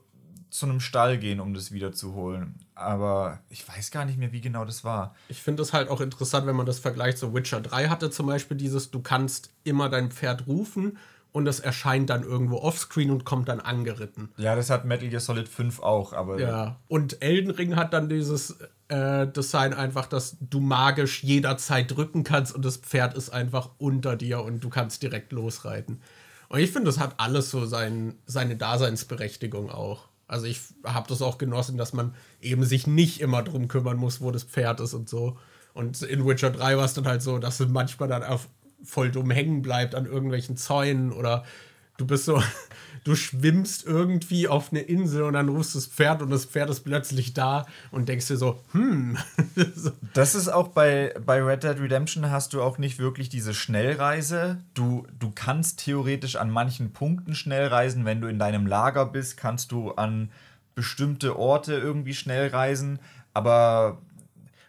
zu einem Stall gehen, um das wiederzuholen. Aber ich weiß gar nicht mehr, wie genau das war. Ich finde es halt auch interessant, wenn man das vergleicht. So Witcher 3 hatte zum Beispiel dieses, du kannst immer dein Pferd rufen und es erscheint dann irgendwo offscreen und kommt dann angeritten. Ja, das hat Metal Gear Solid 5 auch, aber. Ja, und Elden Ring hat dann dieses äh, Design einfach, dass du magisch jederzeit drücken kannst und das Pferd ist einfach unter dir und du kannst direkt losreiten. Und ich finde, das hat alles so sein, seine Daseinsberechtigung auch. Also ich habe das auch genossen, dass man eben sich nicht immer drum kümmern muss, wo das Pferd ist und so. Und in Witcher 3 war es dann halt so, dass du manchmal dann auf voll dumm hängen bleibt an irgendwelchen Zäunen oder du bist so, du schwimmst irgendwie auf eine Insel und dann rufst du das Pferd und das Pferd ist plötzlich da und denkst dir so, hm. das ist auch bei, bei Red Dead Redemption hast du auch nicht wirklich diese Schnellreise. Du, du kannst theoretisch an manchen Punkten schnell reisen. Wenn du in deinem Lager bist, kannst du an bestimmte Orte irgendwie schnell reisen. Aber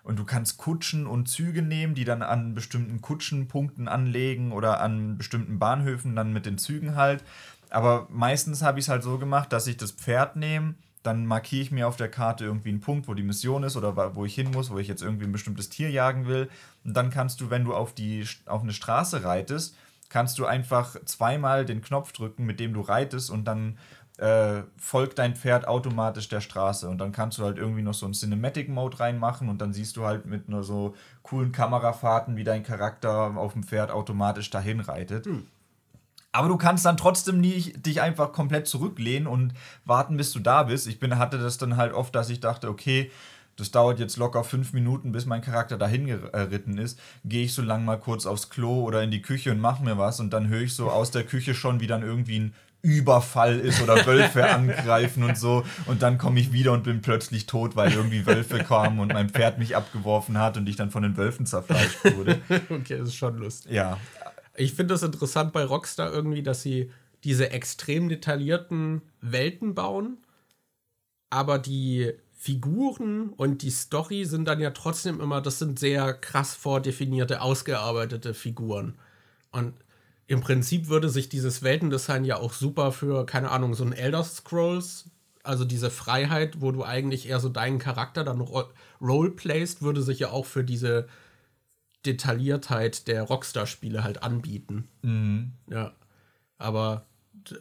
und du kannst Kutschen und Züge nehmen, die dann an bestimmten Kutschenpunkten anlegen oder an bestimmten Bahnhöfen dann mit den Zügen halt. Aber meistens habe ich es halt so gemacht, dass ich das Pferd nehme, dann markiere ich mir auf der Karte irgendwie einen Punkt, wo die Mission ist oder wo ich hin muss, wo ich jetzt irgendwie ein bestimmtes Tier jagen will. Und dann kannst du, wenn du auf, die, auf eine Straße reitest, kannst du einfach zweimal den Knopf drücken, mit dem du reitest und dann äh, folgt dein Pferd automatisch der Straße. Und dann kannst du halt irgendwie noch so einen Cinematic-Mode reinmachen und dann siehst du halt mit nur so coolen Kamerafahrten, wie dein Charakter auf dem Pferd automatisch dahin reitet. Mhm. Aber du kannst dann trotzdem nie dich einfach komplett zurücklehnen und warten, bis du da bist. Ich bin, hatte das dann halt oft, dass ich dachte, okay, das dauert jetzt locker fünf Minuten, bis mein Charakter dahin geritten ist. Gehe ich so lang mal kurz aufs Klo oder in die Küche und mache mir was und dann höre ich so aus der Küche schon, wie dann irgendwie ein Überfall ist oder Wölfe angreifen und so. Und dann komme ich wieder und bin plötzlich tot, weil irgendwie Wölfe kamen und mein Pferd mich abgeworfen hat und ich dann von den Wölfen zerfleischt wurde. okay, das ist schon lustig. Ja. Ich finde das interessant bei Rockstar irgendwie, dass sie diese extrem detaillierten Welten bauen, aber die Figuren und die Story sind dann ja trotzdem immer, das sind sehr krass vordefinierte, ausgearbeitete Figuren. Und im Prinzip würde sich dieses Weltendesign ja auch super für, keine Ahnung, so ein Elder Scrolls, also diese Freiheit, wo du eigentlich eher so deinen Charakter dann ro roleplayst, würde sich ja auch für diese Detailliertheit der Rockstar-Spiele halt anbieten. Mhm. Ja. Aber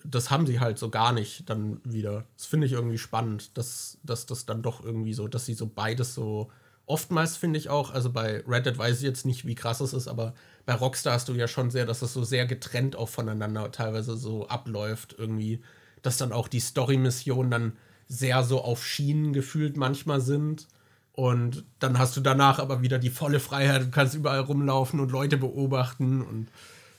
das haben sie halt so gar nicht dann wieder. Das finde ich irgendwie spannend, dass, dass das dann doch irgendwie so, dass sie so beides so oftmals finde ich auch, also bei Reddit weiß ich jetzt nicht, wie krass es ist, aber bei Rockstar hast du ja schon sehr, dass das so sehr getrennt auch voneinander teilweise so abläuft irgendwie, dass dann auch die Story-Missionen dann sehr so auf Schienen gefühlt manchmal sind. Und dann hast du danach aber wieder die volle Freiheit, du kannst überall rumlaufen und Leute beobachten und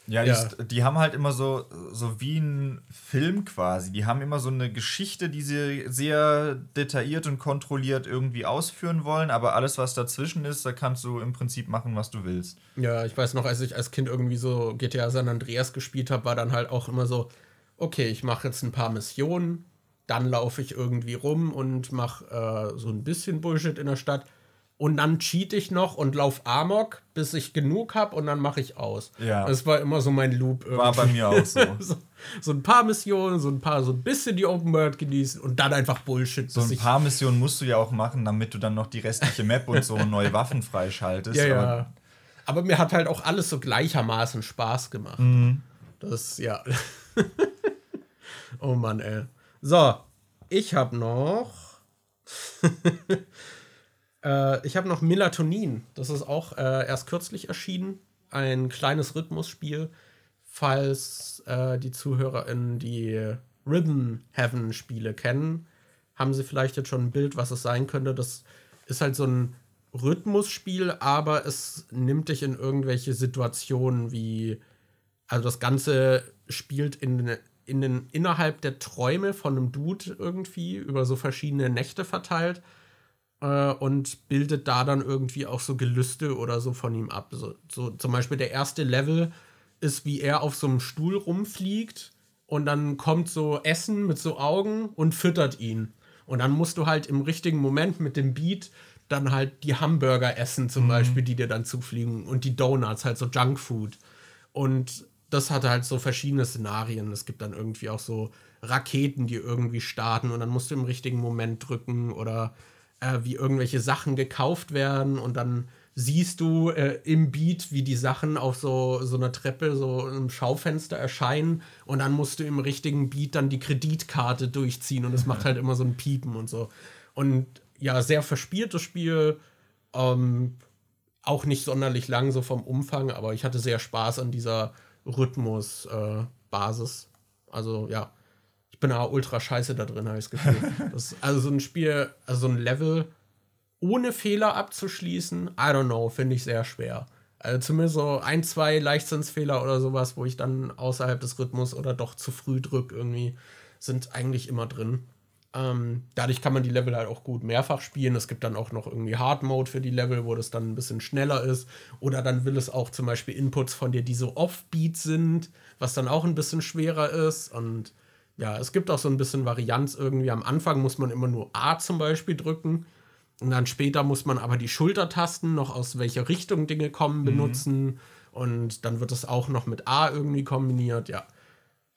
ja, ja. Die, die, haben halt immer so, so wie ein Film quasi. Die haben immer so eine Geschichte, die sie sehr detailliert und kontrolliert irgendwie ausführen wollen, aber alles, was dazwischen ist, da kannst du im Prinzip machen, was du willst. Ja, ich weiß noch, als ich als Kind irgendwie so GTA San Andreas gespielt habe, war dann halt auch immer so, okay, ich mache jetzt ein paar Missionen, dann laufe ich irgendwie rum und mache äh, so ein bisschen Bullshit in der Stadt und dann cheat ich noch und lauf Amok, bis ich genug habe und dann mache ich aus. Ja. Das war immer so mein Loop. Irgendwie. War bei mir auch so. so. so. ein paar Missionen, so ein paar, so ein bisschen die Open World genießen und dann einfach Bullshit. So ein paar Missionen musst du ja auch machen, damit du dann noch die restliche Map und so neue Waffen freischaltest. Ja, ja. Aber, aber, mir hat halt auch alles so gleichermaßen Spaß gemacht. Mhm. Das, ja. oh Mann, ey. So, ich habe noch. Äh, ich habe noch Melatonin. Das ist auch äh, erst kürzlich erschienen. Ein kleines Rhythmusspiel. Falls äh, die ZuhörerInnen die Rhythm Heaven Spiele kennen, haben sie vielleicht jetzt schon ein Bild, was es sein könnte. Das ist halt so ein Rhythmusspiel, aber es nimmt dich in irgendwelche Situationen wie. Also das Ganze spielt in, in den, innerhalb der Träume von einem Dude irgendwie über so verschiedene Nächte verteilt äh, und bildet da dann irgendwie auch so Gelüste oder so von ihm ab. So, so zum Beispiel der erste Level ist, wie er auf so einem Stuhl rumfliegt und dann kommt so Essen mit so Augen und füttert ihn. Und dann musst du halt im richtigen Moment mit dem Beat dann halt die Hamburger essen, zum mhm. Beispiel, die dir dann zufliegen und die Donuts, halt so Junkfood. Und das hatte halt so verschiedene Szenarien. Es gibt dann irgendwie auch so Raketen, die irgendwie starten und dann musst du im richtigen Moment drücken oder äh, wie irgendwelche Sachen gekauft werden und dann siehst du äh, im Beat, wie die Sachen auf so, so einer Treppe, so im Schaufenster erscheinen und dann musst du im richtigen Beat dann die Kreditkarte durchziehen und es macht halt immer so ein Piepen und so. Und ja, sehr verspieltes Spiel, ähm, auch nicht sonderlich lang so vom Umfang, aber ich hatte sehr Spaß an dieser Rhythmus-Basis. Äh, also ja, ich bin aber ultra scheiße da drin, habe ich das Gefühl. Das also so ein Spiel, also so ein Level ohne Fehler abzuschließen, I don't know, finde ich sehr schwer. Also zumindest so ein, zwei Leichtsinnsfehler oder sowas, wo ich dann außerhalb des Rhythmus oder doch zu früh drücke, irgendwie, sind eigentlich immer drin. Ähm, dadurch kann man die Level halt auch gut mehrfach spielen. Es gibt dann auch noch irgendwie Hard Mode für die Level, wo das dann ein bisschen schneller ist. Oder dann will es auch zum Beispiel Inputs von dir, die so Offbeat sind, was dann auch ein bisschen schwerer ist. Und ja, es gibt auch so ein bisschen Varianz irgendwie. Am Anfang muss man immer nur A zum Beispiel drücken. Und dann später muss man aber die Schultertasten noch aus welcher Richtung Dinge kommen mhm. benutzen. Mhm. Und dann wird es auch noch mit A irgendwie kombiniert, ja.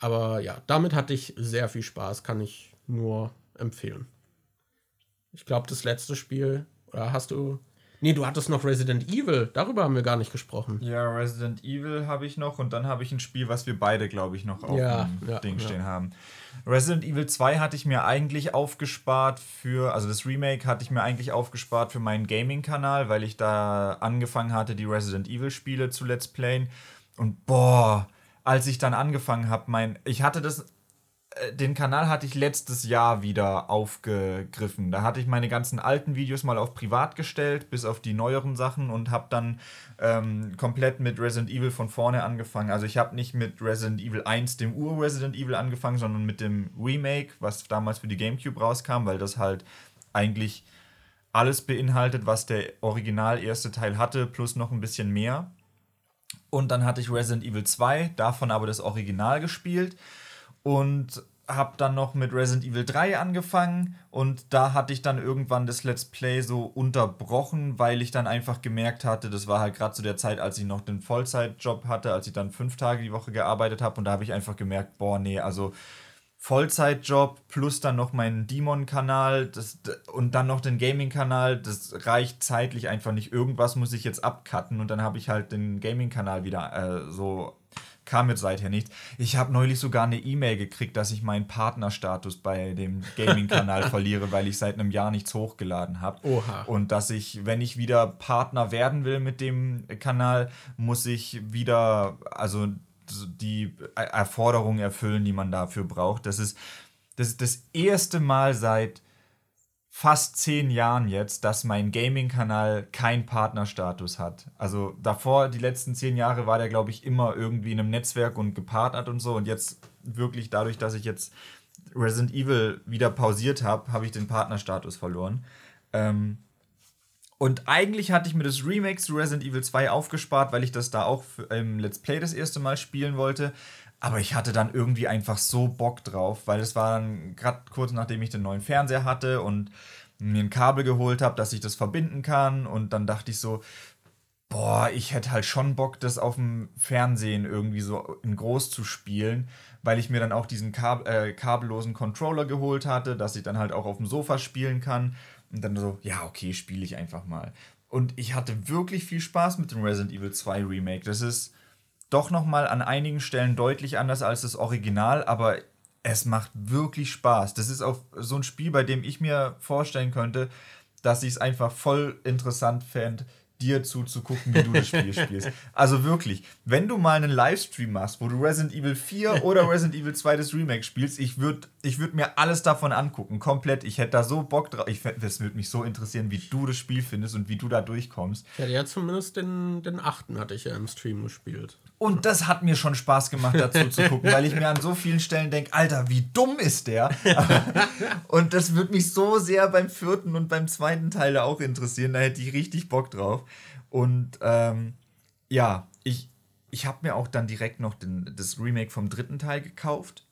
Aber ja, damit hatte ich sehr viel Spaß, kann ich nur empfehlen. Ich glaube, das letzte Spiel, oder hast du Nee, du hattest noch Resident Evil. Darüber haben wir gar nicht gesprochen. Ja, Resident Evil habe ich noch und dann habe ich ein Spiel, was wir beide, glaube ich, noch auf ja, dem ja, Ding ja. stehen haben. Resident Evil 2 hatte ich mir eigentlich aufgespart für, also das Remake hatte ich mir eigentlich aufgespart für meinen Gaming-Kanal, weil ich da angefangen hatte, die Resident Evil-Spiele zu Let's Playen. Und boah, als ich dann angefangen habe, mein, ich hatte das den Kanal hatte ich letztes Jahr wieder aufgegriffen. Da hatte ich meine ganzen alten Videos mal auf privat gestellt, bis auf die neueren Sachen und habe dann ähm, komplett mit Resident Evil von vorne angefangen. Also ich habe nicht mit Resident Evil 1, dem Ur-Resident Evil angefangen, sondern mit dem Remake, was damals für die GameCube rauskam, weil das halt eigentlich alles beinhaltet, was der original erste Teil hatte, plus noch ein bisschen mehr. Und dann hatte ich Resident Evil 2, davon aber das Original gespielt und habe dann noch mit Resident Evil 3 angefangen und da hatte ich dann irgendwann das Let's Play so unterbrochen, weil ich dann einfach gemerkt hatte, das war halt gerade zu der Zeit, als ich noch den Vollzeitjob hatte, als ich dann fünf Tage die Woche gearbeitet habe und da habe ich einfach gemerkt, boah, nee, also Vollzeitjob plus dann noch meinen Demon-Kanal und dann noch den Gaming-Kanal, das reicht zeitlich einfach nicht. Irgendwas muss ich jetzt abcutten und dann habe ich halt den Gaming-Kanal wieder äh, so kam jetzt seither nichts. Ich habe neulich sogar eine E-Mail gekriegt, dass ich meinen Partnerstatus bei dem Gaming-Kanal verliere, weil ich seit einem Jahr nichts hochgeladen habe. Oha. Und dass ich, wenn ich wieder Partner werden will mit dem Kanal, muss ich wieder, also die Erforderungen erfüllen, die man dafür braucht. Das ist das, ist das erste Mal seit fast zehn Jahren jetzt, dass mein Gaming-Kanal keinen Partnerstatus hat. Also davor, die letzten zehn Jahre, war der, glaube ich, immer irgendwie in einem Netzwerk und gepartnert und so. Und jetzt wirklich dadurch, dass ich jetzt Resident Evil wieder pausiert habe, habe ich den Partnerstatus verloren. Ähm, und eigentlich hatte ich mir das Remake zu Resident Evil 2 aufgespart, weil ich das da auch im Let's Play das erste Mal spielen wollte. Aber ich hatte dann irgendwie einfach so Bock drauf, weil es war dann gerade kurz nachdem ich den neuen Fernseher hatte und mir ein Kabel geholt habe, dass ich das verbinden kann. Und dann dachte ich so, boah, ich hätte halt schon Bock, das auf dem Fernsehen irgendwie so in groß zu spielen, weil ich mir dann auch diesen Kab äh, kabellosen Controller geholt hatte, dass ich dann halt auch auf dem Sofa spielen kann. Und dann so, ja, okay, spiele ich einfach mal. Und ich hatte wirklich viel Spaß mit dem Resident Evil 2 Remake. Das ist doch nochmal an einigen Stellen deutlich anders als das Original, aber es macht wirklich Spaß. Das ist auch so ein Spiel, bei dem ich mir vorstellen könnte, dass ich es einfach voll interessant fände, dir zuzugucken, wie du das Spiel spielst. Also wirklich, wenn du mal einen Livestream machst, wo du Resident Evil 4 oder Resident Evil 2 das Remake spielst, ich würde ich würd mir alles davon angucken, komplett. Ich hätte da so Bock drauf. Ich, das würde mich so interessieren, wie du das Spiel findest und wie du da durchkommst. Ja, ja zumindest den, den achten hatte ich ja im Stream gespielt. Und das hat mir schon Spaß gemacht, dazu zu gucken, weil ich mir an so vielen Stellen denke, Alter, wie dumm ist der? und das würde mich so sehr beim vierten und beim zweiten Teil auch interessieren. Da hätte ich richtig Bock drauf. Und ähm, ja, ich, ich habe mir auch dann direkt noch den, das Remake vom dritten Teil gekauft.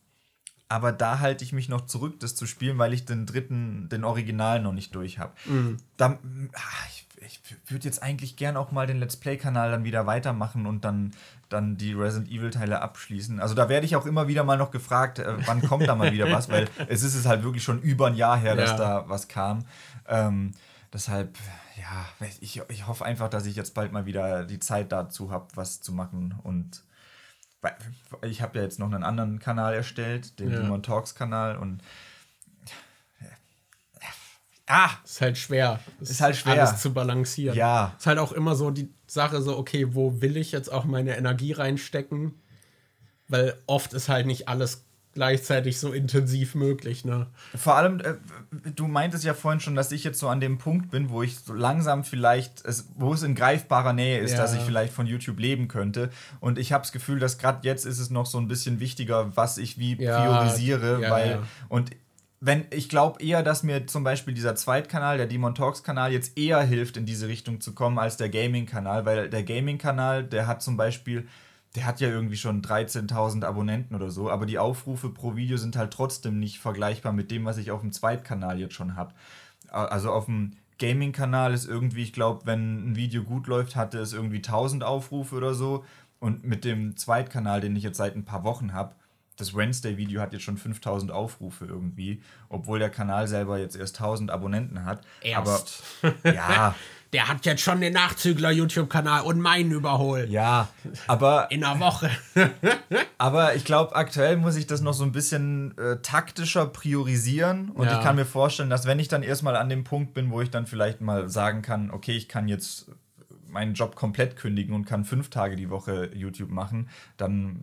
Aber da halte ich mich noch zurück, das zu spielen, weil ich den dritten, den Original noch nicht durch habe. Mhm. Da, ah, ich, ich würde jetzt eigentlich gern auch mal den Let's Play-Kanal dann wieder weitermachen und dann dann die Resident Evil-Teile abschließen. Also da werde ich auch immer wieder mal noch gefragt, äh, wann kommt da mal wieder was, weil es ist es halt wirklich schon über ein Jahr her, dass ja. da was kam. Ähm, deshalb, ja, ich, ich hoffe einfach, dass ich jetzt bald mal wieder die Zeit dazu habe, was zu machen und ich habe ja jetzt noch einen anderen Kanal erstellt, den ja. Demon Talks Kanal und Ah! Ist halt schwer. Ist, halt schwer. Alles zu balancieren. Ja. Ist halt auch immer so die Sache, so, okay, wo will ich jetzt auch meine Energie reinstecken? Weil oft ist halt nicht alles gleichzeitig so intensiv möglich, ne? Vor allem, äh, du meintest ja vorhin schon, dass ich jetzt so an dem Punkt bin, wo ich so langsam vielleicht, es, wo es in greifbarer Nähe ist, ja. dass ich vielleicht von YouTube leben könnte. Und ich habe das Gefühl, dass gerade jetzt ist es noch so ein bisschen wichtiger, was ich wie ja. priorisiere, ja, weil und wenn ich glaube eher, dass mir zum Beispiel dieser Zweitkanal, der Demon Talks Kanal, jetzt eher hilft, in diese Richtung zu kommen, als der Gaming-Kanal, weil der Gaming-Kanal, der hat zum Beispiel, der hat ja irgendwie schon 13.000 Abonnenten oder so, aber die Aufrufe pro Video sind halt trotzdem nicht vergleichbar mit dem, was ich auf dem Zweitkanal jetzt schon habe. Also auf dem Gaming-Kanal ist irgendwie, ich glaube, wenn ein Video gut läuft, hatte es irgendwie 1000 Aufrufe oder so. Und mit dem Zweitkanal, den ich jetzt seit ein paar Wochen habe, das Wednesday-Video hat jetzt schon 5000 Aufrufe irgendwie, obwohl der Kanal selber jetzt erst 1000 Abonnenten hat. Erst. Aber ja. Der hat jetzt schon den Nachzügler-YouTube-Kanal und meinen überholt. Ja, aber. In einer Woche. aber ich glaube, aktuell muss ich das noch so ein bisschen äh, taktischer priorisieren. Und ja. ich kann mir vorstellen, dass wenn ich dann erstmal an dem Punkt bin, wo ich dann vielleicht mal sagen kann, okay, ich kann jetzt meinen Job komplett kündigen und kann fünf Tage die Woche YouTube machen, dann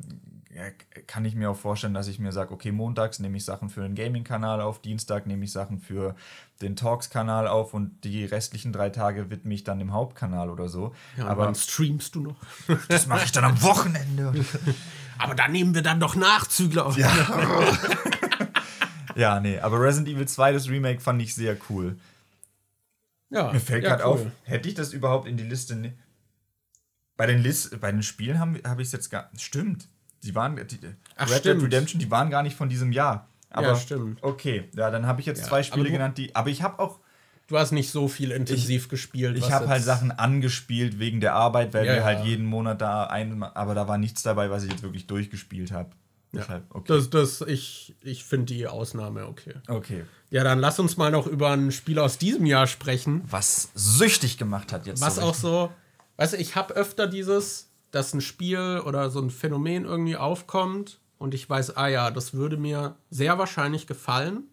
kann ich mir auch vorstellen, dass ich mir sage, okay, montags nehme ich Sachen für den Gaming-Kanal auf, Dienstag nehme ich Sachen für den Talks-Kanal auf und die restlichen drei Tage widme ich dann dem Hauptkanal oder so. Ja, aber wann streamst du noch? das mache ich dann am Wochenende. aber da nehmen wir dann doch Nachzügler auf. Ja. ja, nee, aber Resident Evil 2, das Remake, fand ich sehr cool. Ja, Mir fällt ja, gerade cool. auf, hätte ich das überhaupt in die Liste. Ne bei den, List bei den Spielen habe hab ich es jetzt gar. Stimmt. Die waren. Die, Ach, Red Dead Redemption, die waren gar nicht von diesem Jahr. Aber, ja, stimmt. Okay, ja, dann habe ich jetzt ja, zwei Spiele genannt, die. Aber ich habe auch. Du hast nicht so viel intensiv ich, gespielt. Ich habe halt Sachen angespielt wegen der Arbeit, weil ja, wir halt jeden Monat da ein. Aber da war nichts dabei, was ich jetzt wirklich durchgespielt habe. Ja. okay. Das, das, ich ich finde die Ausnahme okay. Okay. Ja, dann lass uns mal noch über ein Spiel aus diesem Jahr sprechen. Was süchtig gemacht hat jetzt. Was so auch so. Weißt du, ich habe öfter dieses dass ein Spiel oder so ein Phänomen irgendwie aufkommt und ich weiß, ah ja, das würde mir sehr wahrscheinlich gefallen,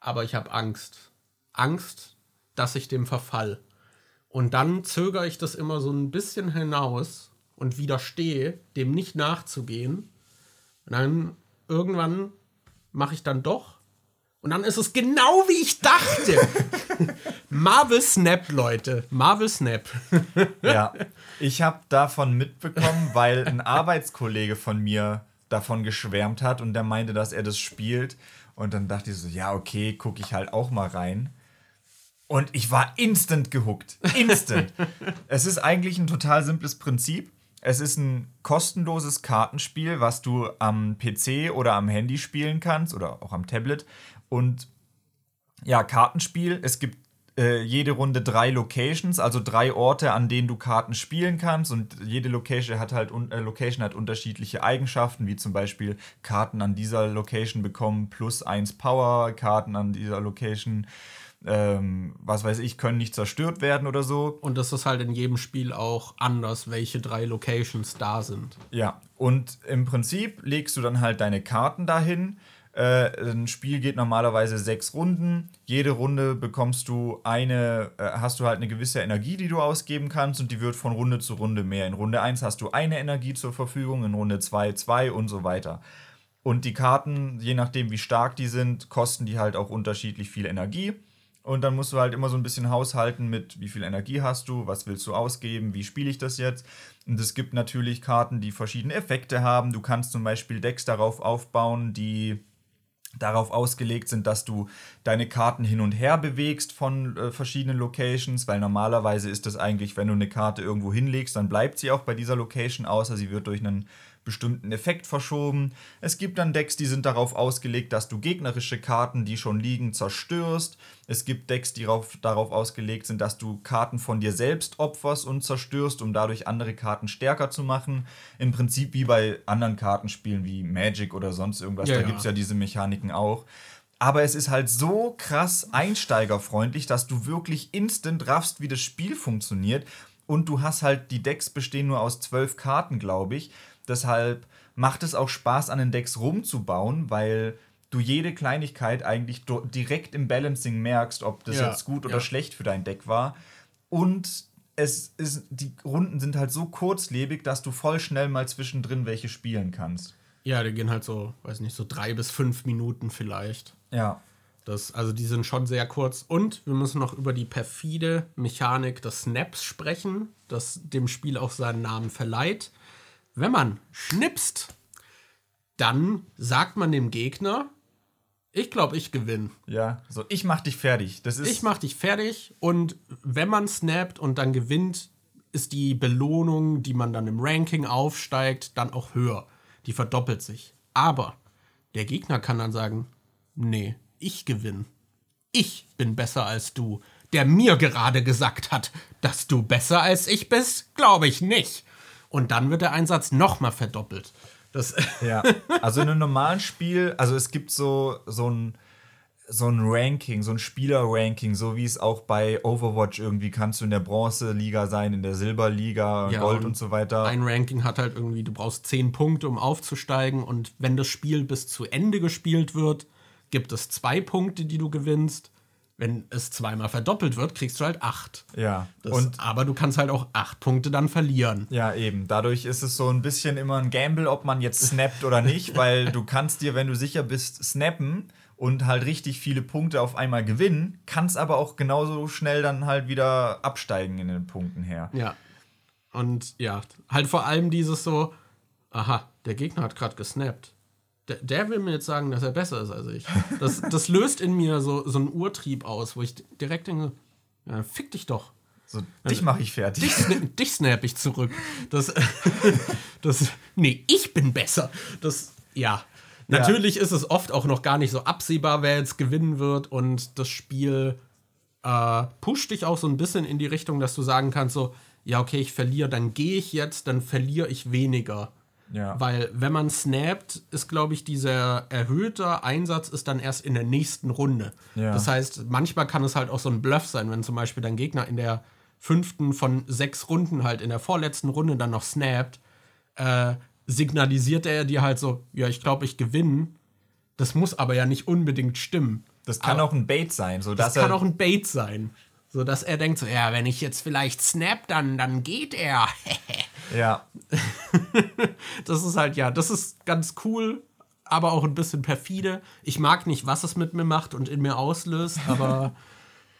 aber ich habe Angst. Angst, dass ich dem verfall. Und dann zögere ich das immer so ein bisschen hinaus und widerstehe, dem nicht nachzugehen. Und dann irgendwann mache ich dann doch. Und dann ist es genau wie ich dachte. Marvel Snap, Leute. Marvel Snap. ja, ich habe davon mitbekommen, weil ein Arbeitskollege von mir davon geschwärmt hat und der meinte, dass er das spielt. Und dann dachte ich so, ja, okay, gucke ich halt auch mal rein. Und ich war instant gehuckt. Instant. es ist eigentlich ein total simples Prinzip. Es ist ein kostenloses Kartenspiel, was du am PC oder am Handy spielen kannst oder auch am Tablet. Und ja, Kartenspiel. Es gibt äh, jede Runde drei Locations, also drei Orte, an denen du Karten spielen kannst. Und jede Location hat halt äh, Location hat unterschiedliche Eigenschaften, wie zum Beispiel Karten an dieser Location bekommen plus eins Power, Karten an dieser Location ähm, was weiß ich, können nicht zerstört werden oder so. Und das ist halt in jedem Spiel auch anders, welche drei Locations da sind. Ja, und im Prinzip legst du dann halt deine Karten dahin. Äh, ein Spiel geht normalerweise sechs Runden. Jede Runde bekommst du eine, äh, hast du halt eine gewisse Energie, die du ausgeben kannst und die wird von Runde zu Runde mehr. In Runde 1 hast du eine Energie zur Verfügung, in Runde 2 zwei und so weiter. Und die Karten, je nachdem wie stark die sind, kosten die halt auch unterschiedlich viel Energie. Und dann musst du halt immer so ein bisschen haushalten mit, wie viel Energie hast du, was willst du ausgeben, wie spiele ich das jetzt. Und es gibt natürlich Karten, die verschiedene Effekte haben. Du kannst zum Beispiel Decks darauf aufbauen, die darauf ausgelegt sind, dass du deine Karten hin und her bewegst von äh, verschiedenen Locations, weil normalerweise ist das eigentlich, wenn du eine Karte irgendwo hinlegst, dann bleibt sie auch bei dieser Location, außer sie wird durch einen bestimmten Effekt verschoben. Es gibt dann Decks, die sind darauf ausgelegt, dass du gegnerische Karten, die schon liegen, zerstörst. Es gibt Decks, die darauf, darauf ausgelegt sind, dass du Karten von dir selbst opferst und zerstörst, um dadurch andere Karten stärker zu machen. Im Prinzip wie bei anderen Kartenspielen wie Magic oder sonst irgendwas. Ja, da gibt es ja diese Mechaniken auch. Aber es ist halt so krass einsteigerfreundlich, dass du wirklich instant raffst, wie das Spiel funktioniert. Und du hast halt, die Decks bestehen nur aus zwölf Karten, glaube ich. Deshalb macht es auch Spaß, an den Decks rumzubauen, weil du jede Kleinigkeit eigentlich direkt im Balancing merkst, ob das ja, jetzt gut oder ja. schlecht für dein Deck war. Und es ist, die Runden sind halt so kurzlebig, dass du voll schnell mal zwischendrin welche spielen kannst. Ja, die gehen halt so, weiß nicht, so drei bis fünf Minuten vielleicht. Ja. Das, also die sind schon sehr kurz. Und wir müssen noch über die perfide Mechanik des Snaps sprechen, das dem Spiel auch seinen Namen verleiht. Wenn man schnipst, dann sagt man dem Gegner, ich glaube, ich gewinne. Ja, so ich mach dich fertig. Das ist ich mach dich fertig und wenn man snappt und dann gewinnt, ist die Belohnung, die man dann im Ranking aufsteigt, dann auch höher. Die verdoppelt sich. Aber der Gegner kann dann sagen, nee, ich gewinne. Ich bin besser als du. Der mir gerade gesagt hat, dass du besser als ich bist, glaube ich nicht. Und dann wird der Einsatz nochmal verdoppelt. Das ja, also in einem normalen Spiel, also es gibt so, so ein so ein Ranking, so ein Spieler-Ranking, so wie es auch bei Overwatch irgendwie kannst du in der Bronze-Liga sein, in der Silberliga, ja, Gold und, und, so weiter. Ein Ranking hat halt irgendwie, du brauchst zehn Punkte, um aufzusteigen und wenn das Spiel bis zu Ende gespielt wird, gibt es zwei Punkte, die du gewinnst wenn es zweimal verdoppelt wird, kriegst du halt acht. Ja. Das, und, aber du kannst halt auch acht Punkte dann verlieren. Ja, eben. Dadurch ist es so ein bisschen immer ein Gamble, ob man jetzt snappt oder nicht, weil du kannst dir, wenn du sicher bist, snappen und halt richtig viele Punkte auf einmal gewinnen, kannst aber auch genauso schnell dann halt wieder absteigen in den Punkten her. Ja. Und ja, halt vor allem dieses so, aha, der Gegner hat gerade gesnappt der, der, will mir jetzt sagen, dass er besser ist als ich. Das, das löst in mir so, so einen Urtrieb aus, wo ich direkt denke, ja, fick dich doch. So, dich mache ich fertig. Dich, sna dich snap ich zurück. Das, das, nee, ich bin besser. Das, ja. Natürlich ja. ist es oft auch noch gar nicht so absehbar, wer jetzt gewinnen wird und das Spiel äh, pusht dich auch so ein bisschen in die Richtung, dass du sagen kannst so, ja, okay, ich verliere, dann gehe ich jetzt, dann verliere ich weniger. Ja. Weil wenn man snappt, ist, glaube ich, dieser erhöhte Einsatz ist dann erst in der nächsten Runde. Ja. Das heißt, manchmal kann es halt auch so ein Bluff sein, wenn zum Beispiel dein Gegner in der fünften von sechs Runden halt in der vorletzten Runde dann noch snappt, äh, signalisiert er dir halt so, ja, ich glaube, ich gewinne. Das muss aber ja nicht unbedingt stimmen. Das kann aber auch ein Bait sein. So das kann auch ein Bait sein. So dass er denkt so, ja, wenn ich jetzt vielleicht snap, dann, dann geht er. ja. das ist halt, ja, das ist ganz cool, aber auch ein bisschen perfide. Ich mag nicht, was es mit mir macht und in mir auslöst, aber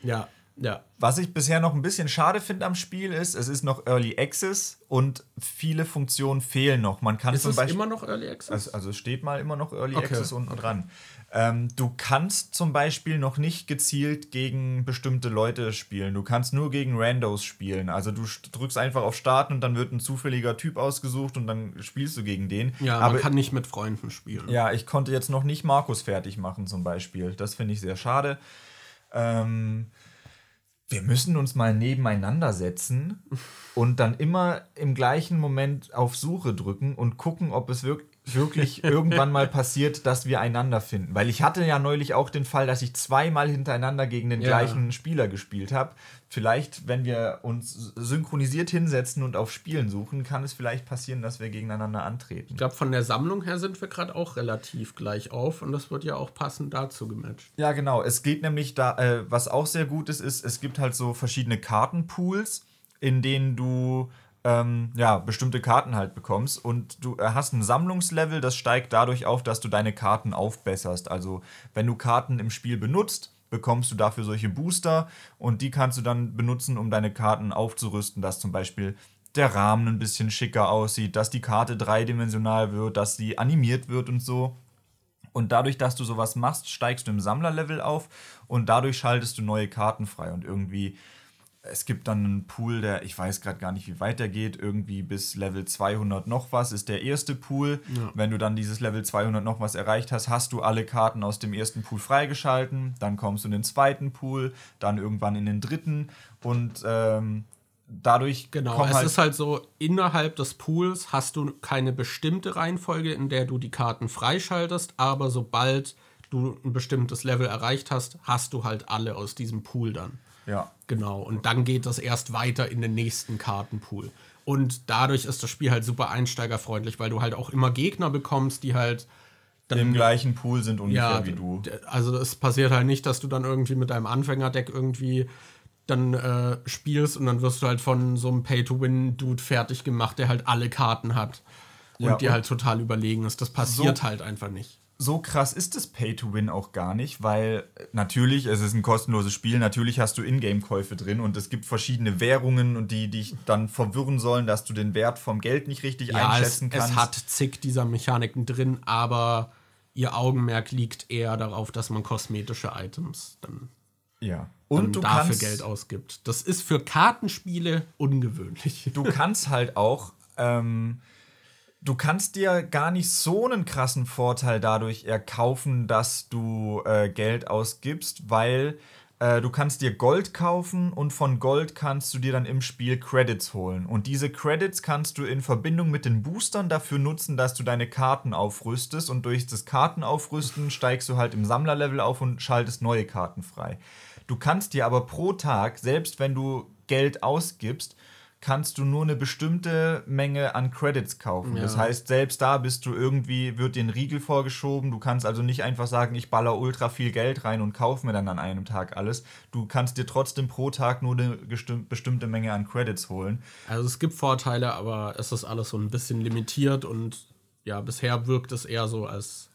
ja, ja. Was ich bisher noch ein bisschen schade finde am Spiel ist, es ist noch Early Access und viele Funktionen fehlen noch. Man kann ist zum es Beispiel, immer noch Early Access? Also, also steht mal immer noch Early okay. Access unten dran. Ähm, du kannst zum Beispiel noch nicht gezielt gegen bestimmte Leute spielen. Du kannst nur gegen Randos spielen. Also du drückst einfach auf Starten und dann wird ein zufälliger Typ ausgesucht und dann spielst du gegen den. Ja, Aber man kann nicht mit Freunden spielen. Ja, ich konnte jetzt noch nicht Markus fertig machen zum Beispiel. Das finde ich sehr schade. Ähm, wir müssen uns mal nebeneinander setzen und dann immer im gleichen Moment auf Suche drücken und gucken, ob es wirklich wirklich irgendwann mal passiert, dass wir einander finden. Weil ich hatte ja neulich auch den Fall, dass ich zweimal hintereinander gegen den ja. gleichen Spieler gespielt habe. Vielleicht, wenn wir uns synchronisiert hinsetzen und auf Spielen suchen, kann es vielleicht passieren, dass wir gegeneinander antreten. Ich glaube, von der Sammlung her sind wir gerade auch relativ gleich auf und das wird ja auch passend dazu gematcht. Ja, genau. Es geht nämlich da, äh, was auch sehr gut ist, ist, es gibt halt so verschiedene Kartenpools, in denen du ähm, ja, bestimmte Karten halt bekommst. Und du äh, hast ein Sammlungslevel, das steigt dadurch auf, dass du deine Karten aufbesserst. Also wenn du Karten im Spiel benutzt, bekommst du dafür solche Booster und die kannst du dann benutzen, um deine Karten aufzurüsten, dass zum Beispiel der Rahmen ein bisschen schicker aussieht, dass die Karte dreidimensional wird, dass sie animiert wird und so. Und dadurch, dass du sowas machst, steigst du im Sammlerlevel auf und dadurch schaltest du neue Karten frei und irgendwie es gibt dann einen Pool, der, ich weiß gerade gar nicht, wie weit der geht, irgendwie bis Level 200 noch was ist der erste Pool. Ja. Wenn du dann dieses Level 200 noch was erreicht hast, hast du alle Karten aus dem ersten Pool freigeschalten. Dann kommst du in den zweiten Pool, dann irgendwann in den dritten und ähm, dadurch. Genau, es halt ist halt so, innerhalb des Pools hast du keine bestimmte Reihenfolge, in der du die Karten freischaltest, aber sobald du ein bestimmtes Level erreicht hast, hast du halt alle aus diesem Pool dann. Ja. Genau. Und dann geht das erst weiter in den nächsten Kartenpool. Und dadurch ist das Spiel halt super einsteigerfreundlich, weil du halt auch immer Gegner bekommst, die halt dann, im gleichen Pool sind ungefähr ja, wie du. Also es passiert halt nicht, dass du dann irgendwie mit deinem Anfängerdeck irgendwie dann äh, spielst und dann wirst du halt von so einem Pay-to-Win-Dude fertig gemacht, der halt alle Karten hat und ja, dir halt total überlegen ist. Das passiert so, halt einfach nicht so krass ist das Pay-to-Win auch gar nicht, weil natürlich, es ist ein kostenloses Spiel, natürlich hast du Ingame-Käufe drin und es gibt verschiedene Währungen und die dich dann verwirren sollen, dass du den Wert vom Geld nicht richtig ja, einschätzen es, kannst. Es hat zig dieser Mechaniken drin, aber ihr Augenmerk liegt eher darauf, dass man kosmetische Items dann, ja. und dann du dafür Geld ausgibt. Das ist für Kartenspiele ungewöhnlich. Du kannst halt auch ähm, du kannst dir gar nicht so einen krassen Vorteil dadurch erkaufen, dass du äh, Geld ausgibst, weil äh, du kannst dir Gold kaufen und von Gold kannst du dir dann im Spiel Credits holen. Und diese Credits kannst du in Verbindung mit den Boostern dafür nutzen, dass du deine Karten aufrüstest und durch das Kartenaufrüsten steigst du halt im Sammlerlevel auf und schaltest neue Karten frei. Du kannst dir aber pro Tag, selbst wenn du Geld ausgibst, kannst du nur eine bestimmte Menge an Credits kaufen. Ja. Das heißt, selbst da bist du irgendwie, wird dir ein Riegel vorgeschoben. Du kannst also nicht einfach sagen, ich baller ultra viel Geld rein und kaufe mir dann an einem Tag alles. Du kannst dir trotzdem pro Tag nur eine bestimmte Menge an Credits holen. Also es gibt Vorteile, aber es ist alles so ein bisschen limitiert und ja, bisher wirkt es eher so, als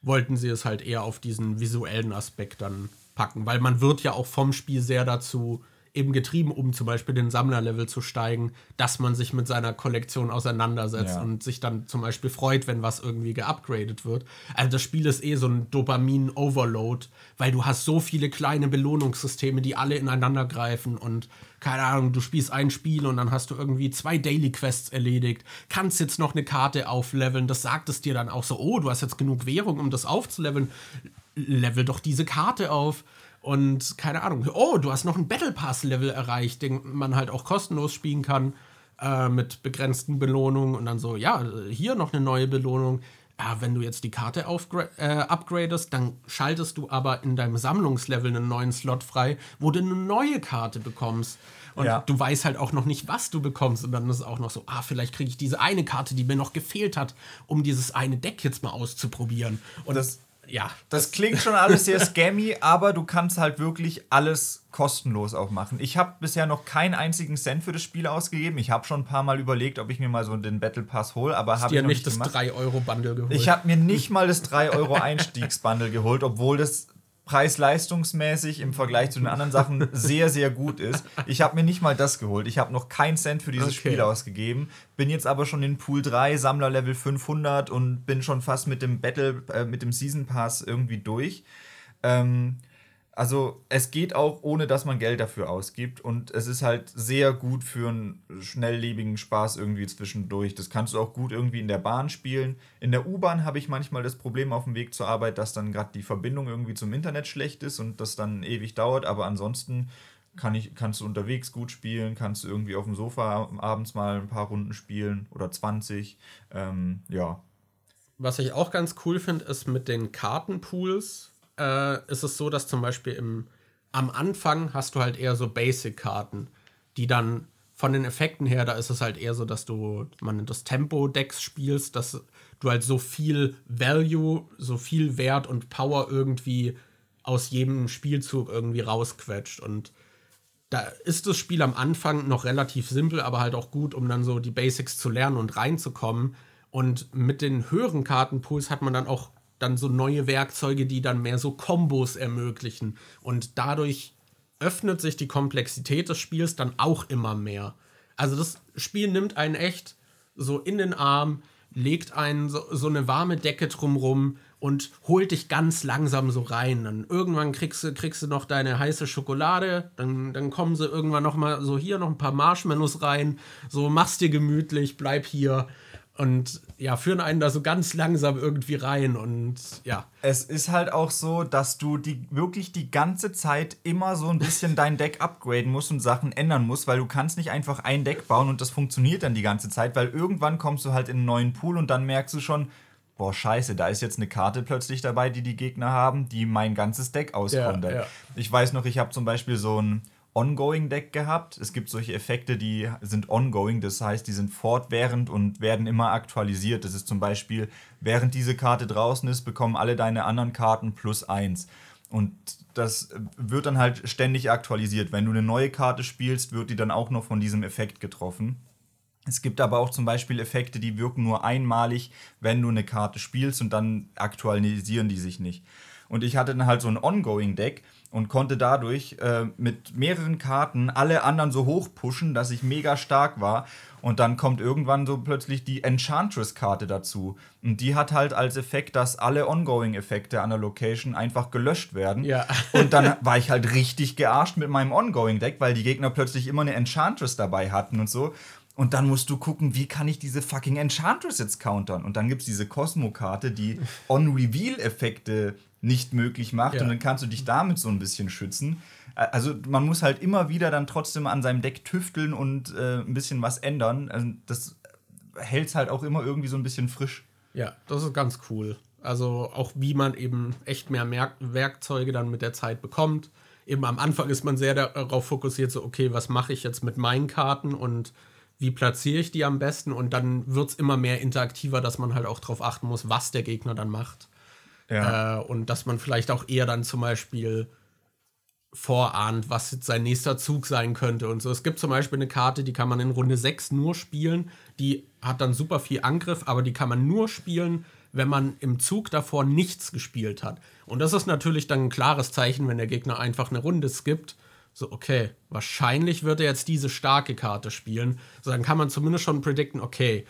wollten sie es halt eher auf diesen visuellen Aspekt dann packen, weil man wird ja auch vom Spiel sehr dazu eben getrieben, um zum Beispiel den Sammlerlevel zu steigen, dass man sich mit seiner Kollektion auseinandersetzt ja. und sich dann zum Beispiel freut, wenn was irgendwie geupgradet wird. Also das Spiel ist eh so ein Dopamin-Overload, weil du hast so viele kleine Belohnungssysteme, die alle ineinander greifen und keine Ahnung, du spielst ein Spiel und dann hast du irgendwie zwei Daily Quests erledigt, kannst jetzt noch eine Karte aufleveln, das sagt es dir dann auch so, oh, du hast jetzt genug Währung, um das aufzuleveln, level doch diese Karte auf. Und keine Ahnung, oh, du hast noch ein Battle Pass-Level erreicht, den man halt auch kostenlos spielen kann äh, mit begrenzten Belohnungen. Und dann so, ja, hier noch eine neue Belohnung. Ja, wenn du jetzt die Karte äh, upgradest, dann schaltest du aber in deinem Sammlungslevel einen neuen Slot frei, wo du eine neue Karte bekommst. Und ja. du weißt halt auch noch nicht, was du bekommst. Und dann ist es auch noch so, ah, vielleicht kriege ich diese eine Karte, die mir noch gefehlt hat, um dieses eine Deck jetzt mal auszuprobieren. Und das ja. Das klingt schon alles sehr scammy, aber du kannst halt wirklich alles kostenlos auch machen. Ich habe bisher noch keinen einzigen Cent für das Spiel ausgegeben. Ich habe schon ein paar Mal überlegt, ob ich mir mal so den Battle Pass hole, aber habe ich noch nicht das 3-Euro-Bundle geholt. Ich habe mir nicht mal das 3-Euro-Einstiegsbundle geholt, obwohl das preis-leistungsmäßig im Vergleich zu den anderen Sachen sehr, sehr gut ist. Ich habe mir nicht mal das geholt. Ich habe noch keinen Cent für dieses okay. Spiel ausgegeben. Bin jetzt aber schon in Pool 3, Sammler Level 500 und bin schon fast mit dem Battle, äh, mit dem Season Pass irgendwie durch. Ähm, also es geht auch, ohne dass man Geld dafür ausgibt. Und es ist halt sehr gut für einen schnelllebigen Spaß irgendwie zwischendurch. Das kannst du auch gut irgendwie in der Bahn spielen. In der U-Bahn habe ich manchmal das Problem auf dem Weg zur Arbeit, dass dann gerade die Verbindung irgendwie zum Internet schlecht ist und das dann ewig dauert. Aber ansonsten kann ich, kannst du unterwegs gut spielen, kannst du irgendwie auf dem Sofa abends mal ein paar Runden spielen oder 20. Ähm, ja. Was ich auch ganz cool finde, ist mit den Kartenpools äh, ist es so, dass zum Beispiel im, am Anfang hast du halt eher so Basic-Karten, die dann von den Effekten her, da ist es halt eher so, dass du man das Tempo-Decks spielst, dass du halt so viel Value, so viel Wert und Power irgendwie aus jedem Spielzug irgendwie rausquetscht. Und da ist das Spiel am Anfang noch relativ simpel, aber halt auch gut, um dann so die Basics zu lernen und reinzukommen. Und mit den höheren Kartenpools hat man dann auch dann so neue Werkzeuge, die dann mehr so Kombos ermöglichen. Und dadurch öffnet sich die Komplexität des Spiels dann auch immer mehr. Also das Spiel nimmt einen echt so in den Arm, legt einen so, so eine warme Decke drumrum und holt dich ganz langsam so rein. Dann irgendwann kriegst du, kriegst du noch deine heiße Schokolade, dann, dann kommen sie irgendwann noch mal so hier noch ein paar Marshmallows rein, so machst dir gemütlich, bleib hier und ja, führen einen da so ganz langsam irgendwie rein und ja. Es ist halt auch so, dass du die wirklich die ganze Zeit immer so ein bisschen dein Deck upgraden musst und Sachen ändern musst, weil du kannst nicht einfach ein Deck bauen und das funktioniert dann die ganze Zeit, weil irgendwann kommst du halt in einen neuen Pool und dann merkst du schon, boah, scheiße, da ist jetzt eine Karte plötzlich dabei, die die Gegner haben, die mein ganzes Deck auskontert. Ja, ja. Ich weiß noch, ich habe zum Beispiel so ein Ongoing-Deck gehabt. Es gibt solche Effekte, die sind ongoing, das heißt, die sind fortwährend und werden immer aktualisiert. Das ist zum Beispiel, während diese Karte draußen ist, bekommen alle deine anderen Karten plus eins. Und das wird dann halt ständig aktualisiert. Wenn du eine neue Karte spielst, wird die dann auch noch von diesem Effekt getroffen. Es gibt aber auch zum Beispiel Effekte, die wirken nur einmalig, wenn du eine Karte spielst und dann aktualisieren die sich nicht. Und ich hatte dann halt so ein Ongoing-Deck und konnte dadurch äh, mit mehreren Karten alle anderen so hoch pushen, dass ich mega stark war. Und dann kommt irgendwann so plötzlich die Enchantress-Karte dazu. Und die hat halt als Effekt, dass alle Ongoing-Effekte an der Location einfach gelöscht werden. Ja. Und dann war ich halt richtig gearscht mit meinem Ongoing-Deck, weil die Gegner plötzlich immer eine Enchantress dabei hatten und so. Und dann musst du gucken, wie kann ich diese fucking Enchantress jetzt countern? Und dann gibt es diese Cosmo-Karte, die On-Reveal-Effekte nicht möglich macht. Ja. Und dann kannst du dich damit so ein bisschen schützen. Also man muss halt immer wieder dann trotzdem an seinem Deck tüfteln und äh, ein bisschen was ändern. Also das hält es halt auch immer irgendwie so ein bisschen frisch. Ja, das ist ganz cool. Also auch wie man eben echt mehr Merk Werkzeuge dann mit der Zeit bekommt. Eben am Anfang ist man sehr darauf fokussiert, so okay, was mache ich jetzt mit meinen Karten und wie platziere ich die am besten und dann wird es immer mehr interaktiver, dass man halt auch darauf achten muss, was der Gegner dann macht. Ja. Äh, und dass man vielleicht auch eher dann zum Beispiel vorahnt, was jetzt sein nächster Zug sein könnte und so. Es gibt zum Beispiel eine Karte, die kann man in Runde 6 nur spielen. Die hat dann super viel Angriff, aber die kann man nur spielen, wenn man im Zug davor nichts gespielt hat. Und das ist natürlich dann ein klares Zeichen, wenn der Gegner einfach eine Runde skippt so, okay, wahrscheinlich wird er jetzt diese starke Karte spielen. So, dann kann man zumindest schon predikten, okay,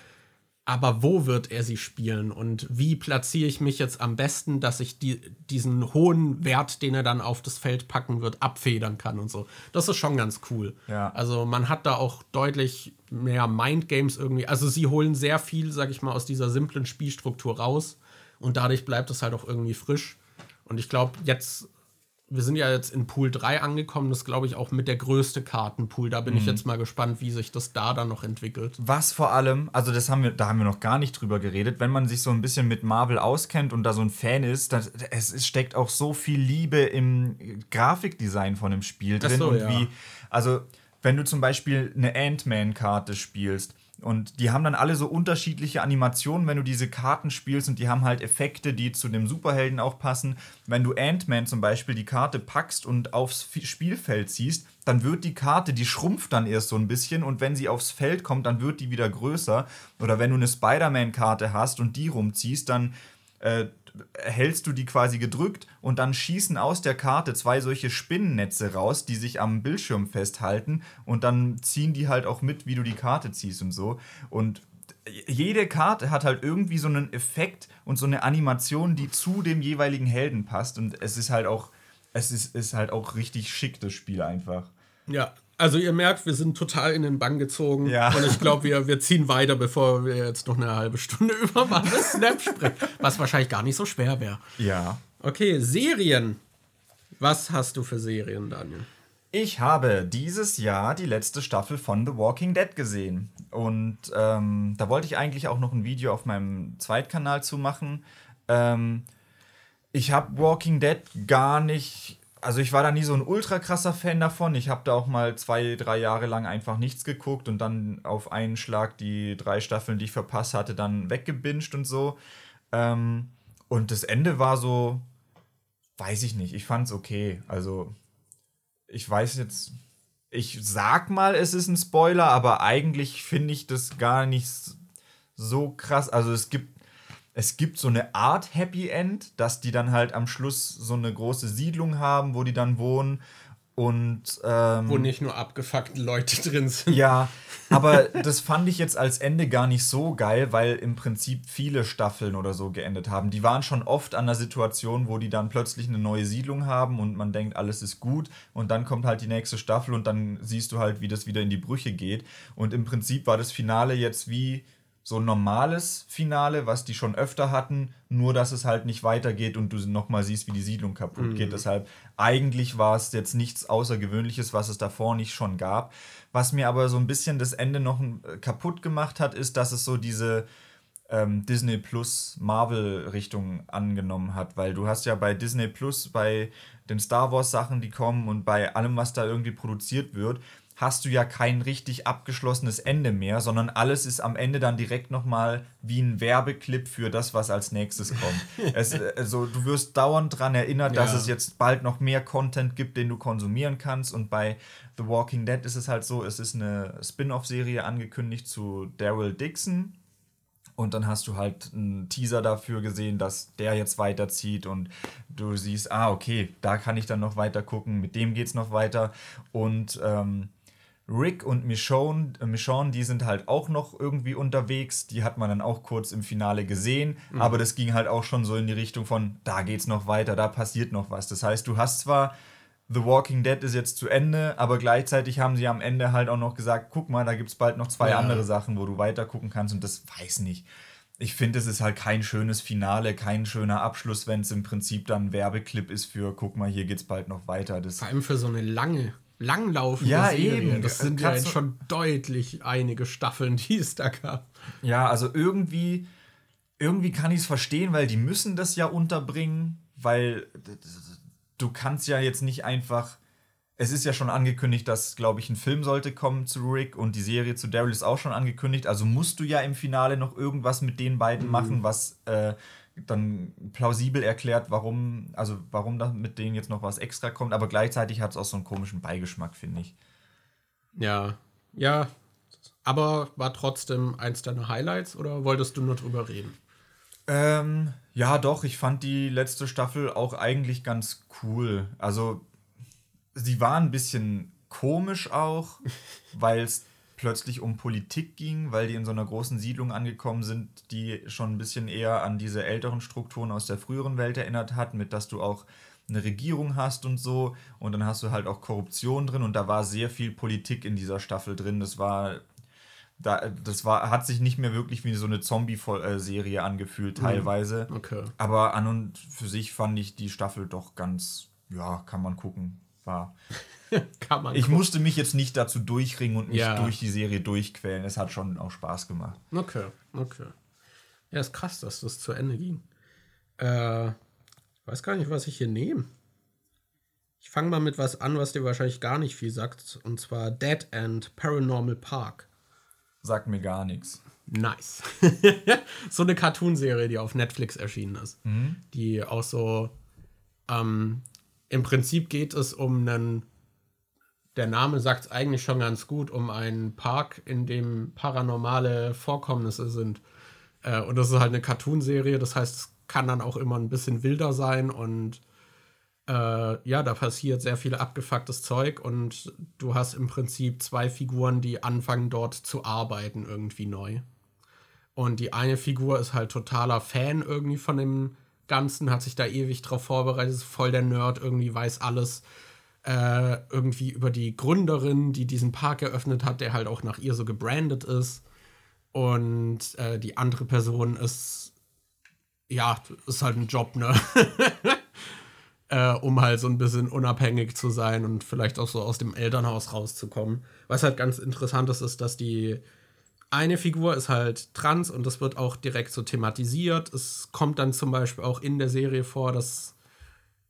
aber wo wird er sie spielen und wie platziere ich mich jetzt am besten, dass ich die, diesen hohen Wert, den er dann auf das Feld packen wird, abfedern kann und so. Das ist schon ganz cool. Ja. Also man hat da auch deutlich mehr Mindgames irgendwie. Also sie holen sehr viel, sag ich mal, aus dieser simplen Spielstruktur raus und dadurch bleibt es halt auch irgendwie frisch. Und ich glaube, jetzt wir sind ja jetzt in Pool 3 angekommen, das glaube ich auch mit der größte Kartenpool. Da bin mhm. ich jetzt mal gespannt, wie sich das da dann noch entwickelt. Was vor allem, also das haben wir, da haben wir noch gar nicht drüber geredet, wenn man sich so ein bisschen mit Marvel auskennt und da so ein Fan ist, das, es, es steckt auch so viel Liebe im Grafikdesign von dem Spiel drin so, und ja. wie, also wenn du zum Beispiel eine Ant-Man-Karte spielst, und die haben dann alle so unterschiedliche Animationen, wenn du diese Karten spielst und die haben halt Effekte, die zu dem Superhelden auch passen. Wenn du Ant-Man zum Beispiel die Karte packst und aufs Spielfeld ziehst, dann wird die Karte, die schrumpft dann erst so ein bisschen und wenn sie aufs Feld kommt, dann wird die wieder größer. Oder wenn du eine Spider-Man-Karte hast und die rumziehst, dann äh, hältst du die quasi gedrückt und dann schießen aus der Karte zwei solche Spinnennetze raus, die sich am Bildschirm festhalten und dann ziehen die halt auch mit, wie du die Karte ziehst und so. Und jede Karte hat halt irgendwie so einen Effekt und so eine Animation, die zu dem jeweiligen Helden passt und es ist halt auch es ist, ist halt auch richtig schick, das Spiel einfach. Ja, also ihr merkt, wir sind total in den Bann gezogen. Ja. Und ich glaube, wir, wir ziehen weiter, bevor wir jetzt noch eine halbe Stunde über Wanda Snap sprechen. Was wahrscheinlich gar nicht so schwer wäre. Ja. Okay, Serien. Was hast du für Serien, Daniel? Ich habe dieses Jahr die letzte Staffel von The Walking Dead gesehen. Und ähm, da wollte ich eigentlich auch noch ein Video auf meinem Zweitkanal zu machen. Ähm, ich habe Walking Dead gar nicht. Also ich war da nie so ein ultra krasser Fan davon. Ich habe da auch mal zwei, drei Jahre lang einfach nichts geguckt und dann auf einen Schlag die drei Staffeln, die ich verpasst hatte, dann weggebinged und so. Ähm, und das Ende war so, weiß ich nicht. Ich fand's okay. Also ich weiß jetzt, ich sag mal, es ist ein Spoiler, aber eigentlich finde ich das gar nicht so krass. Also es gibt, es gibt so eine Art Happy End, dass die dann halt am Schluss so eine große Siedlung haben, wo die dann wohnen und ähm, Wo nicht nur abgefuckte Leute drin sind. ja, aber das fand ich jetzt als Ende gar nicht so geil, weil im Prinzip viele Staffeln oder so geendet haben. Die waren schon oft an der Situation, wo die dann plötzlich eine neue Siedlung haben und man denkt, alles ist gut und dann kommt halt die nächste Staffel und dann siehst du halt, wie das wieder in die Brüche geht. Und im Prinzip war das Finale jetzt wie so ein normales Finale, was die schon öfter hatten, nur dass es halt nicht weitergeht und du nochmal siehst, wie die Siedlung kaputt Mhm. geht. Deshalb, eigentlich war es jetzt nichts Außergewöhnliches, was es davor nicht schon gab. Was mir aber so ein bisschen das Ende noch äh, kaputt gemacht hat, ist, dass es so diese ähm, Disney Plus Marvel Richtung angenommen hat, weil du hast ja bei Disney Plus, bei den Star Wars Sachen, die kommen und bei allem, was da irgendwie produziert wird, hast du ja kein richtig abgeschlossenes Ende mehr, sondern alles ist am Ende dann direkt nochmal wie ein Werbeclip für das, was als nächstes kommt. es, also du wirst dauernd daran erinnert, dass Ja. es jetzt bald noch mehr Content gibt, den du konsumieren kannst und bei The Walking Dead ist es halt so, es ist eine Spin-off-Serie angekündigt zu Daryl Dixon, und dann hast du halt einen Teaser dafür gesehen, dass der jetzt weiterzieht und du siehst, ah, okay, da kann ich dann noch weiter gucken, mit dem geht's noch weiter. Und ähm, Rick und Michonne, äh, Michonne, die sind halt auch noch irgendwie unterwegs. Die hat man dann auch kurz im Finale gesehen, aber das ging halt auch schon so in die Richtung von, da geht's noch weiter, da passiert noch was. Das heißt, du hast zwar The Walking Dead ist jetzt zu Ende, aber gleichzeitig haben sie am Ende halt auch noch gesagt, guck mal, da gibt es bald noch zwei Ja. andere Sachen, wo du weiter gucken kannst und das weiß nicht. Ich finde, es ist halt kein schönes Finale, kein schöner Abschluss, wenn es im Prinzip dann ein Werbeclip ist für, guck mal, hier geht's bald noch weiter. Das, Vor allem für so eine lange, langlaufende Ja, Serie. eben. Das sind ja Kannst jetzt du- schon deutlich einige Staffeln, die es da gab. Ja, also irgendwie, irgendwie kann ich es verstehen, weil die müssen das ja unterbringen, weil du kannst ja jetzt nicht einfach. Es ist ja schon angekündigt, dass, glaube ich, ein Film sollte kommen zu Rick und die Serie zu Daryl ist auch schon angekündigt. Also musst du ja im Finale noch irgendwas mit den beiden machen, was äh, dann plausibel erklärt, warum, also warum da mit denen jetzt noch was extra kommt. Aber gleichzeitig hat es auch so einen komischen Beigeschmack, finde ich. Ja, ja. Aber war trotzdem eins deiner Highlights oder wolltest du nur drüber reden? Ähm, ja, doch, ich fand die letzte Staffel auch eigentlich ganz cool. Also, sie war ein bisschen komisch auch, weil es plötzlich um Politik ging, weil die in so einer großen Siedlung angekommen sind, die schon ein bisschen eher an diese älteren Strukturen aus der früheren Welt erinnert hat, mit dass du auch eine Regierung hast und so und dann hast du halt auch Korruption drin und da war sehr viel Politik in dieser Staffel drin. Das war da, das war, hat sich nicht mehr wirklich wie so eine Zombie-Serie angefühlt, teilweise. Okay. Aber an und für sich fand ich die Staffel doch ganz, ja, kann man gucken. War. Kann man. Ich gucken. musste mich jetzt nicht dazu durchringen und mich Ja. durch die Serie durchquälen. Es hat schon auch Spaß gemacht. Okay, okay. Ja, ist krass, dass das zu Ende ging. Äh, ich weiß gar nicht, was ich hier nehme. Ich fange mal mit was an, was dir wahrscheinlich gar nicht viel sagt. Und zwar Dead End Paranormal Park. Sagt mir gar nichts. Nice. so eine Cartoonserie, die auf Netflix erschienen ist. Die auch so. Ähm, Im Prinzip geht es um einen. Der Name sagt es eigentlich schon ganz gut, um einen Park, in dem paranormale Vorkommnisse sind. Äh, und das ist halt eine Cartoonserie, das heißt, es kann dann auch immer ein bisschen wilder sein und äh, ja, da passiert sehr viel abgefucktes Zeug und du hast im Prinzip zwei Figuren, die anfangen dort zu arbeiten irgendwie neu. Und die eine Figur ist halt totaler Fan irgendwie von dem Ganzen, hat sich da ewig drauf vorbereitet, ist voll der Nerd, irgendwie weiß alles äh, irgendwie über die Gründerin, die diesen Park eröffnet hat, der halt auch nach ihr so gebrandet ist. Und äh, die andere Person ist, ja, ist halt ein Job, ne? äh, um halt so ein bisschen unabhängig zu sein und vielleicht auch so aus dem Elternhaus rauszukommen. Was halt ganz interessant ist, ist, dass die eine Figur ist halt trans und das wird auch direkt so thematisiert. Es kommt dann zum Beispiel auch in der Serie vor, dass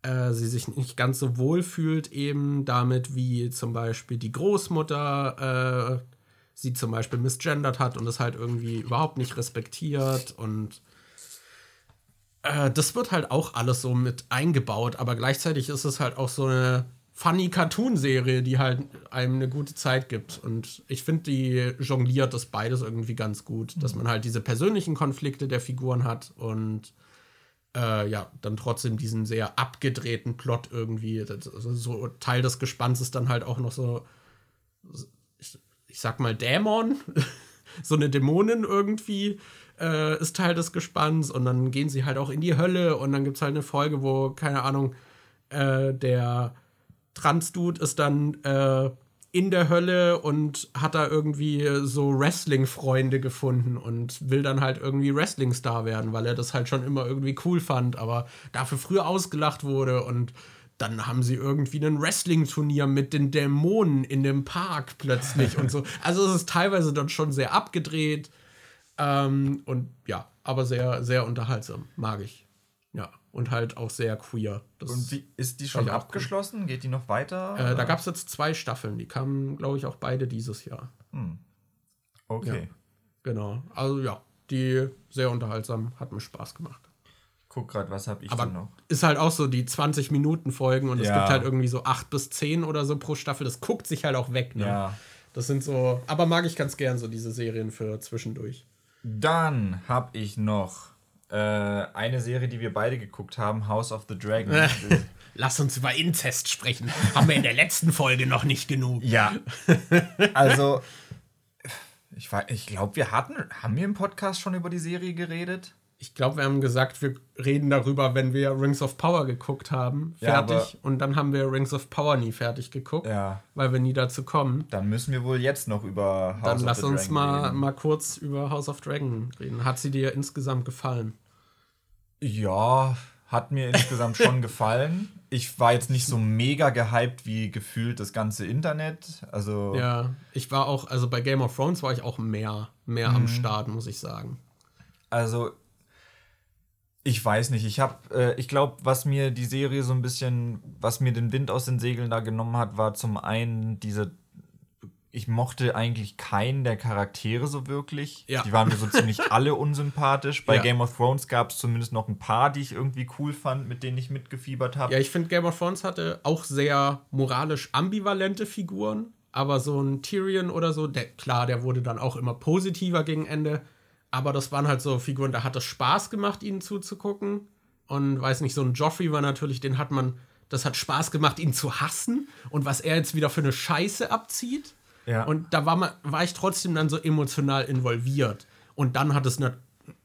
äh, sie sich nicht ganz so wohl fühlt, eben damit, wie zum Beispiel die Großmutter äh, sie zum Beispiel misgendert hat und es halt irgendwie überhaupt nicht respektiert und äh, das wird halt auch alles so mit eingebaut, aber gleichzeitig ist es halt auch so eine funny Cartoon-Serie, die halt einem eine gute Zeit gibt. Und ich finde, die jongliert das beides irgendwie ganz gut, mhm. dass man halt diese persönlichen Konflikte der Figuren hat und äh, ja, dann trotzdem diesen sehr abgedrehten Plot irgendwie. Also so Teil des Gespanns ist dann halt auch noch so, ich, ich sag mal, Dämon, so eine Dämonin irgendwie. Äh, ist Teil des Gespanns und dann gehen sie halt auch in die Hölle und dann gibt es halt eine Folge, wo, keine Ahnung, äh, der Trans-Dude ist dann äh, in der Hölle und hat da irgendwie so Wrestling-Freunde gefunden und will dann halt irgendwie Wrestling-Star werden, weil er das halt schon immer irgendwie cool fand, aber dafür früher ausgelacht wurde und dann haben sie irgendwie ein Wrestling-Turnier mit den Dämonen in dem Park plötzlich und so. Also es ist teilweise dann schon sehr abgedreht ähm, und ja, aber sehr, sehr unterhaltsam, mag ich. Und halt auch sehr queer. Das und wie ist die schon abgeschlossen? Cool. Geht die noch weiter? Äh, da gab es jetzt zwei Staffeln. Die kamen, glaube ich, auch beide dieses Jahr. Hm. Okay. Ja, genau. Also ja, die sehr unterhaltsam, hat mir Spaß gemacht. Guck gerade, was habe ich Aber noch? Ist halt auch so die 20 Minuten Folgen und ja. es gibt halt irgendwie so 8 bis 10 oder so pro Staffel. Das guckt sich halt auch weg. Ne? Ja. Das sind so, aber mag ich ganz gern so diese Serien für zwischendurch. Dann habe ich noch äh, eine Serie, die wir beide geguckt haben, House of the Dragon. Lass uns über Inzest sprechen. haben wir in der letzten Folge noch nicht genug. Ja. Also, ich, ich glaube, wir hatten, haben wir im Podcast schon über die Serie geredet? Ich glaube, wir haben gesagt, wir reden darüber, wenn wir Rings of Power geguckt haben. Fertig. Ja, und dann haben wir Rings of Power nie fertig geguckt, ja. weil wir nie dazu kommen. Dann müssen wir wohl jetzt noch über House dann of the Dragon Dann lass uns mal, mal kurz über House of Dragon reden. Hat sie dir insgesamt gefallen? Ja, hat mir insgesamt schon gefallen. Ich war jetzt nicht so mega gehypt wie gefühlt das ganze Internet. Also ja, ich war auch, also bei Game of Thrones war ich auch mehr, mehr mhm. am Start, muss ich sagen. Also ich weiß nicht. Ich habe, äh, ich glaube, was mir die Serie so ein bisschen, was mir den Wind aus den Segeln da genommen hat, war zum einen diese ich mochte eigentlich keinen der Charaktere so wirklich. Ja. Die waren mir so ziemlich alle unsympathisch. Bei ja. Game of Thrones gab es zumindest noch ein paar, die ich irgendwie cool fand, mit denen ich mitgefiebert habe. Ja, ich finde, Game of Thrones hatte auch sehr moralisch ambivalente Figuren. Aber so ein Tyrion oder so, der, klar, der wurde dann auch immer positiver gegen Ende. Aber das waren halt so Figuren, da hat es Spaß gemacht, ihnen zuzugucken. Und weiß nicht, so ein Joffrey war natürlich, den hat man, das hat Spaß gemacht, ihn zu hassen. Und was er jetzt wieder für eine Scheiße abzieht. Ja. Und da war, man, war ich trotzdem dann so emotional involviert. Und dann hat es,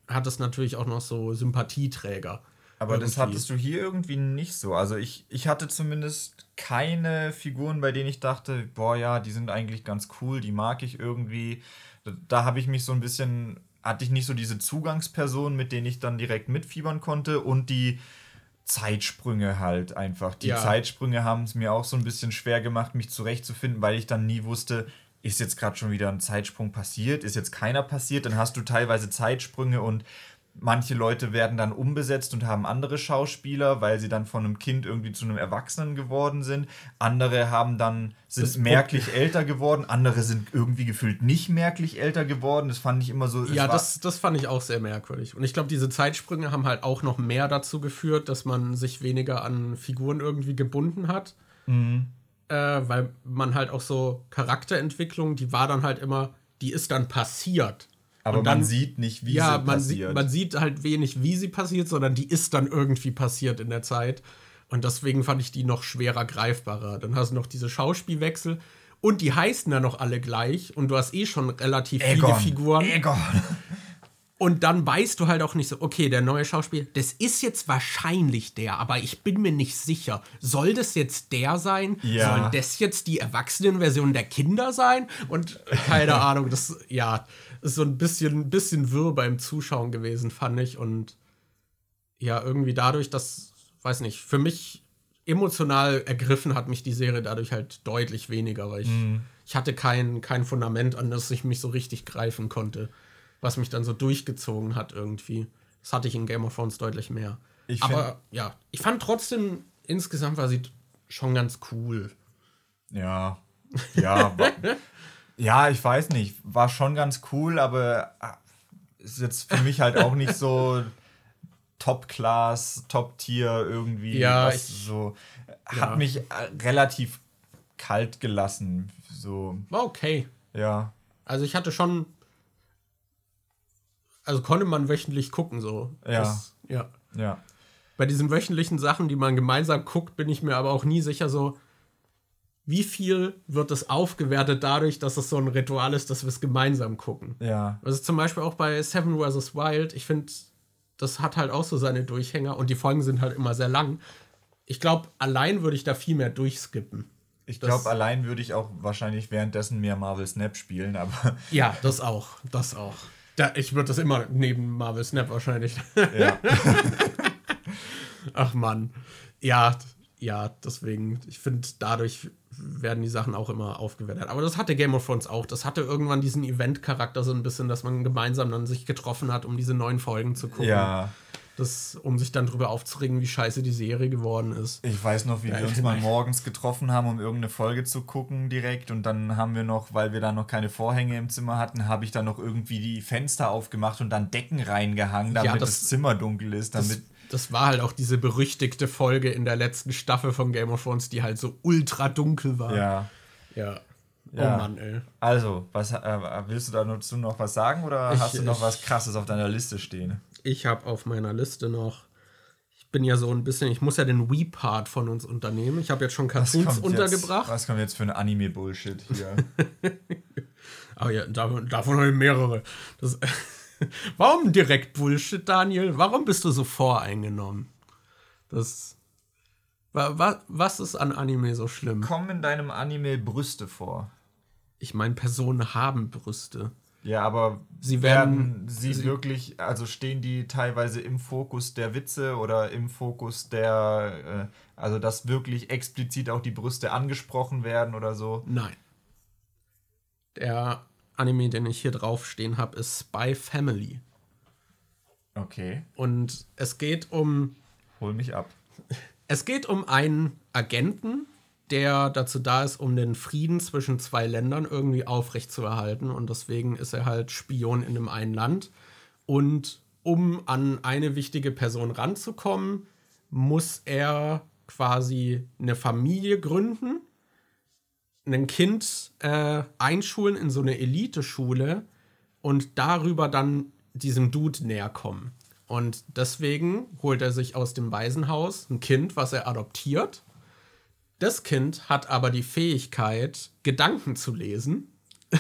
hat es natürlich auch noch so Sympathieträger. Aber irgendwie. das hattest du hier irgendwie nicht so. Also ich, ich hatte zumindest keine Figuren, bei denen ich dachte, boah ja, die sind eigentlich ganz cool, die mag ich irgendwie. Da, da habe ich mich so ein bisschen, hatte ich nicht so diese Zugangspersonen, mit denen ich dann direkt mitfiebern konnte und die Zeitsprünge halt einfach. Die ja. Zeitsprünge haben es mir auch so ein bisschen schwer gemacht, mich zurechtzufinden, weil ich dann nie wusste, ist jetzt gerade schon wieder ein Zeitsprung passiert, ist jetzt keiner passiert, dann hast du teilweise Zeitsprünge und manche Leute werden dann umbesetzt und haben andere Schauspieler, weil sie dann von einem Kind irgendwie zu einem Erwachsenen geworden sind. Andere haben dann sind das merklich älter geworden, andere sind irgendwie gefühlt nicht merklich älter geworden. Das fand ich immer so. Ja, das, das fand ich auch sehr merkwürdig. Und ich glaube, diese Zeitsprünge haben halt auch noch mehr dazu geführt, dass man sich weniger an Figuren irgendwie gebunden hat. Mhm. Äh, weil man halt auch so Charakterentwicklung, die war dann halt immer, die ist dann passiert. Aber dann, man sieht nicht, wie ja, sie man passiert. Sieht, man sieht halt wenig, wie sie passiert, sondern die ist dann irgendwie passiert in der Zeit. Und deswegen fand ich die noch schwerer greifbarer. Dann hast du noch diese Schauspielwechsel und die heißen dann noch alle gleich und du hast eh schon relativ Egon. viele Figuren. Egon. Und dann weißt du halt auch nicht so, okay, der neue Schauspieler, das ist jetzt wahrscheinlich der, aber ich bin mir nicht sicher. Soll das jetzt der sein? Ja. Soll das jetzt die Erwachsenenversion der Kinder sein? Und keine Ahnung, das, ja, ist so ein bisschen, bisschen wirr beim Zuschauen gewesen, fand ich. Und ja, irgendwie dadurch, dass, weiß nicht, für mich emotional ergriffen hat mich die Serie dadurch halt deutlich weniger, weil ich, ich hatte kein, kein Fundament, an das ich mich so richtig greifen konnte was mich dann so durchgezogen hat irgendwie. Das hatte ich in Game of Thrones deutlich mehr. Ich Aber ja, ich fand trotzdem, insgesamt war sie schon ganz cool. Ja. Ja, ja, ich weiß nicht. War schon ganz cool, aber ah, ist jetzt für mich halt auch nicht so Top-Class, Top-Tier irgendwie. Ja, was ich- so ja. hat mich äh, relativ kalt gelassen. So, War okay. ja. Also ich hatte schon. Also konnte man wöchentlich gucken, so. Ja. Das, ja. Ja. Bei diesen wöchentlichen Sachen, die man gemeinsam guckt, bin ich mir aber auch nie sicher, so. Wie viel wird es aufgewertet dadurch, dass es so ein Ritual ist, dass wir es gemeinsam gucken? Ja. Also zum Beispiel auch bei Seven vs. Wild, ich finde, das hat halt auch so seine Durchhänger und die Folgen sind halt immer sehr lang. Ich glaube, allein würde ich da viel mehr durchskippen. Ich glaube, allein würde ich auch wahrscheinlich währenddessen mehr Marvel Snap spielen, aber Ja, das auch. Das auch. Da, ich würde das immer neben Marvel Snap wahrscheinlich. ja. Ach Mann. Ja, ja, deswegen, ich finde, dadurch werden die Sachen auch immer aufgewertet. Aber das hatte Game of Thrones auch. Das hatte irgendwann diesen Event-Charakter so ein bisschen, dass man gemeinsam dann sich getroffen hat, um diese neuen Folgen zu gucken. ja. Das, um sich dann drüber aufzuregen, wie scheiße die Serie geworden ist. Ich weiß noch, wie Ja, wir uns mal morgens getroffen haben, um irgendeine Folge zu gucken direkt. Und dann haben wir noch, weil wir da noch keine Vorhänge im Zimmer hatten, habe ich dann noch irgendwie die Fenster aufgemacht und dann Decken reingehangen, damit Ja, das, das- Zimmer dunkel ist. Damit, das war halt auch diese berüchtigte Folge in der letzten Staffel von Game of Thrones, die halt so ultra dunkel war. ja. Ja. Ja. Oh Mann, ey. Also, was, äh, willst du dazu noch was sagen oder Ich- hast du noch ich- was Krasses auf deiner Liste stehen? Ich habe auf meiner Liste noch. Ich bin ja so ein bisschen, ich muss ja den Wii-Part von uns unternehmen. Ich habe jetzt schon Cartoons untergebracht. Jetzt, was kommt jetzt für ein Anime-Bullshit hier? Aber ja, davon, davon habe ich mehrere. Das, Warum direkt Bullshit, Daniel? Warum bist du so voreingenommen? Das. wa- wa- Was ist an Anime so schlimm? Kommen in deinem Anime Brüste vor? Ich meine, Personen haben Brüste. Ja, aber Sie werden werden- sie, sie- wirklich, also stehen die teilweise im Fokus der Witze oder im Fokus der, äh, also dass wirklich explizit auch die Brüste angesprochen werden oder so? Nein. Der Anime, den ich hier draufstehen habe, ist Spy Family. Okay, Und es geht um hol mich ab. Es geht um einen Agenten, der dazu da ist, um den Frieden zwischen zwei Ländern irgendwie aufrechtzuerhalten. Und deswegen ist er halt Spion in dem einen Land. Und um an eine wichtige Person ranzukommen, muss er quasi eine Familie gründen, ein Kind äh, einschulen in so eine Eliteschule und darüber dann diesem Dude näher kommen. Und deswegen holt er sich aus dem Waisenhaus ein Kind, was er adoptiert. Das Kind hat aber die Fähigkeit, Gedanken zu lesen.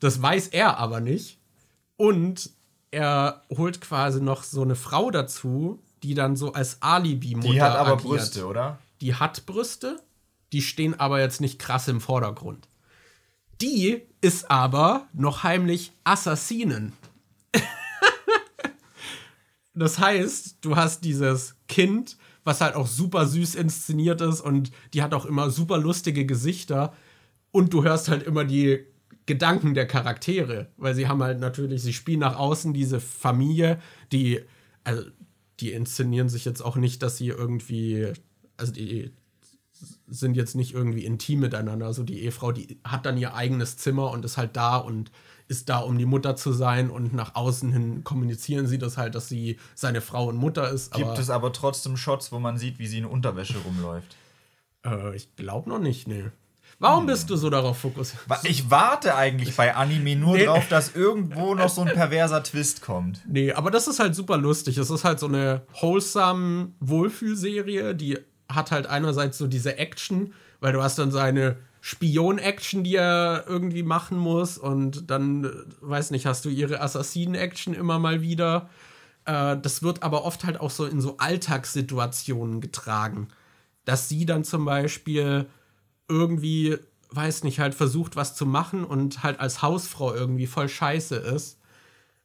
das weiß er aber nicht. Und er holt quasi noch so eine Frau dazu, die dann so als Alibi-Mutter Die hat aber agiert. Brüste, oder? Die hat Brüste, die stehen aber jetzt nicht krass im Vordergrund. Die ist aber noch heimlich Assassinen. das heißt, du hast dieses Kind, was halt auch super süß inszeniert ist und die hat auch immer super lustige Gesichter und du hörst halt immer die Gedanken der Charaktere, weil sie haben halt natürlich, sie spielen nach außen diese Familie, die, also die inszenieren sich jetzt auch nicht, dass sie irgendwie, also die sind jetzt nicht irgendwie intim miteinander. Also die Ehefrau, die hat dann ihr eigenes Zimmer und ist halt da und ist da, um die Mutter zu sein und nach außen hin kommunizieren sie das halt, dass sie seine Frau und Mutter ist. Gibt es aber trotzdem Shots, wo man sieht, wie sie in Unterwäsche rumläuft? Äh, ich glaube noch nicht, nee. Warum bist du so darauf fokussiert? Ich warte eigentlich bei Anime nur Nee. drauf, dass irgendwo noch so ein perverser Twist kommt. Nee, aber das ist halt super lustig. Es ist halt so eine wholesome Wohlfühlserie, die hat halt einerseits so diese Action, weil du hast dann seine Spion-Action, die er irgendwie machen muss. Und dann, äh, weiß nicht, hast du ihre Assassinen-Action immer mal wieder. Äh, das wird aber oft halt auch so in so Alltagssituationen getragen. Dass sie dann zum Beispiel irgendwie, weiß nicht, halt versucht, was zu machen und halt als Hausfrau irgendwie voll scheiße ist.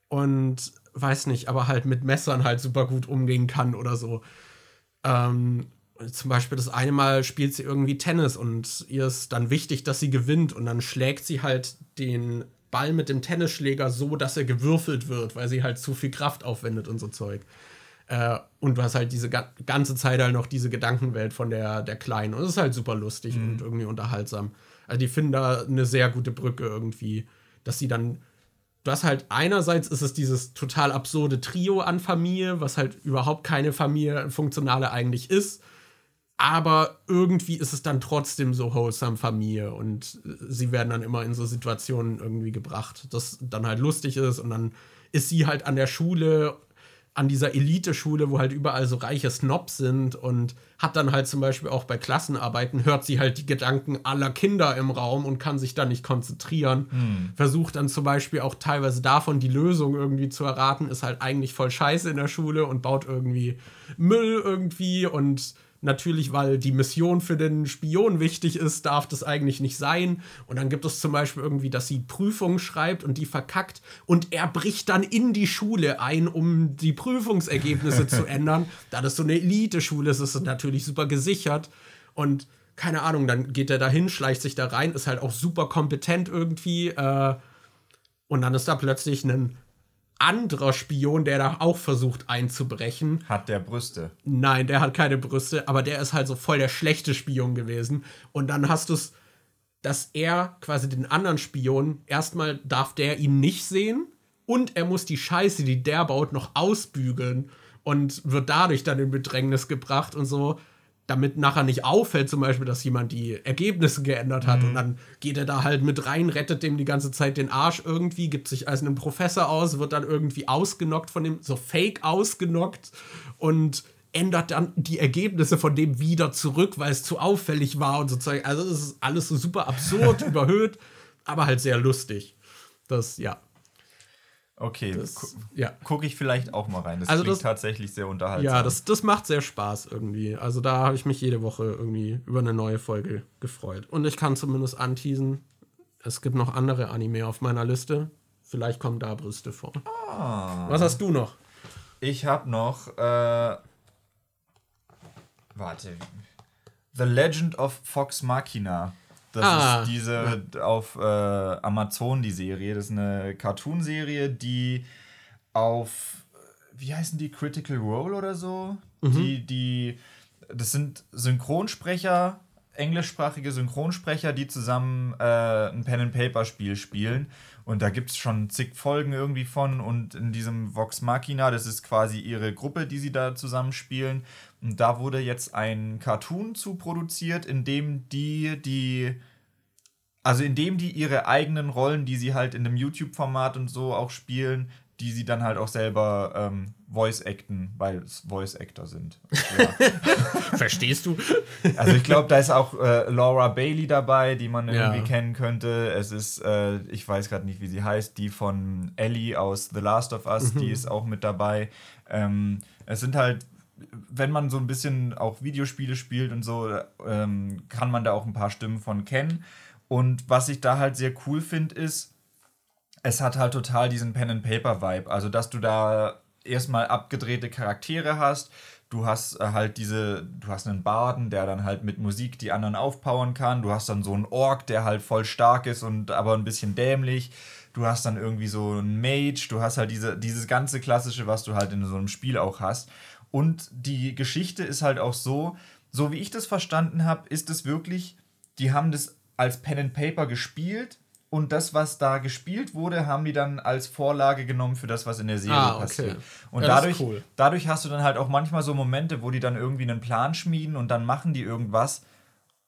Und weiß nicht, aber halt mit Messern halt super gut umgehen kann oder so. Ähm, zum Beispiel das eine Mal spielt sie irgendwie Tennis und ihr ist dann wichtig, dass sie gewinnt und dann schlägt sie halt den Ball mit dem Tennisschläger so, dass er gewürfelt wird, weil sie halt zu viel Kraft aufwendet und so Zeug. Äh, und du hast halt diese ga ganze Zeit halt noch diese Gedankenwelt von der, der Kleinen. Und es ist halt super lustig mhm. und irgendwie unterhaltsam. Also die finden da eine sehr gute Brücke irgendwie, dass sie dann du hast halt einerseits ist es dieses total absurde Trio an Familie, was halt überhaupt keine Familie funktionale eigentlich ist aber irgendwie ist es dann trotzdem so wholesome Familie und sie werden dann immer in so Situationen irgendwie gebracht, das dann halt lustig ist und dann ist sie halt an der Schule, an dieser Elite-Schule, wo halt überall so reiche Snobs sind und hat dann halt zum Beispiel auch bei Klassenarbeiten, hört sie halt die Gedanken aller Kinder im Raum und kann sich dann nicht konzentrieren. Hm. Versucht dann zum Beispiel auch teilweise davon die Lösung irgendwie zu erraten, ist halt eigentlich voll scheiße in der Schule und baut irgendwie Müll irgendwie und natürlich, weil die Mission für den Spion wichtig ist, darf das eigentlich nicht sein. Und dann gibt es zum Beispiel irgendwie, dass sie Prüfungen schreibt und die verkackt und er bricht dann in die Schule ein, um die Prüfungsergebnisse zu ändern. Da das so eine Elite-Schule ist, ist es natürlich super gesichert. Und keine Ahnung, dann geht er dahin, schleicht sich da rein, ist halt auch super kompetent irgendwie. Äh, und dann ist da plötzlich ein anderer Spion, der da auch versucht einzubrechen. Hat der Brüste? Nein, der hat keine Brüste, aber der ist halt so voll der schlechte Spion gewesen. Und dann hast du es, dass er quasi den anderen Spion, erstmal darf der ihn nicht sehen und er muss die Scheiße, die der baut, noch ausbügeln und wird dadurch dann in Bedrängnis gebracht und so damit nachher nicht auffällt, zum Beispiel, dass jemand die Ergebnisse geändert hat. Mhm. Und dann geht er da halt mit rein, rettet dem die ganze Zeit den Arsch irgendwie, gibt sich als einen Professor aus, wird dann irgendwie ausgenockt von dem, so fake ausgenockt und ändert dann die Ergebnisse von dem wieder zurück, weil es zu auffällig war und sozusagen. Also, es ist alles so super absurd, überhöht, aber halt sehr lustig. Das, ja. Okay, das, ja. gucke ich vielleicht auch mal rein. Das also klingt das, tatsächlich sehr unterhaltsam. Ja, das, das macht sehr Spaß irgendwie. Also da habe ich mich jede Woche irgendwie über eine neue Folge gefreut. Und ich kann zumindest anteasen, es gibt noch andere Anime auf meiner Liste. Vielleicht kommen da Brüste vor. Ah. Was hast du noch? Ich habe noch, äh, warte, The Legend of Fox Machina. Das ah, ist diese auf äh, Amazon die Serie. Das ist eine Cartoon-Serie, die auf, wie heißen die, Critical Role oder so? Mhm. Die, die, das sind Synchronsprecher, englischsprachige Synchronsprecher, die zusammen äh, ein Pen-and-Paper-Spiel spielen. Und da gibt es schon zig Folgen irgendwie von. Und in diesem Vox Machina, das ist quasi ihre Gruppe, die sie da zusammen spielen. Und da wurde jetzt ein Cartoon zu produziert, in dem die, die, also in dem die ihre eigenen Rollen, die sie halt in einem YouTube-Format und so auch spielen, die sie dann halt auch selber ähm, Voice-Acten, weil es Voice-Actor sind. Ja. Verstehst du? Also ich glaube, da ist auch äh, Laura Bailey dabei, die man irgendwie ja. kennen könnte. Es ist, äh, ich weiß gerade nicht, wie sie heißt, die von Ellie aus The Last of Us, mhm. die ist auch mit dabei. Ähm, es sind halt wenn man so ein bisschen auch Videospiele spielt und so, ähm, kann man da auch ein paar Stimmen von kennen. Und was ich da halt sehr cool finde, ist, es hat halt total diesen Pen-and-Paper-Vibe. Also, dass du da erstmal abgedrehte Charaktere hast. Du hast äh, halt diese, du hast einen Baden, der dann halt mit Musik die anderen aufpowern kann. Du hast dann so einen Ork, der halt voll stark ist und aber ein bisschen dämlich. Du hast dann irgendwie so einen Mage. Du hast halt diese, dieses ganze Klassische, was du halt in so einem Spiel auch hast. Und die Geschichte ist halt auch so, so wie ich das verstanden habe, ist es wirklich, die haben das als Pen and Paper gespielt und das, was da gespielt wurde, haben die dann als Vorlage genommen für das, was in der Serie ah, okay. passiert. Und ja, dadurch, cool. dadurch hast du dann halt auch manchmal so Momente, wo die dann irgendwie einen Plan schmieden und dann machen die irgendwas